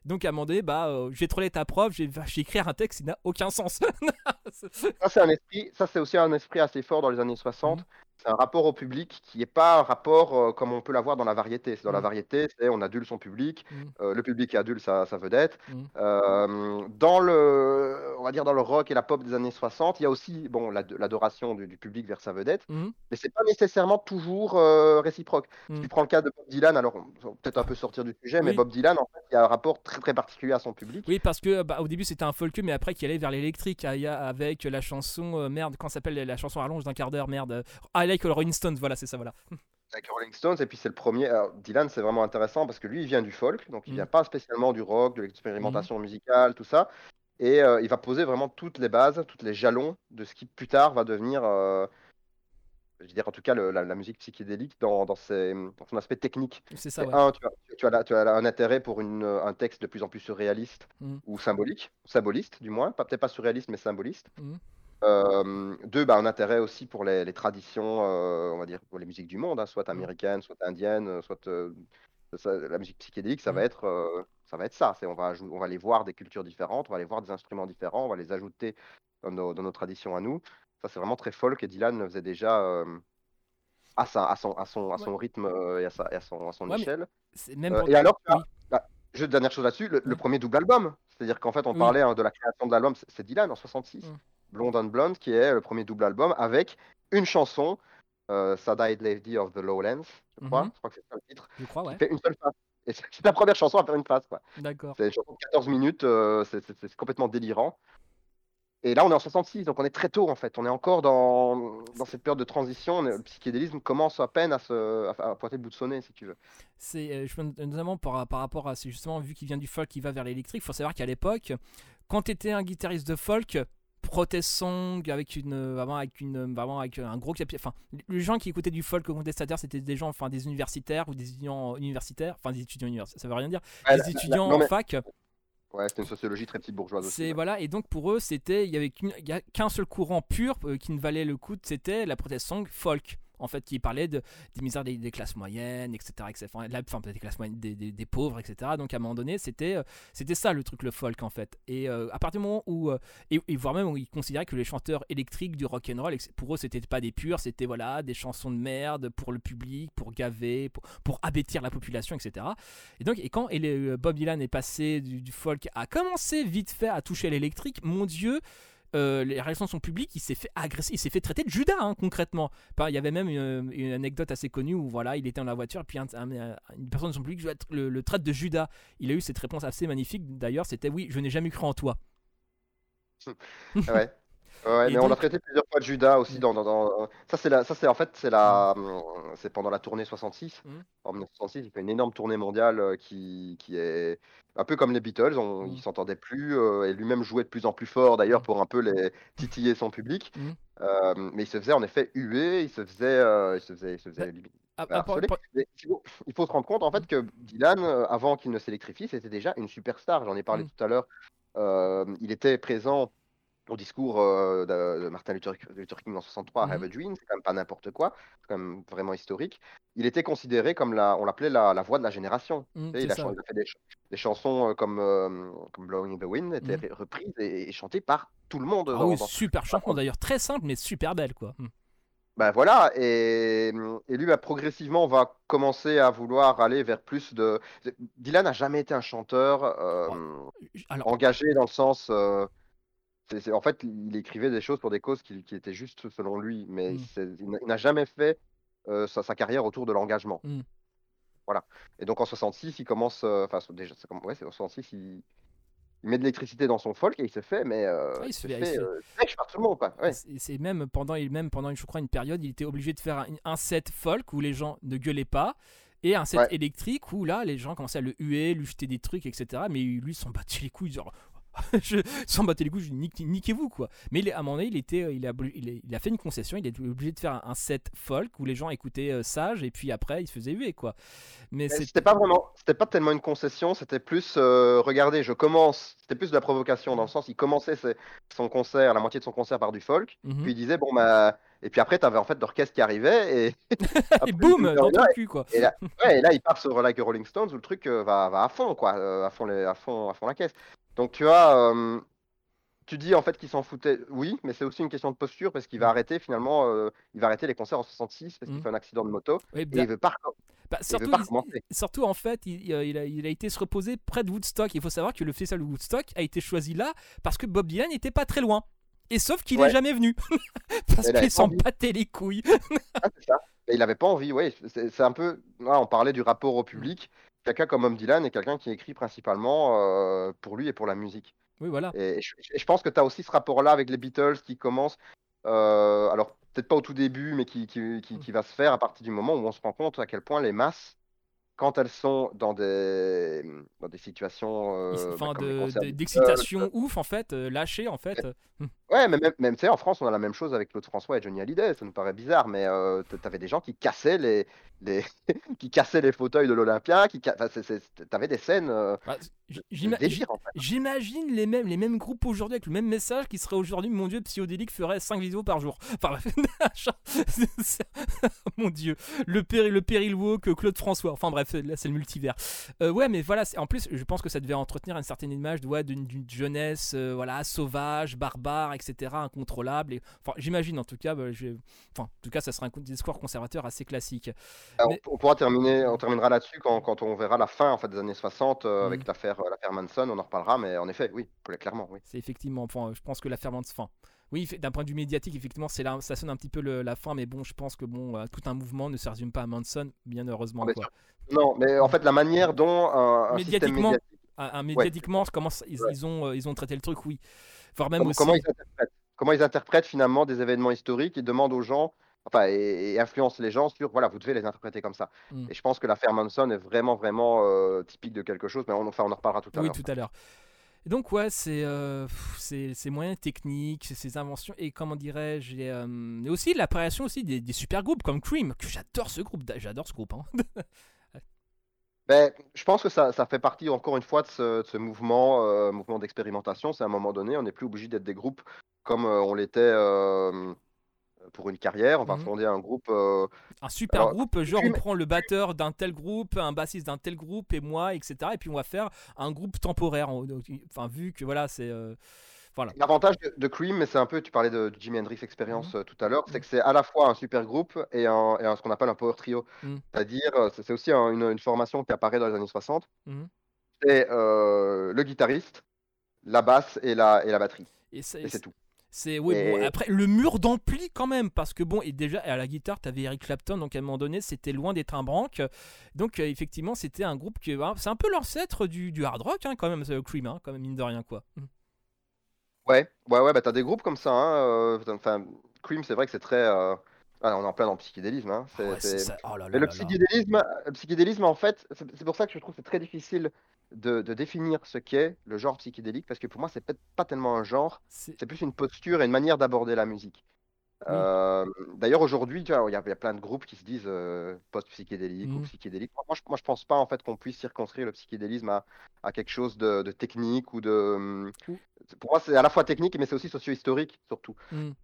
Donc à un moment donné, bah euh, j'ai trollé ta prof, j'ai écrit un texte qui n'a aucun sens. Ça, c'est un esprit, ça, c'est aussi un esprit assez fort dans les années 60. Mhm. C'est un rapport au public qui n'est pas un rapport euh, comme on peut l'avoir dans la variété. Dans la Mhm. variété, c'est on adule son public, Mhm. euh, le public adule sa, sa vedette. Mhm. Euh, dans le, on va dire dans le rock et la pop des années 60, il y a aussi bon l'ad- l'adoration du, du public vers sa vedette, mais c'est pas nécessairement toujours réciproque. Si tu prends le cas de Bob Dylan, alors on va peut-être un peu sortir du sujet, mais. Bob Dylan, en fait, il y a un rapport très très particulier à son public. Oui, parce que bah, au début c'était un folk, mais après qui allait vers l'électrique avec la chanson merde, quand s'appelle la chanson rallonge d'un quart d'heure merde, Like Rolling Stones, voilà c'est ça voilà. avec Rolling Stones, et puis c'est le premier. alors, Dylan, c'est vraiment intéressant parce que lui, il vient du folk, donc il Mm. vient pas spécialement du rock, de l'expérimentation musicale, tout ça. Et euh, il va poser vraiment toutes les bases, toutes les jalons de ce qui plus tard va devenir, euh, je veux dire en tout cas le- la, la musique psychédélique dans, dans, ses- dans son aspect technique. C'est ça ouais. un, tu as, tu as, là- tu as un intérêt pour une, un texte de plus en plus surréaliste Mm. ou symbolique, symboliste du moins, peut-être pas surréaliste mais symboliste. Euh, deux, bah, un intérêt aussi pour les, les traditions, euh, on va dire pour les musiques du monde, hein, soit américaines, soit indiennes, soit euh, ça- la musique psychédélique, ça va Mm. être ça. Va être ça. C'est, on, va ajou- on va aller voir des cultures différentes, on va aller voir des instruments différents, on va les ajouter dans nos, dans nos traditions à nous. Ça, c'est vraiment très folk et Dylan le faisait déjà à, sa- à, son, à, son, à son rythme et à, sa, et à son, à son Ouais, mais échelle. Même et alors, oui. bah, juste dernière chose là-dessus, le, premier double album. C'est-à-dire qu'en fait, on Oui. parlait hein, de la création de l'album, c'est c'est Dylan en 66. Blonde on Blonde, qui est le premier double album avec une chanson, euh, Lady of the Lowlands, je crois. Mhm. Je crois que c'est ça le titre. je crois Qui ouais. fait une seule. Et c'est la première chanson à faire une face. quoi. D'accord. C'est une chanson de 14 minutes, euh, c'est- complètement délirant. Et là, on est en 66, donc on est très tôt en fait. On est encore dans, dans cette période de transition. Le psychédélisme commence à peine à, se, à, à pointer le bout de son nez, si tu veux. C'est euh, notamment par, par rapport à c'est justement vu qu'il vient du folk, il va vers l'électrique. Faut savoir qu'à l'époque, quand tu étais un guitariste de folk, protest song avec une euh, vraiment avec une vraiment avec un gros capi- enfin les gens qui écoutaient du folk contestataire c'était des gens enfin des universitaires ou des étudiants universitaires enfin des étudiants universitaires ça veut rien dire des étudiants non, en fac Ouais, c'était une sociologie très petite bourgeoise aussi. ouais. voilà et donc pour eux c'était il y avait qu'un seul courant pur euh, qui ne valait le coup c'était la protest song folk en fait qui parlait de, des misères des, classes moyennes etc, etc. Enfin, la- des classes moyennes des, pauvres etc donc à un moment donné c'était euh, c'était ça le truc le folk en fait. Et euh, à partir du moment où euh, et, voire même où ils considéraient que les chanteurs électriques du rock roll pour eux c'était pas des purs c'était voilà des chansons de merde pour le public pour gaver pour, pour la population etc et donc et quand Bob Dylan est passé du, du folk à commencer vite fait à toucher l'électrique mon dieu euh, les réactions de son public, il s'est fait agresser, il s'est fait traiter de Judas hein, concrètement. Il y avait même une, une anecdote assez connue où voilà, il était dans la voiture et puis un- un- une personne de son public le, le traite de Judas. Il a eu cette réponse assez magnifique d'ailleurs, c'était oui, je n'ai jamais cru en toi. Ouais. Ouais, Et mais on l'a donc- traité plusieurs fois de Judas aussi dans, dans, dans- ça c'est la ça c'est en fait c'est la c'est pendant la tournée 66 Mm. en 1966 il fait une énorme tournée mondiale euh, qui, qui est un peu comme les Beatles on, Mm. ils s'entendaient plus euh, et lui-même jouait de plus en plus fort d'ailleurs Mm. pour un peu les titiller son public. Euh, mais il se faisait en effet huer il se faisait euh, il se faisait il se faisait Ouais. limite Ah, ah, harceler. pour- Mais il faut, il faut se rendre compte en fait que Dylan, euh, avant qu'il ne s'électrifie, c'était déjà une superstar. J'en ai parlé Mm. tout à l'heure. Euh, il était présent au discours euh, de, de Martin Luther, Luther King en 63 Mhm. Have a Dream. C'est quand même pas n'importe quoi. C'est quand même vraiment historique. Il était considéré comme la, on l'appelait la, la voix de la génération. Mm, c'est il, a, ça, chan- ouais. il a fait des, ch- des chansons euh, comme, euh, comme Blowing in the Wind étaient ré- reprises et, et chantées par tout le monde. Ah oui, dans- super chanson d'ailleurs, très simple mais super belle quoi. Mm. ben voilà, et, et lui, bah, progressivement, va commencer à vouloir aller vers plus de. Dylan n'a jamais été un chanteur euh, Alors, engagé dans le sens. Euh, c'est- en fait, il écrivait des choses pour des causes qui, qui étaient justes selon lui, mais il n'a- il n'a jamais fait euh, sa, sa carrière autour de l'engagement. Mm. Voilà. Et donc en 66, il commence. euh, Enfin, déjà, c'est comme- ouais, c'est en 66, il, il met de l'électricité dans son folk et il se fait, mais euh, il il se fait- il se fait fait- euh, par tout le monde, quoi. Ouais. C'est même pendant, même pendant, je crois, une période, il était obligé de faire un, un set folk où les gens ne gueulaient pas et un set Ouais. électrique où là, les gens commençaient à le huer, lui jeter des trucs, etc. Mais lui, s'en battait les couilles. Genre, je s'en battais les couilles, je dis nique- niquez-vous quoi. Mais il à un moment donné, il, était, euh, il, a, il, fait une concession, il est obligé de faire un, un set folk où les gens écoutaient euh, sage et puis après il se faisait huer quoi. Mais C'était pas vraiment, c'était pas tellement une concession, c'était plus, euh, regardez, je commence, c'était plus de la provocation dans le sens, il commençait ses- son concert, la moitié de son concert par du folk, Mhm. puis il disait bon bah, et puis après t'avais en fait l'orchestre qui arrivait et et boum dans ton cul quoi. Et là, ouais, et là, il part sur Like a Rolling Stones où le truc euh, va, va à fond, quoi, euh, à, fond les, à, fond, à fond la caisse. Donc, tu vois, euh, tu dis en fait qu'il s'en foutait, oui, mais c'est aussi une question de posture parce qu'il va arrêter finalement, euh, il va arrêter les concerts en 66 parce qu'il Mm. fait un accident de moto et bah- il veut pas. reco- bah, il surtout, veut pas il- surtout en fait, il, euh, il a, il a été se reposer près de Woodstock. Il faut savoir que le festival de Woodstock a été choisi là parce que Bob Dylan n'était pas très loin. Et sauf qu'il Ouais. est jamais venu parce qu'il s'en battait les couilles. Ah, ça. Et il avait pas envie, oui. C'est un peu. là, on parlait du rapport au public. Quelqu'un comme Bob Dylan est quelqu'un qui écrit principalement euh, pour lui et pour la musique. Oui voilà. Et je, pense que tu as aussi ce rapport-là avec les Beatles qui commence, euh, alors peut-être pas au tout début, mais qui, qui, qui- qui va se faire à partir du moment où on se rend compte à quel point les masses, quand elles sont dans des, dans des situations euh, bah, de- de- d'excitation ouf en fait, euh, lâché en fait. Ouais, mais même, même tu sais, en France, on a la même chose avec Claude François et Johnny Hallyday. Ça nous paraît bizarre, mais euh, tu avais des gens qui cassaient les, les, qui cassaient les fauteuils de l'Olympia. Qui enfin, T'avais des scènes euh, Bah, en fait. J'imagine les mêmes, les mêmes groupes aujourd'hui avec le même message qui serait aujourd'hui, mon dieu, Psyodélique ferait 5 vidéos par jour. Enfin bref, mon dieu, le, péri, le péril woke, Claude François. Enfin bref, là c'est le multivers. Euh, ouais, mais voilà, en plus, je pense que ça devait entretenir une certaine image ouais, d'une jeunesse euh, voilà, sauvage, barbare, etc., incontrôlable. Et, enfin, j'imagine en tout cas, bah, je- enfin, en tout cas, ça sera un discours conservateur assez classique. On- Mais- On, pourra terminer, on terminera là-dessus quand, quand on verra la fin en fait, des années 60 euh, avec l'affaire euh, l'affaire Manson, on en reparlera, mais en effet, oui, clairement, oui. C'est effectivement, enfin, je pense que la fermente fin. Oui, d'un point de vue médiatique, effectivement, c'est là, ça sonne un petit peu le- la fin, mais bon, je pense que bon, euh, tout un mouvement ne se résume pas à Manson, bien heureusement. Ah, quoi. Non, mais en fait, la manière dont un, un système Médiatiquement, médiatique, Un- un médiatiquement, comment ils, Ouais. ils ont, euh, ils ont traité le truc, oui. Voire même comment, aussi. comment ils interprètent, comment ils interprètent finalement des événements historiques, ils demandent aux gens, enfin, et, et influencent les gens sur, voilà, vous devez les interpréter comme ça. Mm. Et je pense que l'affaire Manson est vraiment, vraiment euh, typique de quelque chose, mais on, enfin, on en reparlera tout à Oui, l'heure. tout à l'heure. Et donc, ouais, c'est euh, ces moyens techniques, ces inventions, et comment dirais-je, et, euh, et aussi l'apparition aussi des, super groupes comme Cream, que j'adore ce groupe, j'adore ce groupe. hein. Ben, je pense que ça, fait partie encore une fois de ce, mouvement, euh, mouvement d'expérimentation. C'est à un moment donné, on n'est plus obligé d'être des groupes comme on l'était pour une carrière. On va Mhm. fonder un groupe. euh, un super Alors, groupe, genre on prend le batteur d'un tel groupe, un bassiste d'un tel groupe et moi, etc. Et puis on va faire un groupe temporaire. en- Enfin, vu que voilà, c'est. euh, voilà. L'avantage de, de Cream, mais c'est un peu, tu parlais de, Jimi Hendrix Experience Mhm. euh, tout à l'heure, c'est que c'est à la fois un super groupe et, un, et un- ce qu'on appelle un power trio. Mhm. C'est-à-dire, c'est aussi un- une, une formation qui apparaît dans les années 60. Mhm. C'est le guitariste, la basse et la, et la batterie. Et c'est tout. C'est oui, bon, Et- après le mur d'ampli quand même parce que bon et déjà à la guitare t'avais Eric Clapton donc à un moment donné c'était loin d'être un branque donc euh, effectivement c'était un groupe qui hein, c'est un peu l'ancêtre du, du hard rock hein, quand même ce Cream hein, quand même mine de rien quoi. Mhm. Ouais, ouais, ouais, bah t'as des groupes comme ça. hein, euh, Enfin, Cream, c'est vrai que c'est très. euh, ah, on est en plein dans le psychédélisme. hein, c'est- Ah ouais, c'est c'est- ça. Oh là là Mais le là psychédélisme, le psychédélisme, en fait, c'est c'est pour ça que je trouve que c'est très difficile de, de définir ce qu'est le genre psychédélique, parce que pour moi, c'est peut-être pas tellement un genre, C'est- plus une posture et une manière d'aborder la musique. Oui. Euh, D'ailleurs, aujourd'hui, il y, a il y a plein de groupes qui se disent euh, post-psychédélique ou Mhm. psychédélique. Moi, je, moi, je pense pas en fait qu'on puisse circonscrire le psychédélisme à, à quelque chose de, de technique ou de. Ou- Pour moi, c'est à la fois technique, mais c'est aussi socio-historique surtout.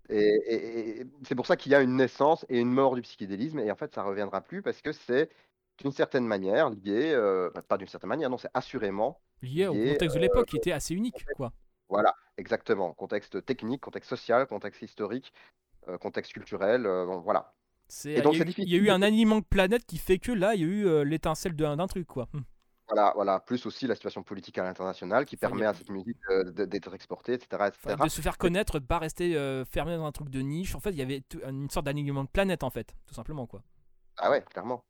Et, et- et c'est pour ça qu'il y a une naissance et une mort du psychédélisme, et en fait, ça reviendra plus parce que c'est d'une certaine manière lié, euh, enfin, pas d'une certaine manière, non, c'est assurément, lié au contexte de l'époque qui était assez unique quoi. voilà, exactement, contexte technique, contexte social, contexte historique, euh, contexte culturel, euh, bon, voilà. C'est Et donc, il y a eu- un alignement de planète qui fait que là il y a eu euh, l'étincelle d'un truc quoi. Mhm. Voilà, voilà, plus aussi la situation politique à l'international qui permet a- à cette musique euh, d'être exportée, etc. etc. De se faire connaître, de pas rester euh, fermé dans un truc de niche. En fait, il y avait une sorte d'alignement de planète en fait, tout simplement quoi. Ah ouais, clairement.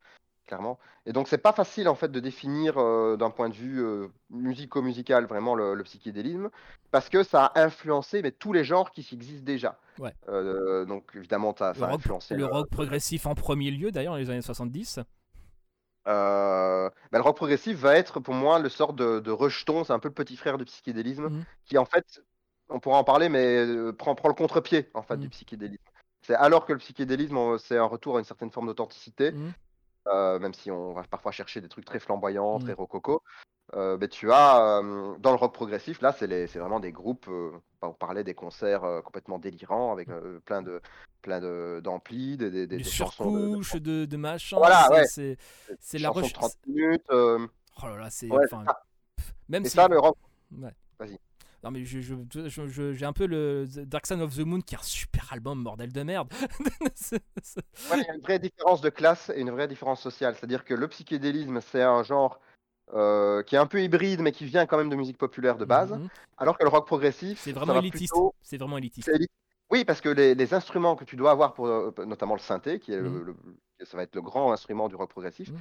Clairement. Et donc, c'est pas facile en fait de définir euh, d'un point de vue euh, musico-musical vraiment le, le psychédélisme parce que ça a influencé mais, tous les genres qui existent déjà. Ouais. Euh, donc, évidemment, ça, ça a rock, influencé le rock progressif en premier lieu d'ailleurs dans les années 70. euh, bah, le rock progressif va être pour moi le sort de, de rejeton, c'est un peu le petit frère du psychédélisme, Mhm. qui en fait, on pourra en parler, mais euh, prend, prend le contre-pied en fait du psychédélisme. C'est alors que le psychédélisme, c'est un retour à une certaine forme d'authenticité, Mhm. Euh, même si on va parfois chercher des trucs très flamboyants, très rococo. Euh, mais tu as euh, dans le rock progressif, là, c'est vraiment des groupes. euh, on parlait des concerts complètement délirants avec euh, plein de plein de d'amplis, des, des, des- chansons de- de- de, machin. Voilà, c'est- ouais. la recherche. 30 minutes. Oh là là, c'est. ouais, même Et si. ça, le rock. Ouais. Vas-y. Non mais je, je, je- je- j'ai un peu le Dark Side of the Moon qui est un super album bordel de merde. Ouais, il y a une vraie différence de classe et une vraie différence sociale. C'est-à-dire que le psychédélisme, c'est un genre euh, qui est un peu hybride, mais qui vient quand même de musique populaire de base. Mhm. alors que le rock progressif, C'est vraiment élitiste. plutôt- C'est vraiment élitiste. Oui, parce que les, les instruments que tu dois avoir, pour, euh, notamment le synthé, qui est le- Mhm. le- ça va être le grand instrument du rock progressif, Mhm.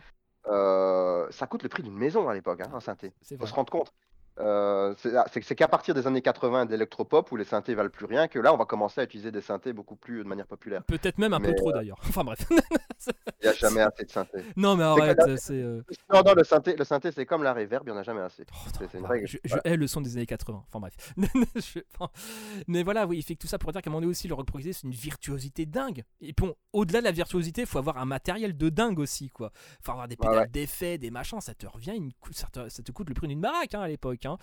euh, ça coûte le prix d'une maison à l'époque, hein, un synthé. Il faut se rendre compte. Euh, c'est qu'à partir des années 80 d'électropop où les synthés valent plus rien que là on va commencer à utiliser des synthés beaucoup plus de manière populaire. Peut-être même un peu trop d'ailleurs. Enfin bref. Il n'y a jamais assez de synthés. non mais arrête, c'est. euh, Non, non, le synthé, le synthé c'est comme la reverb, il n'y en a jamais assez. oh, non, une je, hais le son des années 80. Enfin bref. Je- mais voilà, oui, il fait que tout ça pour dire qu'à un moment donné aussi, le rock progressif, c'est une virtuosité dingue. Et puis, bon, au-delà de la virtuosité, il faut avoir un matériel de dingue aussi, quoi. faut avoir des pédales ouais. d'effets, des machins, ça te revient, une ça, te, ça te coûte le prix d'une baraque hein, à l'époque. Hein.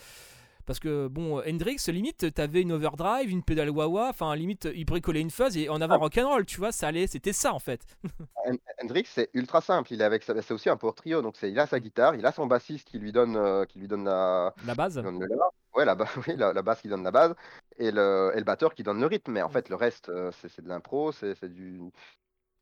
Parce que, bon, Hendrix, limite, t'avais une overdrive, une pédale wah-wah, enfin, limite, il bricolait une fuzz et en avant Ah. rock'n'roll, tu vois, ça allait, c'était ça en fait. Hen- Hendrix, c'est ultra simple. Il est avec, c'est aussi un power trio, donc c'est, il a sa guitare, il a son bassiste qui lui donne, euh, qui lui donne la, La base. donne le ouais, la, oui, la, la basse qui donne la base, et le, et le batteur qui donne le rythme. Mais en fait, le reste, euh, c'est, de l'impro, c'est du,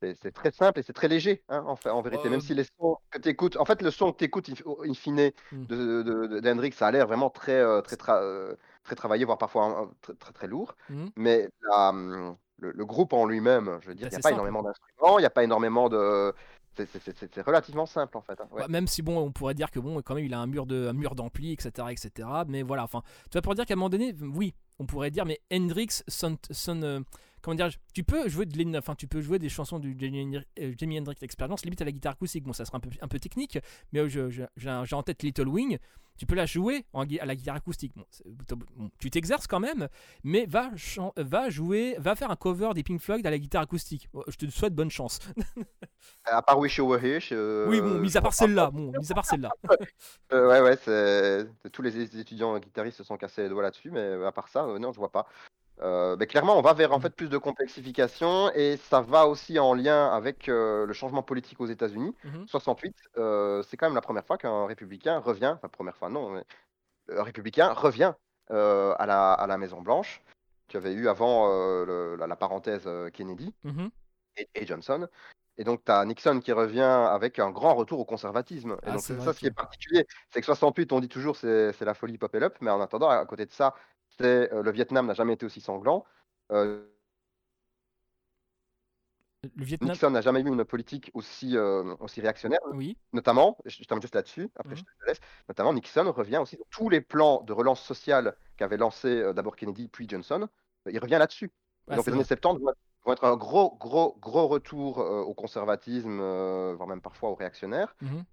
c'est, très simple et c'est très léger, hein, en, fait, en vérité. Euh, Même si les sons que tu écoutes, en fait, le son que tu écoutes, in fine, Mm. de- d'Hendrix, ça a l'air vraiment très, euh, très, tra- euh, très travaillé, voire parfois un- un- très, très, très lourd. Mhm. Mais la, le, le groupe en lui-même, je veux dire, Bah, il n'y a pas énormément d'instruments, il n'y a pas énormément de. C'est, relativement simple en fait. hein, ouais. Ouais, même si bon, on pourrait dire que bon, quand même, il a un mur de, un mur d'ampli, etc., etc. Mais voilà, enfin, tu vois pour dire qu'à un moment donné, oui, on pourrait dire, mais Hendrix sonne, sonne, euh, comment dire, tu peux jouer de enfin, tu peux jouer des chansons du Jimi Hendrix, euh, Hendrix Experience, limite à la guitare acoustique. Bon, ça sera un peu, un peu technique, mais euh, j'ai en tête Little Wing. Tu peux la jouer en à la guitare acoustique. Bon, c'est- bon, tu t'exerces quand même, mais va, va jouer, va faire un cover des Pink Floyd à la guitare acoustique. Bon, Je te souhaite bonne chance. À part Wish You Were Here. je- oui, bon, mis à part celle-là, bon, mis à part celle-là. Euh, ouais, tous les étudiants guitaristes se sont cassés les doigts là-dessus, mais à part ça, euh, non, je vois pas. Euh, mais clairement, on va vers en Mm. fait plus de complexification et ça va aussi en lien avec euh, le changement politique aux États-Unis. Mhm. 68, euh, c'est quand même la première fois qu'un républicain revient, enfin première fois non, mais un républicain revient à la, à la Maison Blanche. Tu avais eu avant le- la, la parenthèse Kennedy Mhm. et, et Johnson. Et donc, tu as Nixon qui revient avec un grand retour au conservatisme. Et Ah, donc, ça ce qui est particulier. C'est que 68, on dit toujours c'est c'est la folie pop et up, mais en attendant, à côté de ça, euh, le Vietnam n'a jamais été aussi sanglant. Euh, Le Vietnam. Nixon n'a jamais eu une politique aussi, euh, aussi réactionnaire, Oui. notamment, je termine juste là-dessus, après Mhm. je te laisse, notamment Nixon revient aussi sur tous les plans de relance sociale qu'avait lancé d'abord Kennedy puis Johnson, il revient là-dessus. Ah, donc les années vrai. 70 vont être, un gros, gros, gros retour euh, au conservatisme, euh, voire même parfois au réactionnaire. Mhm.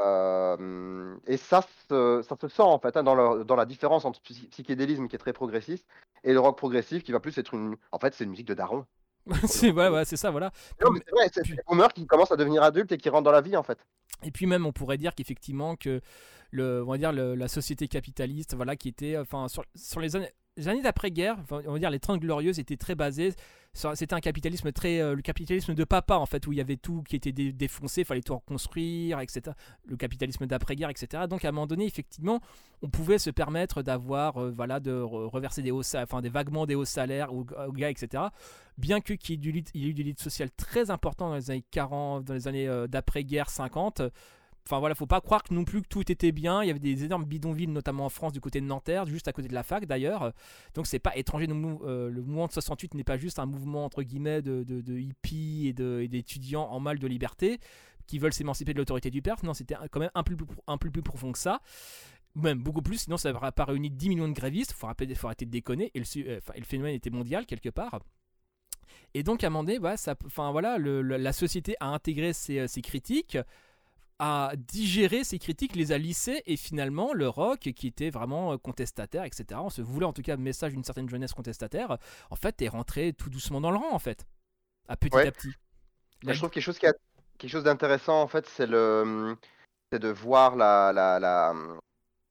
Euh, et ça se, ça se sent en fait hein, dans, le- dans la différence entre psy- psychédélisme qui est très progressiste et le rock progressif qui va plus être une. En fait, c'est une musique de daron. c'est ouais, ouais, ça, voilà. C'est des boomers qui commencent à devenir adultes et qui rentrent dans la vie en fait. Et puis même, on pourrait dire qu'effectivement que le, on va dire le- la société capitaliste, voilà, qui était, enfin, sur, sur les années, les années d'après-guerre, on va dire les 30 glorieuses étaient très basées. C'était un capitalisme très, euh, le capitalisme de papa en fait, où il y avait tout qui était dé- défoncé, fallait tout reconstruire, etc. Le capitalisme d'après-guerre, etc. Donc à un moment donné, effectivement, on pouvait se permettre d'avoir, euh, voilà, de re- reverser des hauts, enfin des vaguement des hauts salaires aux, aux gars, etc. Bien que qu'il y ait il y ait eu du lit social très important dans les années 40, dans les années euh, d'après-guerre 50. Enfin voilà, faut pas croire que non plus que tout était bien. Il y avait des énormes bidonvilles, notamment en France, du côté de Nanterre, juste à côté de la fac d'ailleurs. Donc c'est pas étranger. euh, le mouvement de 68 n'est pas juste un mouvement entre guillemets de, de, hippies et d'étudiants en mal de liberté qui veulent s'émanciper de l'autorité du père. Non, c'était quand même un peu, plus, profond que ça. Même beaucoup plus, sinon ça n'aurait pas réuni 10 millions de grévistes. Faut, rappeler- faut arrêter de déconner. Et le, su- euh, et le phénomène était mondial quelque part. Et donc à un moment donné, enfin, voilà, la société a intégré ces, euh, ces critiques a digéré ces critiques, les a lissées, et finalement, le rock, qui était vraiment euh, contestataire, etc., on se voulait en tout cas message d'une certaine jeunesse contestataire, en fait, est rentré tout doucement dans le rang, en fait, à petit Ouais. à petit. Moi, je trouve quelque chose, qui a- quelque chose d'intéressant, en fait, c'est le, c'est de voir la, la, la-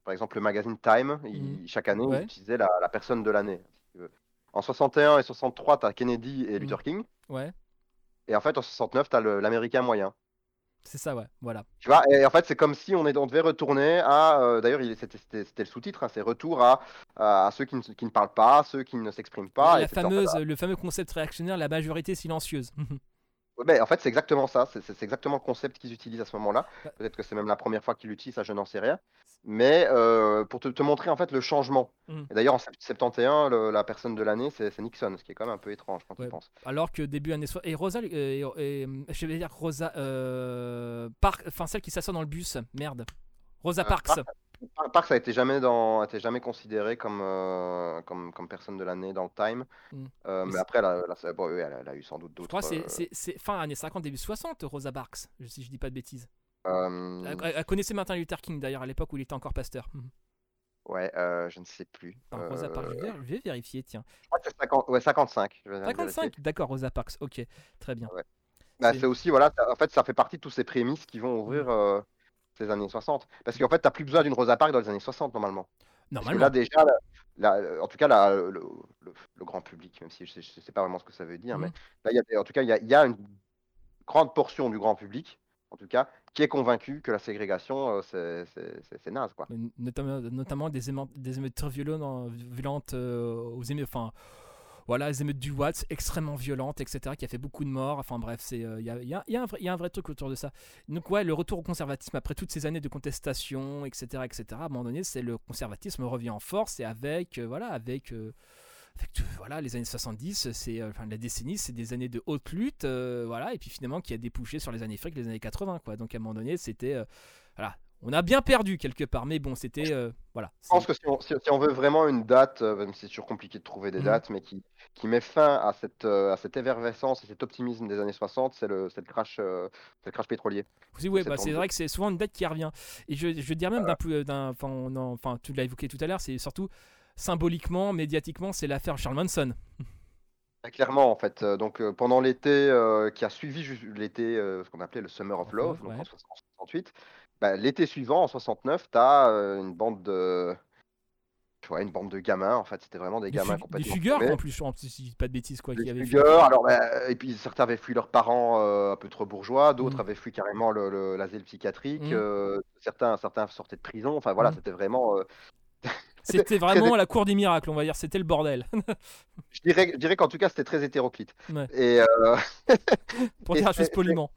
par exemple, le magazine Time, il- chaque année, Ouais. il utilisait la, la personne de l'année. En 61 et 63, tu as Kennedy et Luther King. Ouais, Et en fait, en 69, tu as l'américain moyen. C'est ça, ouais, voilà. Tu vois, et en fait, c'est comme si on, est, on devait retourner à. euh, D'ailleurs, il- c'était le sous-titre, hein, c'est retour à, ceux qui ne, qui ne parlent pas, ceux qui ne s'expriment pas. la fameuse, le fameux concept réactionnaire, la majorité silencieuse. Ben, en fait, c'est exactement ça. C'est exactement le concept qu'ils utilisent à ce moment-là. Bah. Peut-être que c'est même la première fois qu'ils l'utilisent, ça, je n'en sais rien. Mais euh, pour te, te montrer en fait le changement. Et d'ailleurs, en sept- 71, le- la personne de l'année, c'est Nixon, ce qui est quand même un peu étrange quand Ouais. tu penses. Alors que début années 60. Et Rosa, euh, et, et, je vais dire Rosa. Euh, Park, enfin, celle qui s'assoit dans le bus, merde. Rosa Euh, Parks. Par- Parks a été jamais dans, a été jamais considéré comme, euh, comme, comme personne de l'année dans le Time. Mhm. Euh, Mais après, elle a, elle a- bon, oui, elle a- elle a eu sans doute Je d'autres. crois que c'est- c'est fin années 50, début 60, Rosa Parks, si je dis pas de bêtises. euh, Elle, elle- connaissait Martin Luther King d'ailleurs à l'époque où il était encore pasteur. Mhm. ouais, euh, je ne sais plus. Enfin, Rosa Parks, je vais, je vais vérifier, tiens. je crois que c'est 50 ouais, 55. je vais vérifier. 55, d'accord, Rosa Parks, ok, très bien. Bah, C'est- aussi, voilà, en fait, ça fait partie de tous ces prémices qui vont ouvrir euh, années 60. Parce qu'en fait, tu n'as plus besoin d'une Rosa Parks dans les années 60, normalement. Parce que Normalement. là, déjà, la- la- en tout cas, la- le, le- le grand public, même si je ne sais, pas vraiment ce que ça veut dire, Mhm. mais là, il y a, en tout cas, il y y a une grande portion du grand public, en tout cas, qui est convaincu que la ségrégation, euh, c'est- naze, quoi. Notamment, notamment des, des émeutes violentes, violentes euh, aux émeutes, enfin, voilà, les émeutes du Watts, extrêmement violentes, etc., qui a fait beaucoup de morts. Enfin bref, euh, il y, a, un vrai- truc autour de ça. Donc ouais, le retour au conservatisme après toutes ces années de contestation, etc., etc. À un moment donné, c'est le conservatisme revient en force et avec, euh, voilà, avec euh, voilà, les années 70, c'est enfin, la décennie, c'est des années de haute lutte, voilà, et puis finalement qui a débouché sur les années fric, les années 80, quoi. Donc à un moment donné, c'était, voilà, on a bien perdu quelque part, mais bon, c'était, euh, voilà. Je pense que si on, si- si on veut vraiment une date, euh, même si c'est toujours compliqué de trouver des Mhm. dates, mais qui, qui met fin à cette, euh, à cette effervescence et cet optimisme des années 60, c'est le, c'est le, crash, euh, c'est le crash pétrolier. Oui, ouais, bah, c'est vrai que c'est souvent une date qui revient. Et je, je veux dire même d'un enfin, tu l'as évoqué tout à l'heure, c'est surtout symboliquement, médiatiquement, c'est l'affaire Charles Manson. Clairement, en fait. Donc, euh, pendant l'été euh, qui a suivi l'été, euh, ce qu'on appelait le Summer of Love, donc en 68, bah, l'été suivant, en 69, tu as une bande de. Ouais, une bande de gamins, en fait, c'était vraiment des Des, gamins fu- des complètement. fugueurs, en plus, en plus, si je dis pas de bêtises, quoi, Des fugueurs, alors, bah, et puis certains avaient fui leurs parents euh, un peu trop bourgeois, d'autres Mhm. avaient fui carrément le- le- l'asile psychiatrique, Mhm. euh, certains, certains sortaient de prison, enfin voilà, Mhm. c'était vraiment. euh, C'était vraiment la cour des miracles, on va dire, c'était le bordel. je dirais, je dirais qu'en tout cas, c'était très hétéroclite. Ouais. Et euh, Pour dire la chose poliment.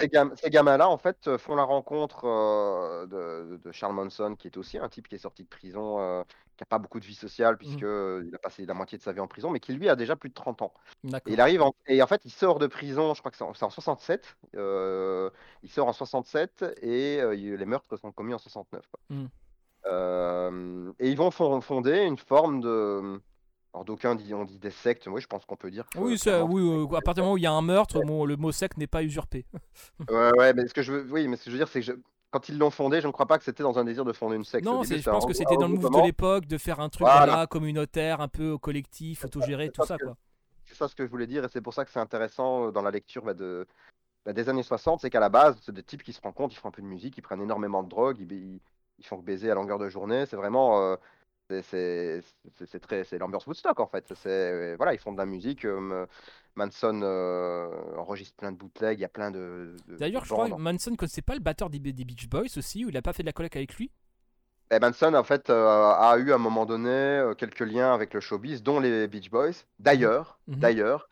ces, gam- ces gamins-là, en fait, euh, font la rencontre euh, de, de Charles Manson, qui est aussi un type qui est sorti de prison, euh, qui n'a pas beaucoup de vie sociale, puisque euh, il a passé la moitié de sa vie en prison, mais qui lui a déjà plus de 30 ans. Et il arrive en- et en fait, il sort de prison, je crois que c'est en, c'est en 67. euh, il sort en 67 et les meurtres sont commis en 69. quoi. Mm. Euh, et ils vont fon- fonder une forme de. Alors d'aucuns disent, on dit des sectes, oui, je pense qu'on peut dire. que- Oui, ça, oui, euh, à partir du moment où il y a un meurtre, bon, le mot sec n'est pas usurpé. Ouais, ouais, mais ce que je veux, oui, mais ce que je veux dire, c'est que je- quand ils l'ont fondé, je ne crois pas que c'était dans un désir de fonder une secte. Non, début, je pense que c'était dans le move de l'époque de faire un truc Voilà. voilà, communautaire, un peu collectif, autogéré, tout ça ça, que- quoi. C'est ça ce que je voulais dire, et c'est pour ça que c'est intéressant euh, dans la lecture bah, de, bah, des années 60, c'est qu'à la base, c'est des types qui se rencontrent, ils font un peu de musique, ils prennent énormément de drogue, ils, ils, ils font que baiser à longueur de journée. C'est vraiment. euh, c'est- c'est c'est- c'est très c'est l'ambiance Woodstock en fait. C'est euh, voilà, ils font de la musique. euh, Manson euh, enregistre plein de bootlegs, il y a plein de. D'ailleurs, je crois que. Manson connaissait pas le batteur des, des Beach Boys aussi, où il a pas fait de la collègue avec lui? Et Manson en fait euh, a eu à un moment donné quelques liens avec le showbiz, dont les Beach Boys. D'ailleurs, Mhm. d'ailleurs,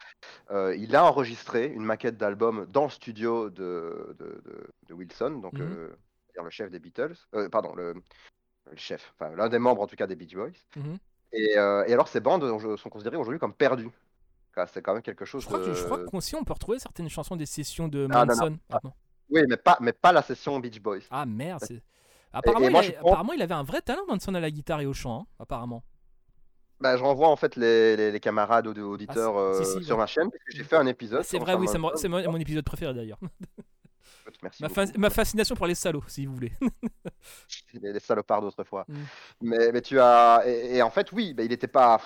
euh, il a enregistré une maquette d'album dans le studio de, de, de- de Wilson, donc Mhm. C'est-à-dire le chef des Beatles, euh, pardon, le, le chef, enfin l'un des membres en tout cas des Beach Boys. Mhm. Et, euh, et alors ces bandes sont considérées aujourd'hui comme perdues. C'est quand même quelque chose Je crois de... que je crois on peut retrouver certaines chansons des sessions de Ah, non, Manson. Ah, non. Oui, mais pas, mais pas la session Beach Boys. Ah, merde. Apparemment, et moi, il avait, pense- apparemment, il avait un vrai talent Manson à la guitare et au chant, hein, apparemment. Bah, je renvoie en fait les, les- les camarades auditeurs Ah, si, euh, si, sur ouais. ma chaîne, parce que j'ai fait un épisode. C'est vrai, oui, c'est mon, Manson. c'est mon- mon épisode préféré d'ailleurs. Merci Ma, beaucoup. fa- ma fascination pour les salauds, si vous voulez. les, les salopards d'autrefois. Mm. Mais, mais tu as. Et, et en fait, oui, bah, il n'était pas.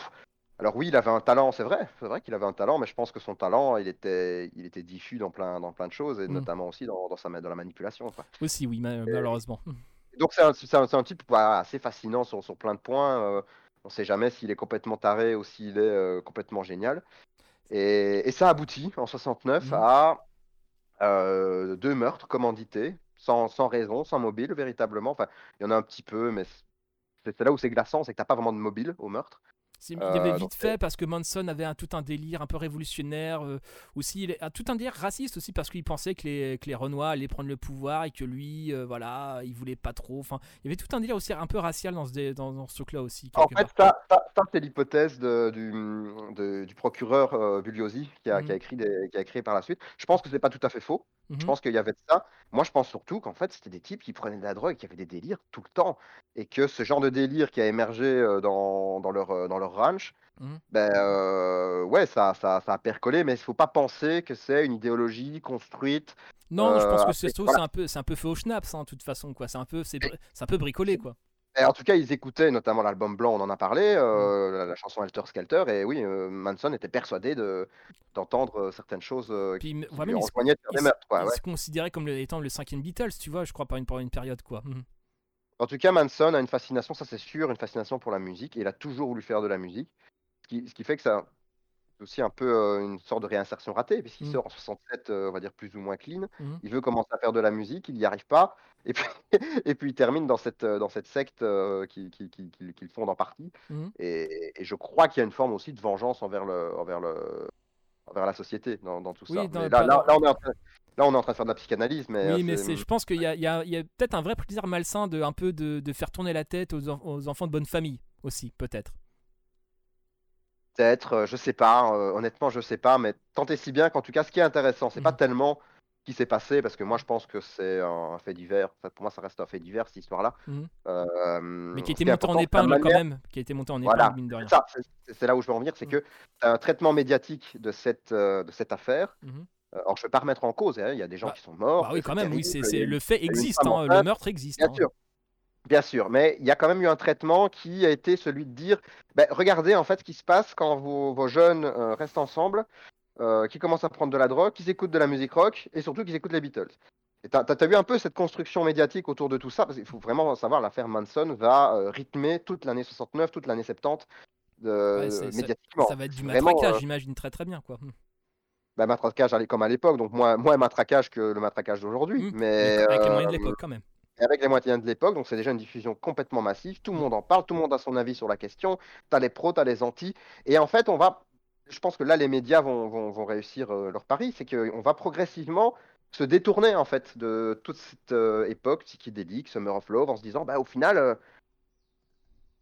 Alors, oui, il avait un talent, c'est vrai. C'est vrai qu'il avait un talent, mais je pense que son talent, il était, il était diffus dans plein, dans plein de choses, et Mm. notamment aussi dans, dans, sa, dans la manipulation. quoi. Aussi, oui, ma- malheureusement. Donc, c'est un, un, un type voilà, assez fascinant sur, sur plein de points. euh, on ne sait jamais s'il est complètement taré ou s'il est euh, complètement génial. Et, et ça aboutit en 69 Mhm. à euh, deux meurtres commandités, sans, sans raison, sans mobile, véritablement. Enfin, il y en a un petit peu, mais c'est là où c'est glaçant, c'est que t'as pas vraiment de mobile au meurtre. Il avait Euh, vite donc, fait parce que Manson avait un, tout un délire un peu révolutionnaire. euh, aussi, il tout un délire raciste aussi parce qu'il pensait que les, que les Renois allaient prendre le pouvoir et que lui, euh, voilà, il voulait pas trop. Enfin, il y avait tout un délire aussi un peu racial dans ce, dans, dans ce truc-là aussi. En fait, ça, ça, ça, c'est l'hypothèse du, de- du procureur euh, Bugliosi qui a, Mhm. qui, a écrit des- qui a écrit par la suite. Je pense que c'est pas tout à fait faux. Je Mhm. pense qu'il y avait de ça. Moi, je pense surtout qu'en fait, c'était des types qui prenaient de la drogue, qui avaient des délires tout le temps. Et que ce genre de délire qui a émergé dans, dans, leur, dans leur ranch, Mhm. ben, euh, ouais, ça, ça, ça a percolé, mais il faut pas penser que c'est une idéologie construite. Non, je pense euh, que c'est et tout, voilà. c'est un peu, c'est un peu fait au schnaps, hein, de toute façon, quoi. C'est un peu, c'est, c'est un peu bricolé, quoi. Et en tout cas, ils écoutaient notamment l'album blanc, on en a parlé, euh, Mm. la, la chanson Helter Skelter, et oui, euh, Manson était persuadé de, d'entendre euh, certaines choses euh, Puis, qui, m- qui lui il se- il des se- meurtres. quoi, il ouais. se considérait comme le- étant le cinquième Beatles, tu vois, je crois, par une, par une période, quoi. Mhm. En tout cas, Manson a une fascination, ça c'est sûr, une fascination pour la musique, et il a toujours voulu faire de la musique, ce qui, ce qui fait que ça c'est aussi un peu euh, une sorte de réinsertion ratée, puisqu'il Mm. sort en 67, euh, on va dire plus ou moins clean. Mhm. Il veut commencer à faire de la musique, il n'y arrive pas, et puis, et puis il termine dans cette, euh, dans cette secte euh, qui, qui, qui, qui- qu'il fonde en partie. Mhm. Et, et je crois qu'il y a une forme aussi de vengeance envers, le, envers, le, envers la société dans, dans tout Oui, ça. dans- Mais là, là, on est là, on est en train de faire de la psychanalyse, mais, Oui, euh, mais je pense qu'il y a, peut-être un vrai plaisir malsain de un peu de, de faire tourner la tête aux, en- aux enfants de bonne famille aussi, peut-être. peut-être, euh, je sais pas, euh, honnêtement, je sais pas, mais tant et si bien qu'en tout cas, ce qui est intéressant, c'est pas Mhm. tellement ce qui s'est passé, parce que moi, je pense que c'est un fait divers. Pour moi, ça reste un fait divers, cette histoire-là. Euh, Mais qui a été monté en épingle quand même, qui a été monté en Voilà, épingle, mine de rien. C'est- là où je veux en venir, c'est Mm. que un traitement médiatique de cette, euh, de cette affaire. Mhm. Euh, Alors, je ne vais pas remettre en cause, hein, il y a des gens Bah- qui sont morts. Bah oui, quand même, oui, terrible, le fait existe, femme hein, le meurtre existe. Bien hein. sûr. Bien sûr, mais il y a quand même eu un traitement qui a été celui de dire ben, regardez en fait ce qui se passe quand vos, vos jeunes euh, restent ensemble, euh, qui commencent à prendre de la drogue, qui écoutent de la musique rock et surtout qui écoutent les Beatles. Et t'as, t'as vu un peu cette construction médiatique autour de tout ça, parce qu'il faut vraiment savoir, l'affaire Manson va euh, rythmer toute l'année 69, toute l'année 70 de- Ouais, c'est- ça- médiatiquement. Ça va être du matraquage, euh, j'imagine très très bien, quoi. Bah, matraquage comme à l'époque, donc moins, moins matraquage que le matraquage d'aujourd'hui. Mhm. Mais, avec les moyens de euh, l'époque, quand même. avec les moyens de l'époque, donc c'est déjà une diffusion complètement massive. Tout le monde en parle, tout le monde a son avis sur la question. T'as les pros, t'as les antis. Et en fait, on va. Je pense que là, les médias vont, vont, vont réussir euh, leur pari. C'est qu'on va progressivement se détourner en fait de toute cette euh, époque psychédélique, Summer of Love, en se disant, bah au final, euh,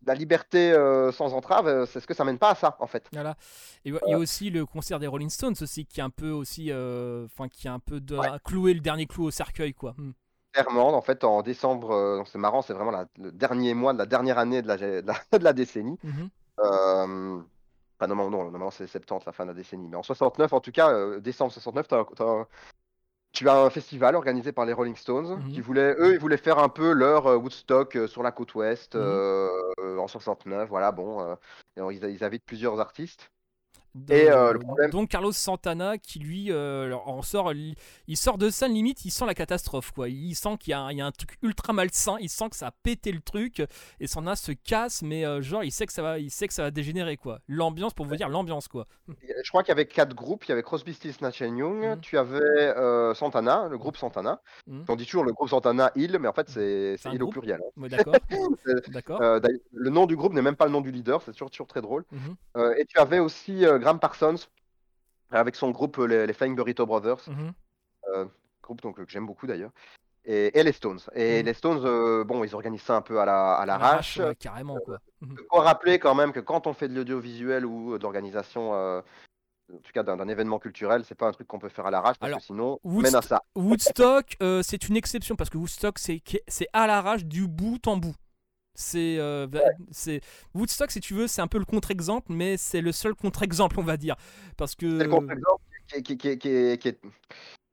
la liberté euh, sans entrave, euh, c'est ce que ça mène pas à ça en fait. Voilà. Et il y a aussi le concert des Rolling Stones aussi qui est un peu aussi, euh, enfin qui a un peu de, Ouais. cloué le dernier clou au cercueil, quoi. Mhm. Clairement, en fait, en décembre, c'est marrant, c'est vraiment la- le dernier mois de la dernière année de la, de la, de la décennie. Mhm. Euh, Enfin, non, non, c'est 70, la fin de la décennie. Mais en 69, en tout cas, euh, décembre 69, t'as- t'as- tu as un festival organisé par les Rolling Stones Mhm. qui voulaient, eux, ils voulaient faire un peu leur euh, Woodstock euh, sur la côte ouest Mhm. euh, en 69. Voilà, bon, euh, ils, ils invitent plusieurs artistes. De- Et, euh, le problème- Donc Carlos Santana qui lui euh, en sort, il il sort de scène limite, il sent la catastrophe quoi. Il sent qu'il y, a un- il y a un truc ultra malsain, il sent que ça a pété le truc et Santana se casse, mais euh, genre il sait que ça va, il sait que ça va dégénérer quoi. L'ambiance pour vous dire l'ambiance quoi. Je crois qu'il y avait quatre groupes. Il y avait Crosby, Stills, Nash Young. Mhm. Tu avais Santana, le groupe Santana. Mhm. On dit toujours le groupe Santana Hill, mais en fait c'est Hill au pluriel. hein. Ouais, d'accord, le nom du groupe n'est même pas le nom du leader, c'est toujours, toujours très drôle. Et tu avais aussi Graham Parsons avec son groupe euh, les, les Flying Burrito Brothers, mhm. groupe donc, euh, que j'aime beaucoup d'ailleurs. Et, et les Stones. Et Mhm. les Stones, euh, bon, ils organisent ça un peu à la- à l'arrache. ouais, carrément quoi. Mhm. Il faut rappeler quand même que quand on fait de l'audiovisuel ou euh, en tout cas d'un événement culturel, c'est pas un truc qu'on peut faire à l'arrache parce Alors, que sinon, Woodst- mène à ça. Woodstock, euh, c'est une exception parce que Woodstock, c'est c'est à l'arrache du bout en bout. C'est euh, c'est Woodstock, si tu veux, c'est un peu le contre-exemple, mais c'est le seul contre-exemple, on va dire, parce que C'est le contre-exemple qui, est- qui, est- qui est- qui est-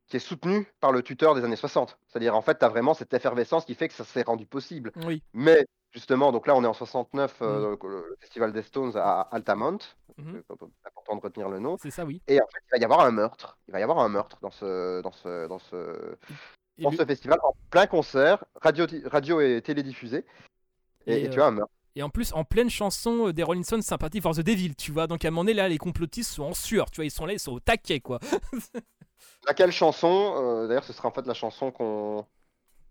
qui est soutenu par le tuteur des années 60. C'est-à-dire, en fait, tu as vraiment cette effervescence qui fait que ça s'est rendu possible. Oui. Mais justement, donc là, on est en 69, euh, le festival des Stones à Altamont. Mhm. C'est important de retenir le nom. C'est ça, oui. Et en fait, il va y avoir un meurtre. Il va y avoir un meurtre dans ce, dans ce, dans ce, dans ce festival, en plein concert, radio, radio et télédiffusé. Et, Et, et tu euh, un meurtre. Et en plus, en pleine chanson euh, des Rolling Stones, Sympathy for the Devil, tu vois. Donc à un moment donné, là, les complotistes sont en sueur, tu vois. Ils sont là, ils sont au taquet, quoi. Laquelle chanson euh, D'ailleurs, ce sera en fait la chanson qu'on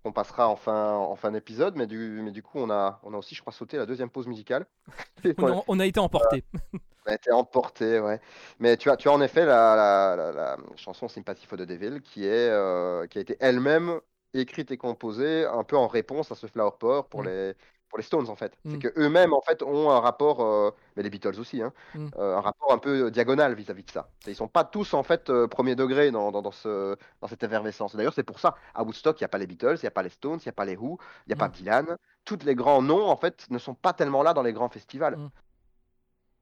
qu'on passera en fin, en fin d'épisode, mais du, mais du coup, on a, on a aussi, je crois, sauté la deuxième pause musicale. On a, on a été emportés. On a été emporté, ouais. Mais tu as, tu as en effet la, la, la- la chanson Sympathy for the Devil qui, est, euh, qui a été elle-même écrite et composée un peu en réponse à ce Flower Power pour, Mm. les, pour les Stones, en fait. Mm. C'est que eux-mêmes, en fait, ont un rapport, euh, mais les Beatles aussi, hein, Mm. euh, un rapport un peu diagonal vis-à-vis de ça. Ils sont pas tous, en fait, euh, premier degré dans, dans, dans ce, dans cette effervescence. D'ailleurs, c'est pour ça, à Woodstock, il n'y a pas les Beatles, il n'y a pas les Stones, il n'y a pas les Who, il n'y a pas Mm. Dylan. Tous les grands noms, en fait, ne sont pas tellement là dans les grands festivals. Mm.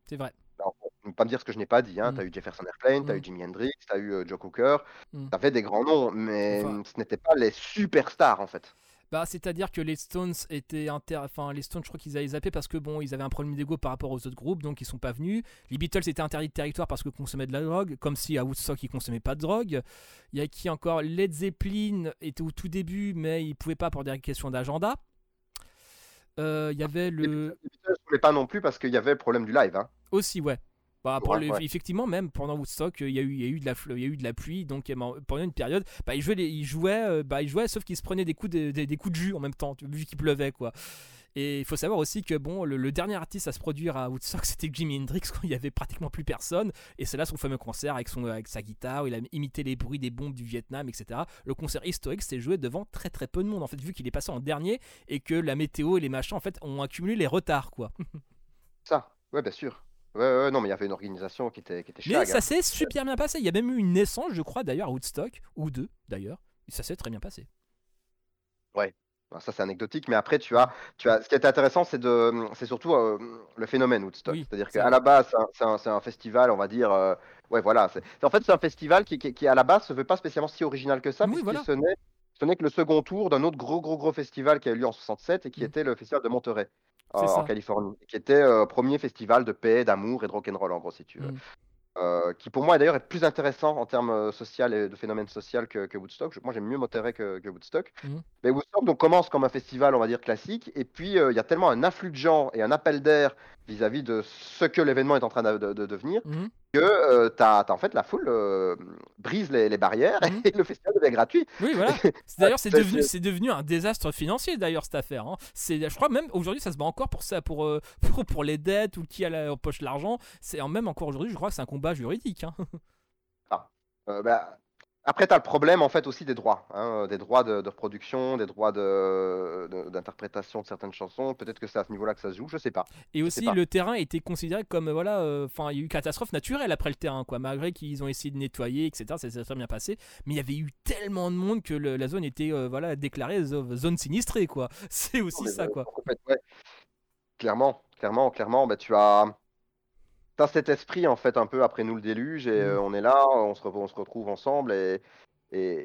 C'est vrai. Alors, ne pas me dire ce que je n'ai pas dit. Hein. Mm. Tu as eu Jefferson Airplane, tu as Mm. eu Jimi Hendrix, tu as eu euh, Joe Cooker. Mm. Tu avais des grands noms, mais Enfin- ce n'étaient pas les superstars en fait. Bah, c'est-à-dire que les Stones étaient inter... Enfin, les Stones, je crois qu'ils avaient zappé parce que bon, ils avaient un problème d'ego par rapport aux autres groupes, donc ils sont pas venus. Les Beatles étaient interdits de territoire parce qu'ils consommaient de la drogue, comme si à Woodstock ils consommaient pas de drogue. Il y a qui encore? Led Zeppelin était au tout début, mais ils pouvaient pas pour des questions d'agenda. Euh, Il y avait Les le Beatles ne voulaient pas non plus parce qu'il y avait le problème du live. Hein. aussi, ouais. Bah, pour Ouais, le- ouais. Effectivement, même pendant Woodstock, euh, il y, a eu, il y, a eu de la, il y a eu de la pluie, donc euh, pendant une période, bah, ils, jouaient les- ils, jouaient, euh, bah, ils jouaient, sauf qu'ils se prenaient des coups de, des- des coups de jus en même temps, vu qu'il pleuvait. quoi. Et il faut savoir aussi que bon, le, le dernier artiste à se produire à Woodstock, c'était Jimi Hendrix, quand il y avait pratiquement plus personne. Et c'est là son fameux concert avec, son, avec sa guitare, où il a imité les bruits des bombes du Vietnam, etc. Le concert historique s'est joué devant très très peu de monde, en fait, vu qu'il est passé en dernier et que la météo et les machins, en fait, ont accumulé les retards, quoi. Ça, ouais, bien sûr. Ouais, ouais, non, mais il y avait une organisation qui était, qui était Mais chag, ça hein. s'est super bien passé. Il y a même eu une naissance, je crois, d'ailleurs, à Woodstock, ou deux, d'ailleurs. Et ça s'est très bien passé. Bon, Ça, c'est anecdotique, mais après, tu as, tu as, ce qui est intéressant, c'est de, c'est surtout euh, le phénomène Woodstock. Oui, C'est-à-dire c'est qu'à la base, c'est un, festival, on va dire, euh, ouais, voilà. c'est- En fait, c'est un festival qui, qui, qui, à la base, se veut pas spécialement si original que ça, Oui, puisqu'il voilà. ce n'est, ce n'est que le second tour d'un autre gros, gros, gros festival qui a eu lieu en 67 et qui Mm. était le festival de Monterey. C'est en- Californie, qui était euh, premier festival de paix, d'amour et de rock'n'roll en gros si tu veux. Mm. Euh, qui pour moi d'ailleurs est plus intéressant en termes euh, social et de phénomène social que, que Woodstock. Moi j'aime mieux Monterey que, que Woodstock. Mhm. Mais Woodstock donc commence comme un festival on va dire classique et puis euh, il y a tellement un afflux de gens et un appel d'air vis-à-vis de ce que l'événement est en train de, de- de devenir Mhm. Que euh, en fait la foule euh, brise les, les barrières Mhm. et le festival devient gratuit. Oui, voilà. D'ailleurs, c'est devenu, c'est- c'est devenu un désastre financier, d'ailleurs, cette affaire. hein. C'est, je crois même aujourd'hui, ça se bat encore pour ça, pour, euh, pour, pour les dettes ou qui a la, empoche l'argent. C'est en même encore aujourd'hui, je crois que c'est un combat juridique. hein. Euh, bah, après, tu as le problème en fait aussi des droits, hein, des droits de, de reproduction, des droits de, de- d'interprétation de certaines chansons. Peut-être que c'est à ce niveau-là que ça se joue, je sais pas. Et aussi, pas. le terrain était considéré comme, euh, voilà, euh, enfin, il y a eu catastrophe naturelle après le terrain, quoi. Malgré qu'ils ont essayé de nettoyer, etc., ça s'est très bien passé. Mais il y avait eu tellement de monde que le- la zone était, euh, voilà, déclarée zo- zone sinistrée, quoi. C'est aussi ça, euh, quoi. en fait, ouais. Clairement, clairement, clairement, bah, tu as, t'as cet esprit en fait un peu après nous le déluge et Mm. euh, on est là, on se, re- on se retrouve ensemble et,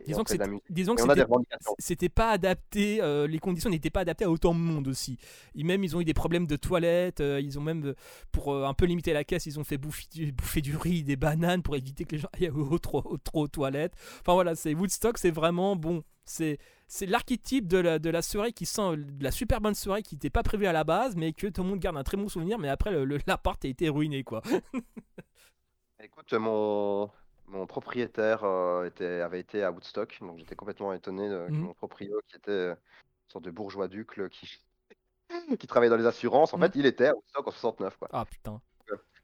Disons on que c'était- disons que pas adapté, euh, les conditions n'étaient pas adaptées à autant de monde aussi. Et même ils ont eu des problèmes de toilettes, euh, ils ont même, pour euh, un peu limiter la caisse, ils ont fait bouffer du, bouffer du riz, des bananes pour éviter que les gens aillent trop, trop aux toilettes. Enfin voilà, c'est Woodstock, c'est vraiment bon. C'est c'est l'archétype de la, de la soirée qui sent de la super bonne soirée qui n'était pas prévue à la base, mais que tout le monde garde un très bon souvenir. Mais après, l'appart a été ruiné quoi. Écoute, mon, mon propriétaire euh, était, avait été à Woodstock, donc j'étais complètement étonné de, que Mhm. mon proprio, qui était euh, une sorte de bourgeois ducle qui, qui travaillait dans les assurances, en Mhm. fait, il était à Woodstock en 69. Quoi. Ah putain.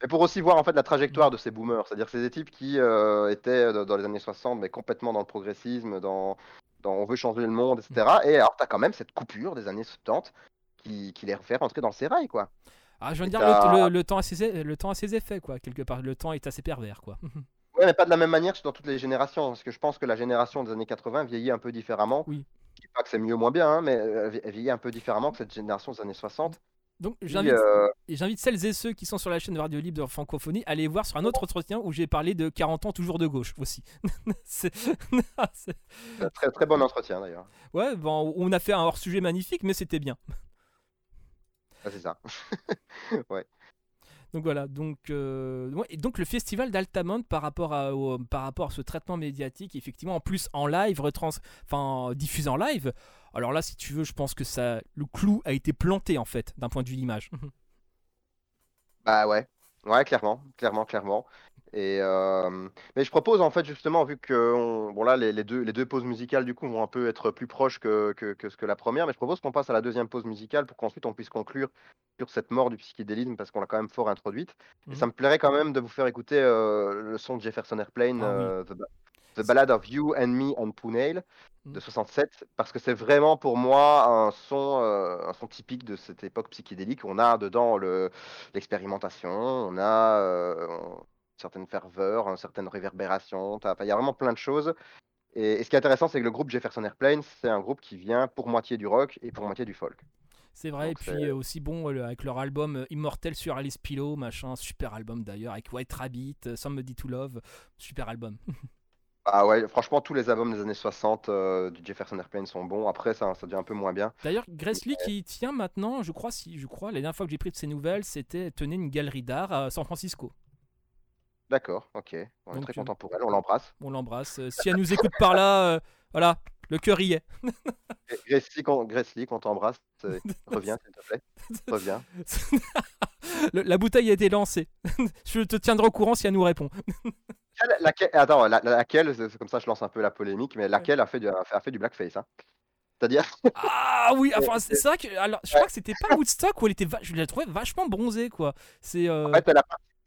Et pour aussi voir en fait la trajectoire de ces boomers, c'est-à-dire ces types qui euh, étaient dans dans les années 60, mais complètement dans le progressisme, dans, dans on veut changer le monde, etc. Et alors, tu as quand même cette coupure des années 70 qui, qui les fait rentrer dans le sérail, quoi. Ah, je viens de dire, le, t'as- le- le temps a ses, le temps a ses effets quoi, quelque part. Le temps est assez pervers quoi. Ouais, mais pas de la même manière que dans toutes les générations, parce que je pense que la génération des années 80 vieillit un peu différemment. Oui. Je dis pas que c'est mieux ou moins bien, hein, mais euh, elle vieillit un peu différemment que cette génération des années 60. Donc j'invite euh, j'invite celles et ceux qui sont sur la chaîne de Radio Libre de Francophonie à aller voir sur un autre entretien où j'ai parlé de 40 ans toujours de gauche aussi. C'est- très, très bon entretien d'ailleurs. ouais, bon, on a fait un hors-sujet magnifique, mais c'était bien. Ah, c'est ça. Donc voilà, donc, euh, ouais, et donc le festival d'Altamont par rapport à au- par rapport à ce traitement médiatique, effectivement, en plus en live, retrans, enfin diffusé en live. Alors là, si tu veux, je pense que ça, le clou a été planté en fait, d'un point de vue l'image. Bah ouais, ouais, clairement, clairement, clairement. Et euh, mais je propose en fait justement vu que on- bon là les, les deux les deux pauses musicales du coup vont un peu être plus proches que, que, que ce que la première, mais je propose qu'on passe à la deuxième pause musicale pour qu'ensuite on puisse conclure sur cette mort du psychédélisme parce qu'on l'a quand même fort introduite. Et Mhm. ça me plairait quand même de vous faire écouter euh, le son de Jefferson Airplane, Ah oui. The, The Ballad of You and Me and Punale de Mhm. 67 parce que c'est vraiment pour moi un son, un son typique de cette époque psychédélique. On a dedans le, l'expérimentation, on a certaine ferveur, une certaine réverbération. Il y a vraiment plein de choses. Et, et ce qui est intéressant, c'est que le groupe Jefferson Airplane, c'est un groupe qui vient pour moitié du rock et pour moitié du folk. C'est vrai, et puis euh, aussi bon avec leur album euh, Immortel sur Alice Pillow, machin, super album d'ailleurs, avec White Rabbit, euh, Somebody to Love, super album. Ah ouais, franchement, tous les albums des années 60 euh, du Jefferson Airplane sont bons. Après, ça, ça devient un peu moins bien. D'ailleurs, Grace Lee qui tient maintenant, je crois, si je crois, la dernière fois que j'ai pris de ses nouvelles, c'était tenait une galerie d'art à San Francisco. D'accord, ok. On est Donc, très content pour elle, on l'embrasse. On l'embrasse. Euh, si elle nous écoute par là, euh, voilà, le cœur y est. Lee, qu'on- qu'on t'embrasse, euh, reviens s'il te plaît. Reviens. Le- la bouteille a été lancée. je te tiendrai au courant si elle nous répond. Laquelle, laquelle- attends, la- la- laquelle, comme ça je lance un peu la polémique, mais laquelle a fait du, a fait, a fait du blackface hein C'est-à-dire, Ah oui, enfin c'est vrai que alors je crois que c'était pas Woodstock où elle était, je l'ai trouvé vachement bronzée quoi. C'est euh, en fait, elle a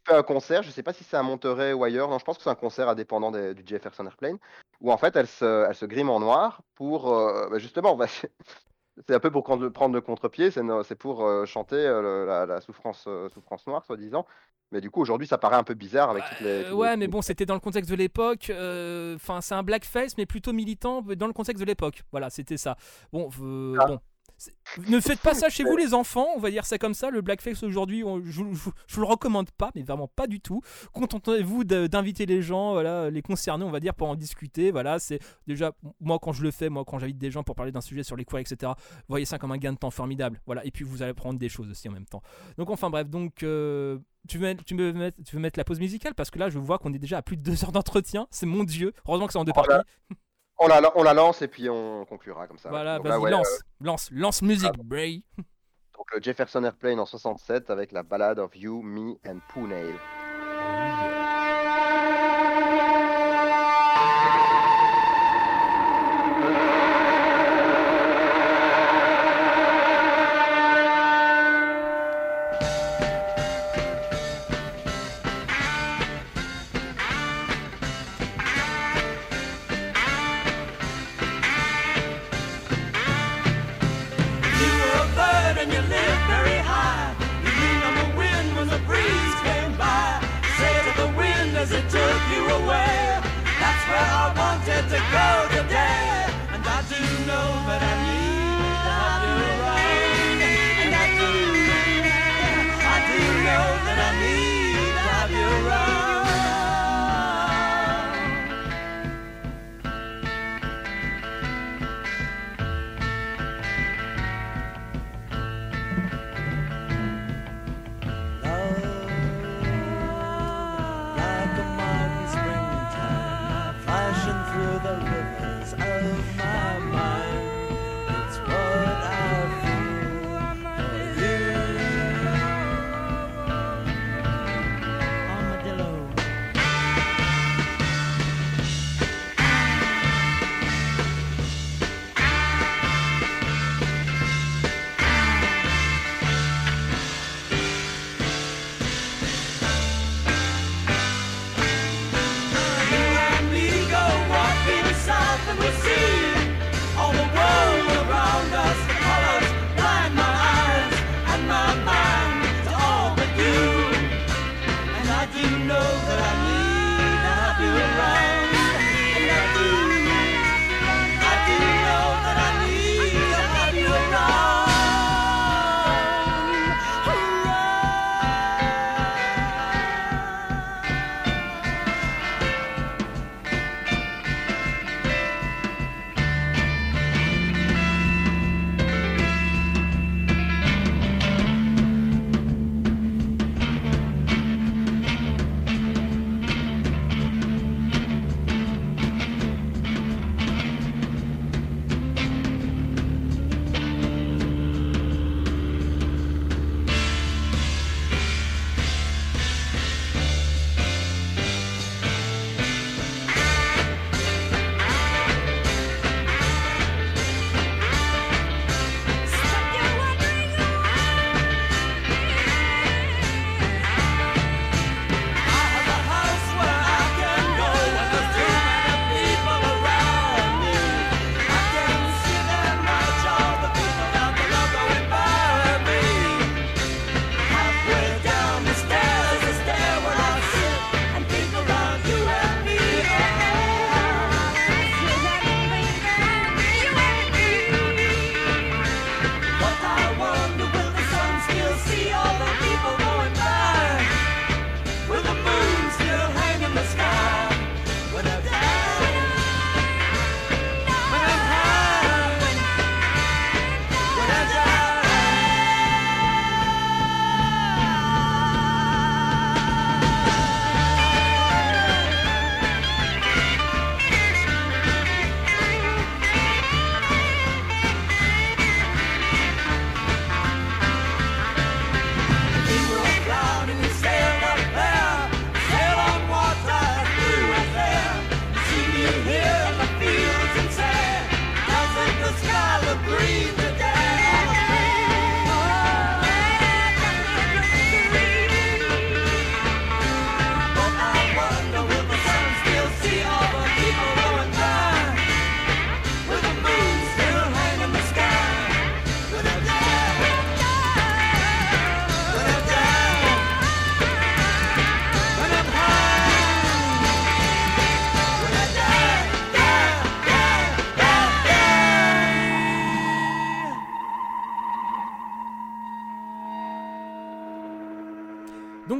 à un concert, je sais pas si c'est à Monterey ou ailleurs, non, je pense que c'est un concert indépendant des- du Jefferson Airplane, où en fait elle se, elle se grime en noir pour, euh, bah, justement, bah, c'est un peu pour prendre le, contre-pied, c'est pour euh, chanter euh, la, la souffrance, souffrance noire, soi-disant. Mais du coup, aujourd'hui, ça paraît un peu bizarre avec toutes les. Ouais, mais bon, c'était dans le contexte de l'époque. Enfin, c'est un blackface, mais plutôt militant dans le contexte de l'époque. Voilà, c'était ça. Bon, Ah. bon. Ne faites pas ça chez vous, les enfants. On va dire ça comme ça. Le blackface aujourd'hui, je, vous le recommande pas, mais vraiment pas du tout. Contentez-vous d'inviter les gens, voilà, les concernés, on va dire, pour en discuter. Voilà, c'est déjà moi quand je le fais, moi quand j'invite des gens pour parler d'un sujet sur les cours, etc. Voyez ça comme un gain de temps formidable. Voilà, et puis vous allez apprendre des choses aussi en même temps. Donc enfin bref, donc euh, tu veux, mettre, tu, veux mettre, tu veux mettre la pause musicale? Parce que là je vois qu'on est déjà à plus de deux heures d'entretien. C'est mon dieu. Heureusement que c'est en deux Oh parties. On la, on la lance et puis on conclura comme ça. Voilà, vas-y, ouais, lance, euh, lance, lance musique, Bray. donc le Jefferson Airplane en 67 avec la ballade of You, Me and Punale. You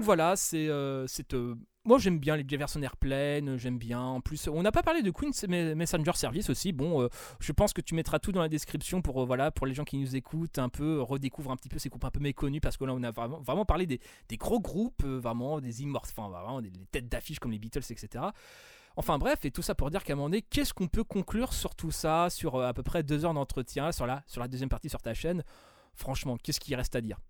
voilà, c'est. euh, euh, moi j'aime bien les Jefferson Airplane, j'aime bien. En plus, on n'a pas parlé de Queen's Me- Messenger Service aussi. Bon, euh, je pense que tu mettras tout dans la description pour, euh, voilà, pour les gens qui nous écoutent, un peu, redécouvrent un petit peu ces groupes un peu méconnus parce que là on a vraiment, parlé des, gros groupes, euh, vraiment des immortels, enfin vraiment des, têtes d'affiche comme les Beatles, etc. Enfin bref, et tout ça pour dire qu'à un moment donné, qu'est-ce qu'on peut conclure sur tout ça, sur euh, à peu près deux heures d'entretien, sur la, sur la deuxième partie sur ta chaîne? Franchement, qu'est-ce qu'il reste à dire? Euh,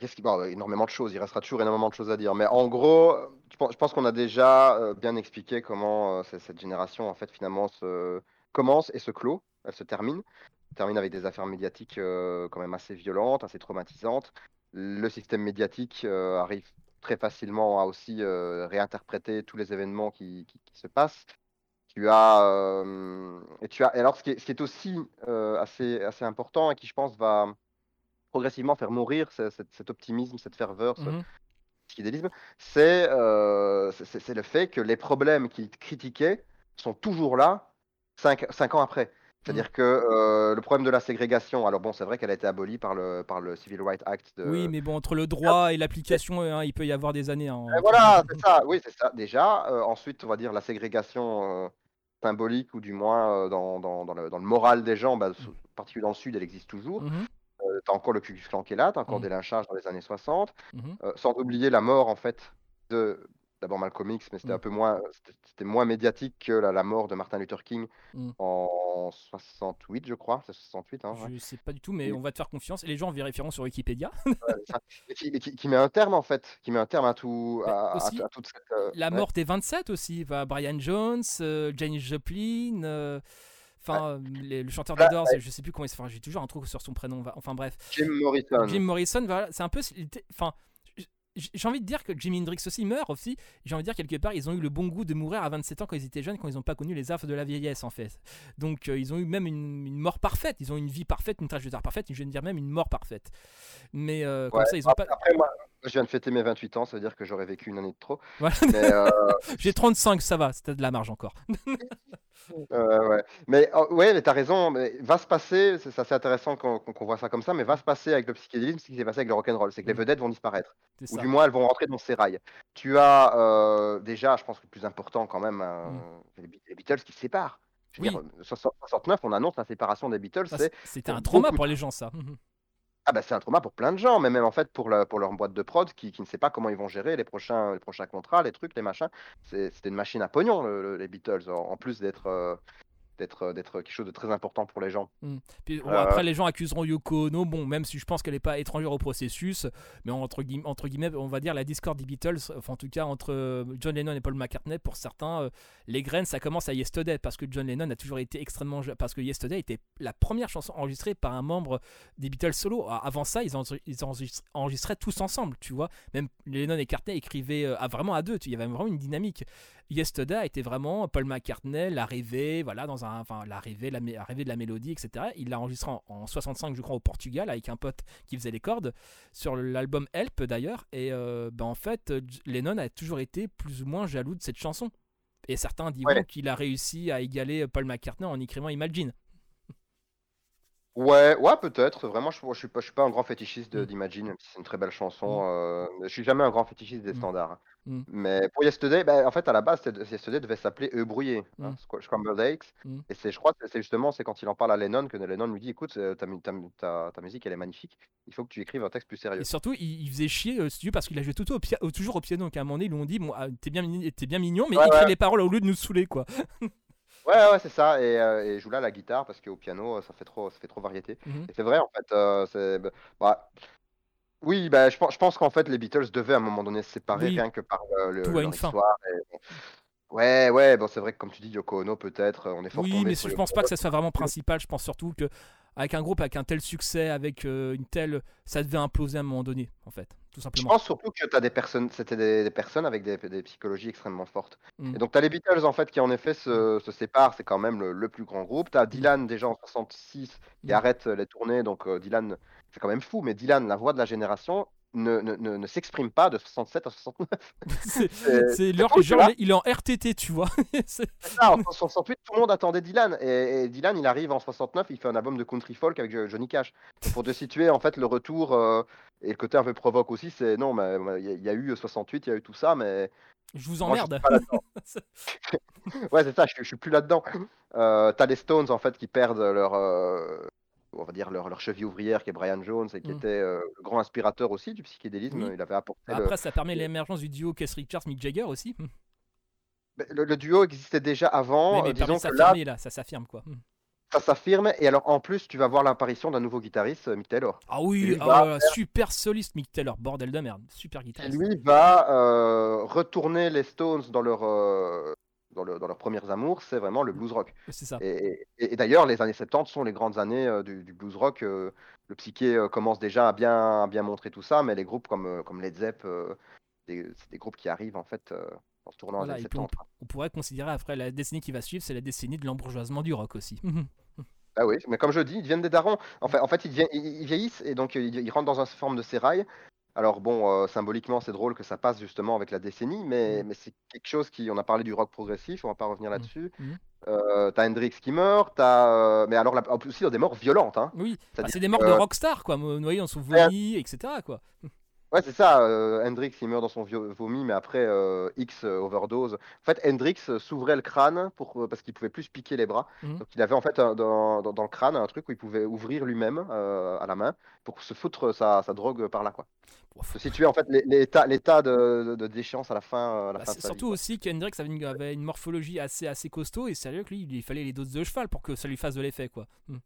Qu'est-ce qui... bon, énormément de choses, il restera toujours énormément de choses à dire. Mais en gros, euh, je pense, qu'on a déjà euh, bien expliqué comment euh, cette génération, en fait, finalement, se commence et se clôt. Elle se termine. Elle termine avec des affaires médiatiques euh, quand même assez violentes, assez traumatisantes. Le système médiatique euh, arrive très facilement à aussi euh, réinterpréter tous les événements qui, se passent. Tu as, euh, et tu as, alors ce qui est, aussi euh, assez important et qui, je pense, va progressivement faire mourir ce- cet, cet optimisme, cette ferveur, ce c'est euh, c'est- le fait que les problèmes qu'il critiquait sont toujours là cinq, cinq ans après. C'est-à-dire que euh, le problème de la ségrégation, alors bon, c'est vrai qu'elle a été abolie par le, par le Civil Rights Act. De... Oui, mais bon, entre le droit et l'application, hein, il peut y avoir des années. hein. Et voilà, c'est ça, oui, c'est ça, déjà. Euh, ensuite, on va dire la ségrégation euh, symbolique, ou du moins euh, dans, dans, dans le, dans le moral des gens, bah, particulier dans le Sud, elle existe toujours. Euh, t'as encore le Ku Klan qui est là, t'as encore Mhm. des lynchages dans les années 60. mhm. Euh, sans oublier la mort en fait de d'abord Malcolm X, mais c'était Mm. un peu moins c'était- c'était moins médiatique que la, la mort de Martin Luther King en 68 je crois, c'est 68 hein, ouais. Je sais pas du tout, mais Et- on va te faire confiance. Et les gens vérifieront sur Wikipédia. Ouais. Et qui, et qui- qui met un terme en fait, qui met un terme à tout à, à- aussi, à toute cette euh, La ouais. mort des 27 aussi. Bah, Brian Jones, euh, Janis Joplin. euh, Enfin, euh, les- le chanteur des Là, Doors, je sais plus comment il se enfin, J'ai toujours un truc sur son prénom. Enfin bref. Jim Morrison. Jim Morrison, voilà, c'est un peu. Enfin, j'ai envie de dire que Jimi Hendrix aussi meurt aussi. J'ai envie de dire quelque part, ils ont eu le bon goût de mourir à 27 ans quand ils étaient jeunes, quand ils n'ont pas connu les affres de la vieillesse en fait. Donc euh, ils ont eu même une, une mort parfaite. Ils ont une vie parfaite, une trajectoire parfaite. Je viens de dire même une mort parfaite. Mais euh, comme Ouais, ça, ils ont pas. Après moi, je viens de fêter mes 28 ans, ça veut dire que j'aurais vécu une année de trop. Voilà. Euh, J'ai 35, ça va, c'était de la marge encore. Euh, ouais. Mais euh, ouais, mais t'as raison. Mais va se passer, c'est c'est assez intéressant qu'on qu'on voit ça comme ça, mais va se passer avec le psychédélisme ce qui s'est passé avec le rock'n'roll, c'est que les Mm. vedettes vont disparaître, ou du moins elles vont rentrer dans ces rails. Tu as euh, déjà, je pense que le plus important quand même, euh, Mm. les, Be- les Beatles qui se séparent. Je veux Oui. dire, euh, 60 69, on annonce la séparation des Beatles, C'était un trauma beaucoup pour les gens, ça. Ah bah c'est un trauma pour plein de gens, mais même en fait pour, leur boîte de prod qui, ne sait pas comment ils vont gérer les prochains, contrats, les trucs, les machins. C'était une machine à pognon, le- le- les Beatles, en, en plus d'être euh, d'être d'être quelque chose de très important pour les gens. Puis, bon, Euh, Après, les gens accuseront Yoko Ono, bon, même si je pense qu'elle n'est pas étrangère au processus, mais entre, guillemets, entre guillemets, on va dire la discorde des Beatles, enfin en tout cas entre euh, John Lennon et Paul McCartney, pour certains, euh, les graines, ça commence à Yesterday, parce que John Lennon a toujours été extrêmement... Parce que Yesterday était la première chanson enregistrée par un membre des Beatles solo. Avant ça, ils, enregis- ils enregistra- enregistraient tous ensemble, tu vois. Même Lennon et McCartney écrivaient euh, à- vraiment à deux, il y avait vraiment une dynamique. Yesterday était vraiment Paul McCartney, l'arrivée, voilà, dans un, enfin, l'arrivée, la, l'arrivée de la mélodie, etc. Il l'a enregistré en, en 65, je crois, au Portugal, avec un pote qui faisait les cordes, sur l'album Help d'ailleurs. Et euh, ben, en fait, Lennon a toujours été plus ou moins jaloux de cette chanson. Et certains diront Ouais. qu'il a réussi à égaler Paul McCartney en écrivant Imagine. Ouais, ouais, peut-être. Vraiment, je, je suis pas, je suis pas un grand fétichiste de- Mm. d'Imagine, même si c'est une très belle chanson. euh, je suis jamais un grand fétichiste des Mm. standards. hein. Mm. Mais pour Yesterday, ben, en fait, à la base, Yesterday devait s'appeler E brouillé, hein, Mm. Squ- Scrambled Eggs. Mm. Et c'est, je crois, que c'est justement, c'est quand il en parle à Lennon que Lennon lui dit, écoute, euh, ta, mu- ta, mu- ta- ta musique, elle est magnifique. Il faut que tu écrives un texte plus sérieux. Et surtout, il, il faisait chier euh, veux, parce qu'il a joué tout au pia- euh, toujours au piano. Donc à un moment donné, ils lui ont dit bon, ah, t'es bien, mignon- t'es bien mignon, mais Ouais, écris les paroles au lieu de nous saouler, quoi. Ouais, ouais, c'est ça. Et, euh, et joue là la guitare parce qu'au piano, ça fait trop, ça fait trop variété. Mhm. Et c'est vrai, en fait, euh, c'est, bah, oui, bah, je pense, je pense qu'en fait, les Beatles devaient à un moment donné se séparer Oui. rien que par euh, le, Tout a leur fin. histoire. et bon. Ouais, ouais, bon, c'est vrai que comme tu dis, Yoko Ono, peut-être, euh, on est fort Oui, mais je pense pas que ça soit vraiment principal. Je pense surtout que avec un groupe avec un tel succès, avec euh, une telle, ça devait imploser à un moment donné, en fait, tout Je simplement. pense surtout que t'as des personnes, c'était des, des personnes avec des, des psychologies extrêmement fortes. Mm. Et donc t'as les Beatles en fait qui en effet se, se séparent, c'est quand même le, le plus grand groupe. T'as Dylan déjà en 66 qui Mm. arrête les tournées, donc euh, Dylan, c'est quand même fou, mais Dylan, la voix de la génération, ne, ne, ne, ne s'exprime pas de 67 à 69. C'est- leur- cool, genre, il est en RTT, tu vois. C'est- C'est ça, en 68, tout le monde attendait Dylan. Et, et Dylan, il arrive en 69, il fait un album de country folk avec Jo- Johnny Cash. Pour te situer, en fait, le retour euh, et le côté un peu provoque aussi, c'est non, mais il y, a- il y a eu 68, il y a eu tout ça, mais Je vous moi, je emmerde. pas là-dedans. ouais, c'est ça, je, suis- je suis plus là-dedans. Euh, T'as les Stones, en fait, qui perdent leur. euh, on va dire leur, leur cheville ouvrière qui est Brian Jones et qui Mm. était euh, le grand inspirateur aussi du psychédélisme. Oui. Il avait apporté le- Après, ça permet l'émergence du duo Keith Richards, Mick Jagger aussi. Mais le, le duo existait déjà avant. Oui, euh, mais disons que là, là, ça s'affirme quoi. Hmm. ça s'affirme. Et alors, en plus, tu vas voir l'apparition d'un nouveau guitariste, euh, Mick Taylor. Ah oui, ah super soliste Mick Taylor, bordel de merde, super guitariste. lui va euh, retourner les Stones dans leur euh, dans, le- dans leurs premières amours, c'est vraiment le blues rock. C'est ça. Et, et- et d'ailleurs, les années 70 sont les grandes années euh, du, du blues rock. euh, le psyché euh, commence déjà à bien, à bien montrer tout ça, mais les groupes comme, comme Led Zepp, c'est des groupes qui arrivent en fait en tournant Voilà, aux années et puis on, 70. on pourrait considérer après la décennie qui va suivre, c'est la décennie de l'embourgeoisement du rock aussi. Ah oui, mais comme je dis, ils deviennent des darons. En fait, en fait ils, vieillissent et donc ils, ils rentrent dans une forme de sérail. Alors bon, euh, symboliquement, c'est drôle que ça passe justement avec la décennie, mais, Mm. mais c'est quelque chose qui... On a parlé du rock progressif, on va pas revenir Mm. là-dessus. Mm. Euh, t'as Hendrix qui meurt, t'as... euh, Mais alors, là, aussi, dans des morts violentes. Hein. Oui, c'est des morts de rockstar quoi, dans son vomi, etc. quoi. Ouais, c'est ça. euh, Hendrix, il meurt dans son vio- vomi, mais après, euh, X euh, overdose. En fait, Hendrix euh, s'ouvrait le crâne pour, euh, parce qu'il pouvait plus se piquer les bras. Mhm. Donc, il avait en fait un- dans, dans- dans le crâne un truc où il pouvait ouvrir lui-même euh, à la main pour se foutre sa, sa drogue par là, quoi. Bon, faut- Se situer en fait l'é- l'état, l'état de, de, de déchéance à la fin, euh, à la Bah, fin c'est de sa surtout vie, aussi qu'Hendrix avait une, avait une morphologie assez, assez costaud et sérieux que lui, il fallait les doses de cheval pour que ça lui fasse de l'effet quoi. Hmm.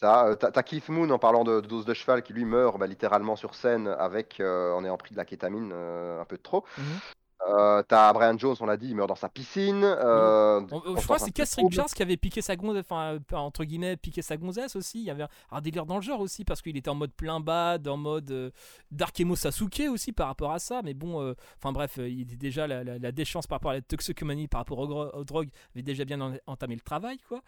Ça, euh, t'as, Keith Moon en parlant de, de dose de cheval qui lui meurt bah, littéralement sur scène avec euh, en ayant pris de la kétamine euh, un peu de trop. Mhm. Euh, t'as Brian Jones, on l'a dit, il meurt dans sa piscine. je crois que c'est Keith. Richards qui avait piqué sa gonzesse, enfin entre guillemets piqué sa gonzesse aussi. Il y avait un, délire dans le genre aussi parce qu'il était en mode plein bad, en mode euh, Dark Emo Sasuke aussi par rapport à ça. Mais bon, enfin bref, il était déjà la, la, la déchéance par rapport à la toxicomanie, par rapport aux, aux drogues, avait déjà bien en- entamé le travail quoi.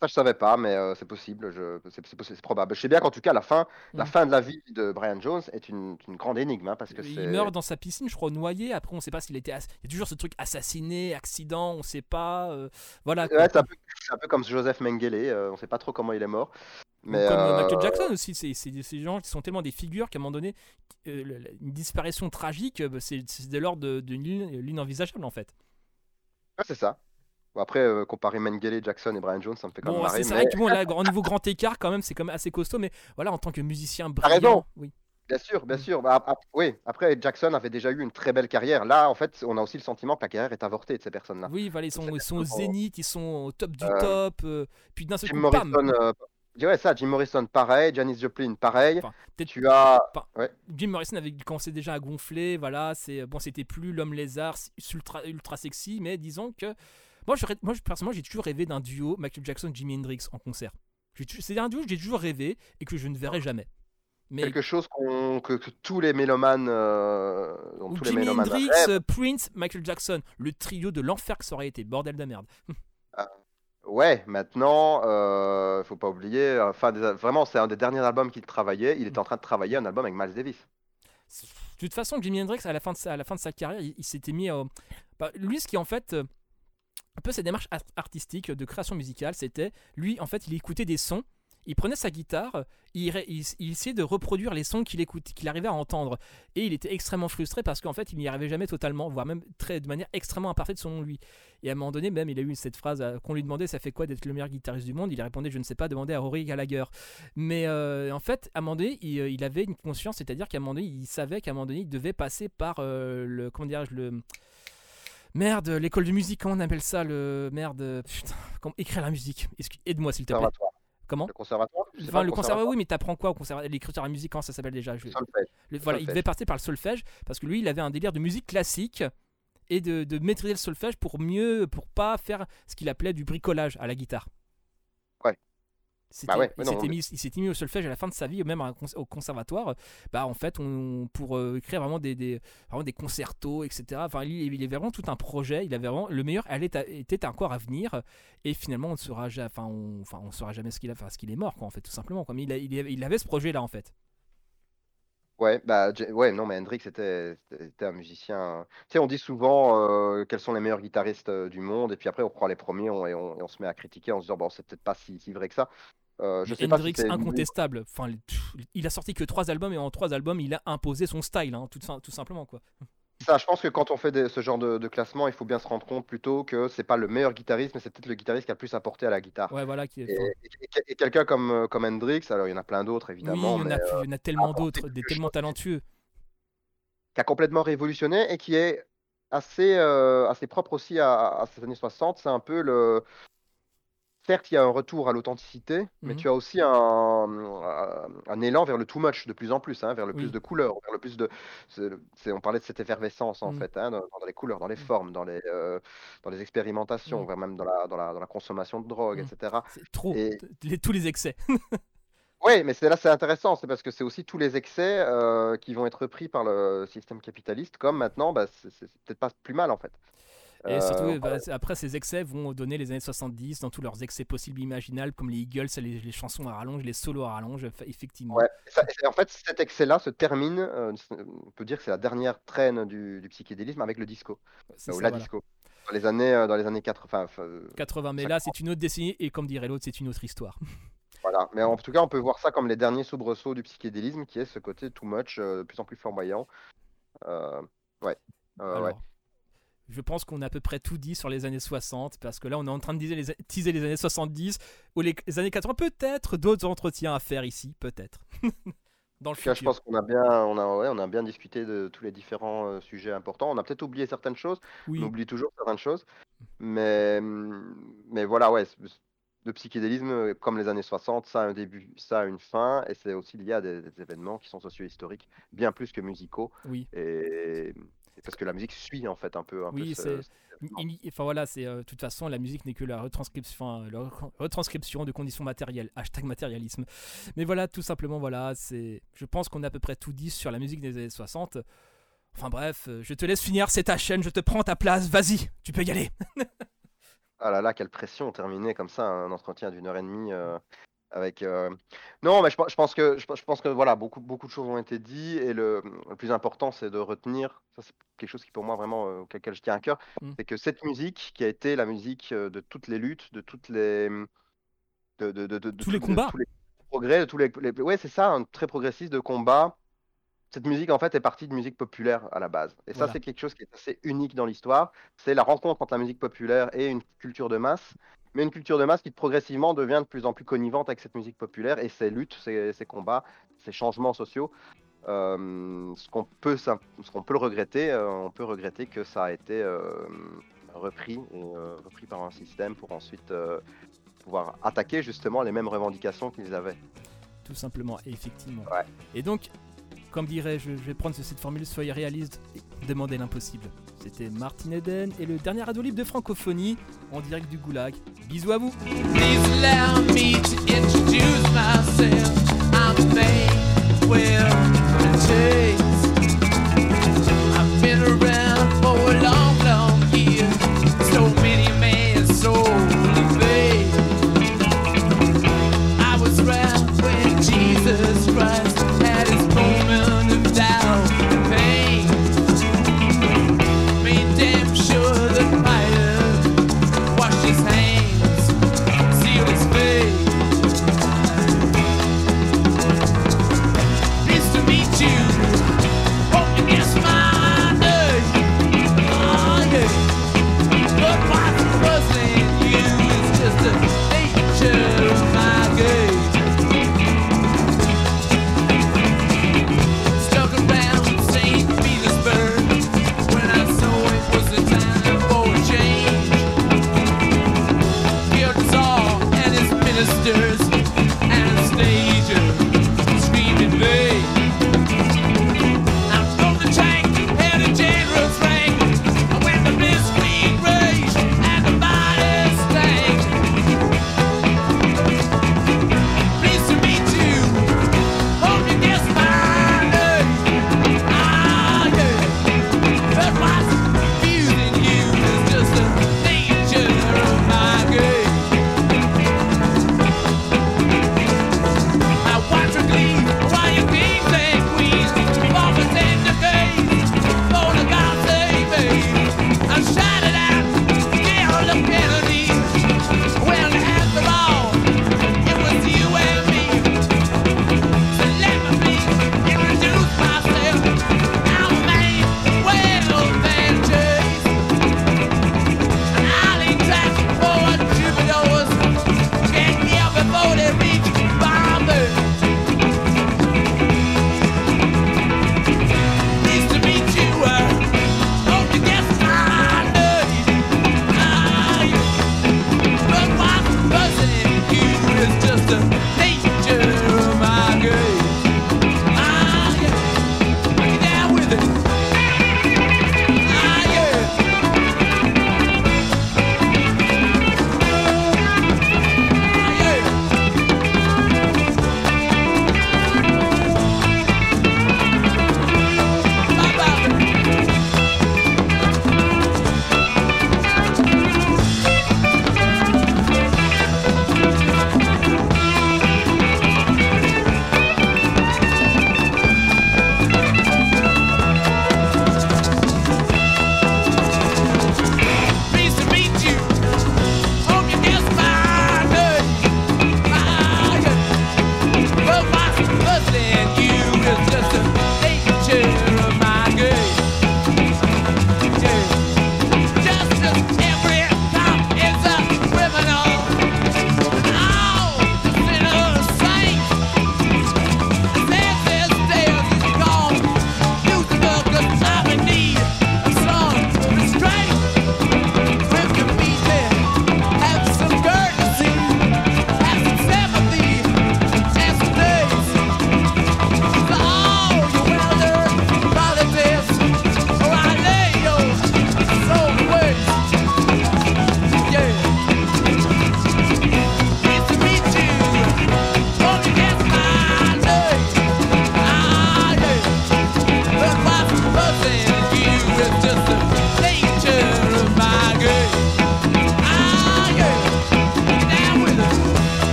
Ça, je savais pas, mais euh, c'est possible, je... c'est, probable. Je sais bien qu'en tout cas, la fin, la Mm. fin de la vie de Brian Jones est une, une grande énigme, hein, parce que il meurt dans sa piscine, je crois noyé. Après, on sait pas s'il était. ass- Il y a toujours ce truc assassiné, accident, on sait pas. euh, voilà. Ouais, c'est, un peu, c'est un peu comme Joseph Mengele, euh, on sait pas trop comment il est mort. Mais, comme euh, Michael Jackson aussi, c'est ces gens qui sont tellement des figures qu'à un moment donné, une disparition tragique, bah, c'est de l'ordre de- d'une ligne- l'inenvisageable en fait. ouais, c'est ça. Bon, après, euh, comparer Mengele, Jackson et Brian Jones, ça me fait quand Bon, même c'est mais- vrai que bon, là, au niveau grand écart, quand même, c'est quand même assez costaud, mais voilà, en tant que musicien raison. brillant, oui. Bien sûr, bien Mm. sûr. Bah, ap- oui, après, Jackson avait déjà eu une très belle carrière. Là, en fait, on a aussi le sentiment que la carrière est avortée de ces personnes-là. Oui, voilà, ils sont, ils sont au zénith, ils sont au top du Euh, top, euh, puis d'un seul Jim coup, pam Morrison, euh, dirais ça, Jim Morrison, pareil. Janis Joplin, pareil. Enfin, tu as. Jim Morrison avait commencé déjà à gonfler, voilà, c'est bon, c'était plus l'homme lézard ultra ultra sexy, mais disons que moi, je, moi personnellement, j'ai toujours rêvé d'un duo Michael Jackson Jimi Hendrix en concert. C'est un duo que j'ai toujours rêvé et que je ne verrai jamais. Mais Quelque chose que, que tous les mélomanes, euh, ou tous les Jimi mélomanes Hendrix, rêvent. euh, Prince, Michael Jackson, le trio de l'enfer que ça aurait été, bordel de merde. Ouais, maintenant, euh, faut pas oublier, euh, enfin, des- vraiment, c'est un des derniers albums qu'il travaillait. Il était en train de travailler un album avec Miles Davis. De toute façon, Jimi Hendrix, à la fin de sa, à la fin de sa carrière, il, il s'était mis. euh, bah, lui, ce qui en fait. Un peu sa démarche art- artistique de création musicale, c'était. Lui, en fait, il écoutait des sons. Il prenait sa guitare, il, il- essayait de reproduire les sons qu'il écoutait, qu'il arrivait à entendre. Et il était extrêmement frustré parce qu'en fait, il n'y arrivait jamais totalement, voire même très, de manière extrêmement imparfaite selon lui. Et à un moment donné, même, il a eu cette phrase euh, qu'on lui demandait Ça fait quoi d'être le meilleur guitariste du monde? Il a répondu Je ne sais pas, demandez à Rory Gallagher. Mais euh, en fait, à un moment donné, il, euh, il avait une conscience, c'est-à-dire qu'à un moment donné, il savait qu'à un moment donné, il devait passer par le. Comment dirais-je le... Merde, l'école de musique, comment on appelle ça Le. Merde, putain, comment... écrire la musique. Aide-moi s'il te plaît. Conservatoire. Comment Le conservatoire Enfin, le conservatoire, oui, mais t'apprends quoi au conservatoire L'écriture à la musique, comment ça s'appelle déjà Je- Solfège. le- voilà, il solfège. devait passer par le solfège parce que lui, il avait un délire de musique classique et de, de maîtriser le solfège pour mieux, pour pas faire ce qu'il appelait du bricolage à la guitare. Bah ouais, il mais s'était mais- mis, s'était mis au solfège à la fin de sa vie, même au conservatoire. Bah en fait, on, pour euh, écrire vraiment des, des, vraiment des concertos, etc. Enfin, il, il avait vraiment tout un projet. Il avait vraiment le meilleur à- était encore à venir. Et finalement, on ne saura jamais, enfin, on, enfin, on saura jamais ce qu'il a, enfin, ce qu'il est mort, quoi, en fait, tout simplement. Quoi. Mais il, a- il, avait- il avait ce projet là, en fait. Ouais, bah, ouais, non, mais Hendrix était, était un musicien. Tu sais, on dit souvent euh, quels sont les meilleurs guitaristes euh, du monde, et puis après on prend les premiers on- et, on, et on se met à critiquer en se disant bon, c'est peut-être pas si, si vrai que ça. Euh, je Mais sais pas si Hendrix, incontestable. Enfin, il a sorti que trois albums et en trois albums, il a imposé son style, hein, tout, sim- tout simplement quoi. ça. Je pense que quand on fait des- ce genre de, de classement, il faut bien se rendre compte plutôt que c'est pas le meilleur guitariste, mais c'est peut-être le guitariste qui a le plus apporté à la guitare. Ouais, voilà. Qui est, Et, enfin, et- et quelqu'un comme, euh, comme Hendrix, alors il y en a plein d'autres oui, évidemment, il y en a, euh, il y en a tellement d'autres, des tellement talentueux. qui a complètement révolutionné et qui est assez, euh, assez propre aussi à, à ces années 60. C'est un peu le. Certes, il y a un retour à l'authenticité, mais Mhm. tu as aussi un, élan vers le too much de plus en plus, hein, vers le Oui. plus de couleurs, vers le plus de. on parlait de cette effervescence en Mhm. fait, hein, dans, dans les couleurs, dans les formes, dans les, euh, dans les expérimentations, voire même dans la, dans la, dans la consommation de drogue, Mhm. etc. C'est trop. Et- t- les- tous les excès. Oui, mais c'est là c'est intéressant, c'est parce que c'est aussi tous les excès euh, qui vont être pris par le système capitaliste, comme maintenant, bah, c'est peut-être pas plus mal en fait. Et Euh, surtout, on bah, après, ces excès vont donner les années 70 dans tous leurs excès possibles imaginables, comme les Eagles, les, les chansons à rallonge, les solos à rallonge, effectivement. Ouais, ça- en fait, cet excès-là se termine, euh, on peut dire que c'est la dernière traîne du, du psychédélisme avec le disco, ou ça, la voilà. disco. Dans les années, euh, dans les années 80. enfin, euh, 80, mais là, c'est une autre décennie, et comme dirait l'autre, c'est une autre histoire. voilà. Mais en tout cas, on peut voir ça comme les derniers soubresauts du psychédélisme, qui est ce côté too much, euh, de plus en plus flamboyant. Euh, ouais. Euh, Alors, ouais. Je pense qu'on a à peu près tout dit sur les années 60, parce que là, on est en train de teaser les, teaser les années 70, ou les, les années 80, peut-être d'autres entretiens à faire ici, peut-être. Dans le cas, je pense qu'on a bien, on a, ouais, on a bien discuté de tous les différents euh, sujets importants. On a peut-être oublié certaines choses. Oui, On oublie toujours certaines choses. Mais, mais voilà, ouais, le psychédélisme, euh, comme les années 60, ça a un début, ça a une fin, et c'est aussi lié à des, des événements qui sont socio-historiques, bien plus que musicaux. oui. Et parce que la musique suit en fait un peu. Un Oui, ce- c'est- Enfin voilà, c'est euh, de toute façon la musique n'est que la retranscription, la re- retranscription de conditions matérielles. Hashtag matérialisme. Mais voilà, tout simplement voilà, c'est. Je pense qu'on a à peu près tout dit sur la musique des années 60. Enfin bref, euh, je te laisse finir, c'est ta chaîne, je te prends ta place, vas-y, tu peux y aller. Ah là là, quelle pression terminer comme ça un entretien d'une heure et demie euh, avec. euh, Non, mais je, pe- je pense que je, pe- je pense que voilà, beaucoup beaucoup de choses ont été dites et le, le plus important c'est de retenir. Ça c'est quelque chose qui pour moi vraiment euh, auquel je tiens à cœur, Mm. c'est que cette musique qui a été la musique euh, de toutes les luttes, de toutes les de, de- de- de- de Tous les combats. tous les progrès, de tous les, les- ouais c'est ça, un très progressiste de combat. Cette musique en fait est partie de musique populaire à la base et ça c'est quelque chose qui est assez unique dans l'histoire c'est la rencontre entre la musique populaire et une culture de masse, mais une culture de masse qui progressivement devient de plus en plus connivente avec cette musique populaire et ses luttes, ses, ses combats, ses changements sociaux. Euh, ce qu'on peut, ce qu'on peut le regretter, euh, on peut regretter que ça a été euh, repris, et, repris par un système pour ensuite pouvoir attaquer justement les mêmes revendications qu'ils avaient. Tout simplement, effectivement. Ouais. Et donc, comme dirais je, vais prendre cette formule, soyez réaliste demandez l'impossible. C'était Martin Eden et le dernier radio libre de francophonie en direct du Goulag. Bisous à vous.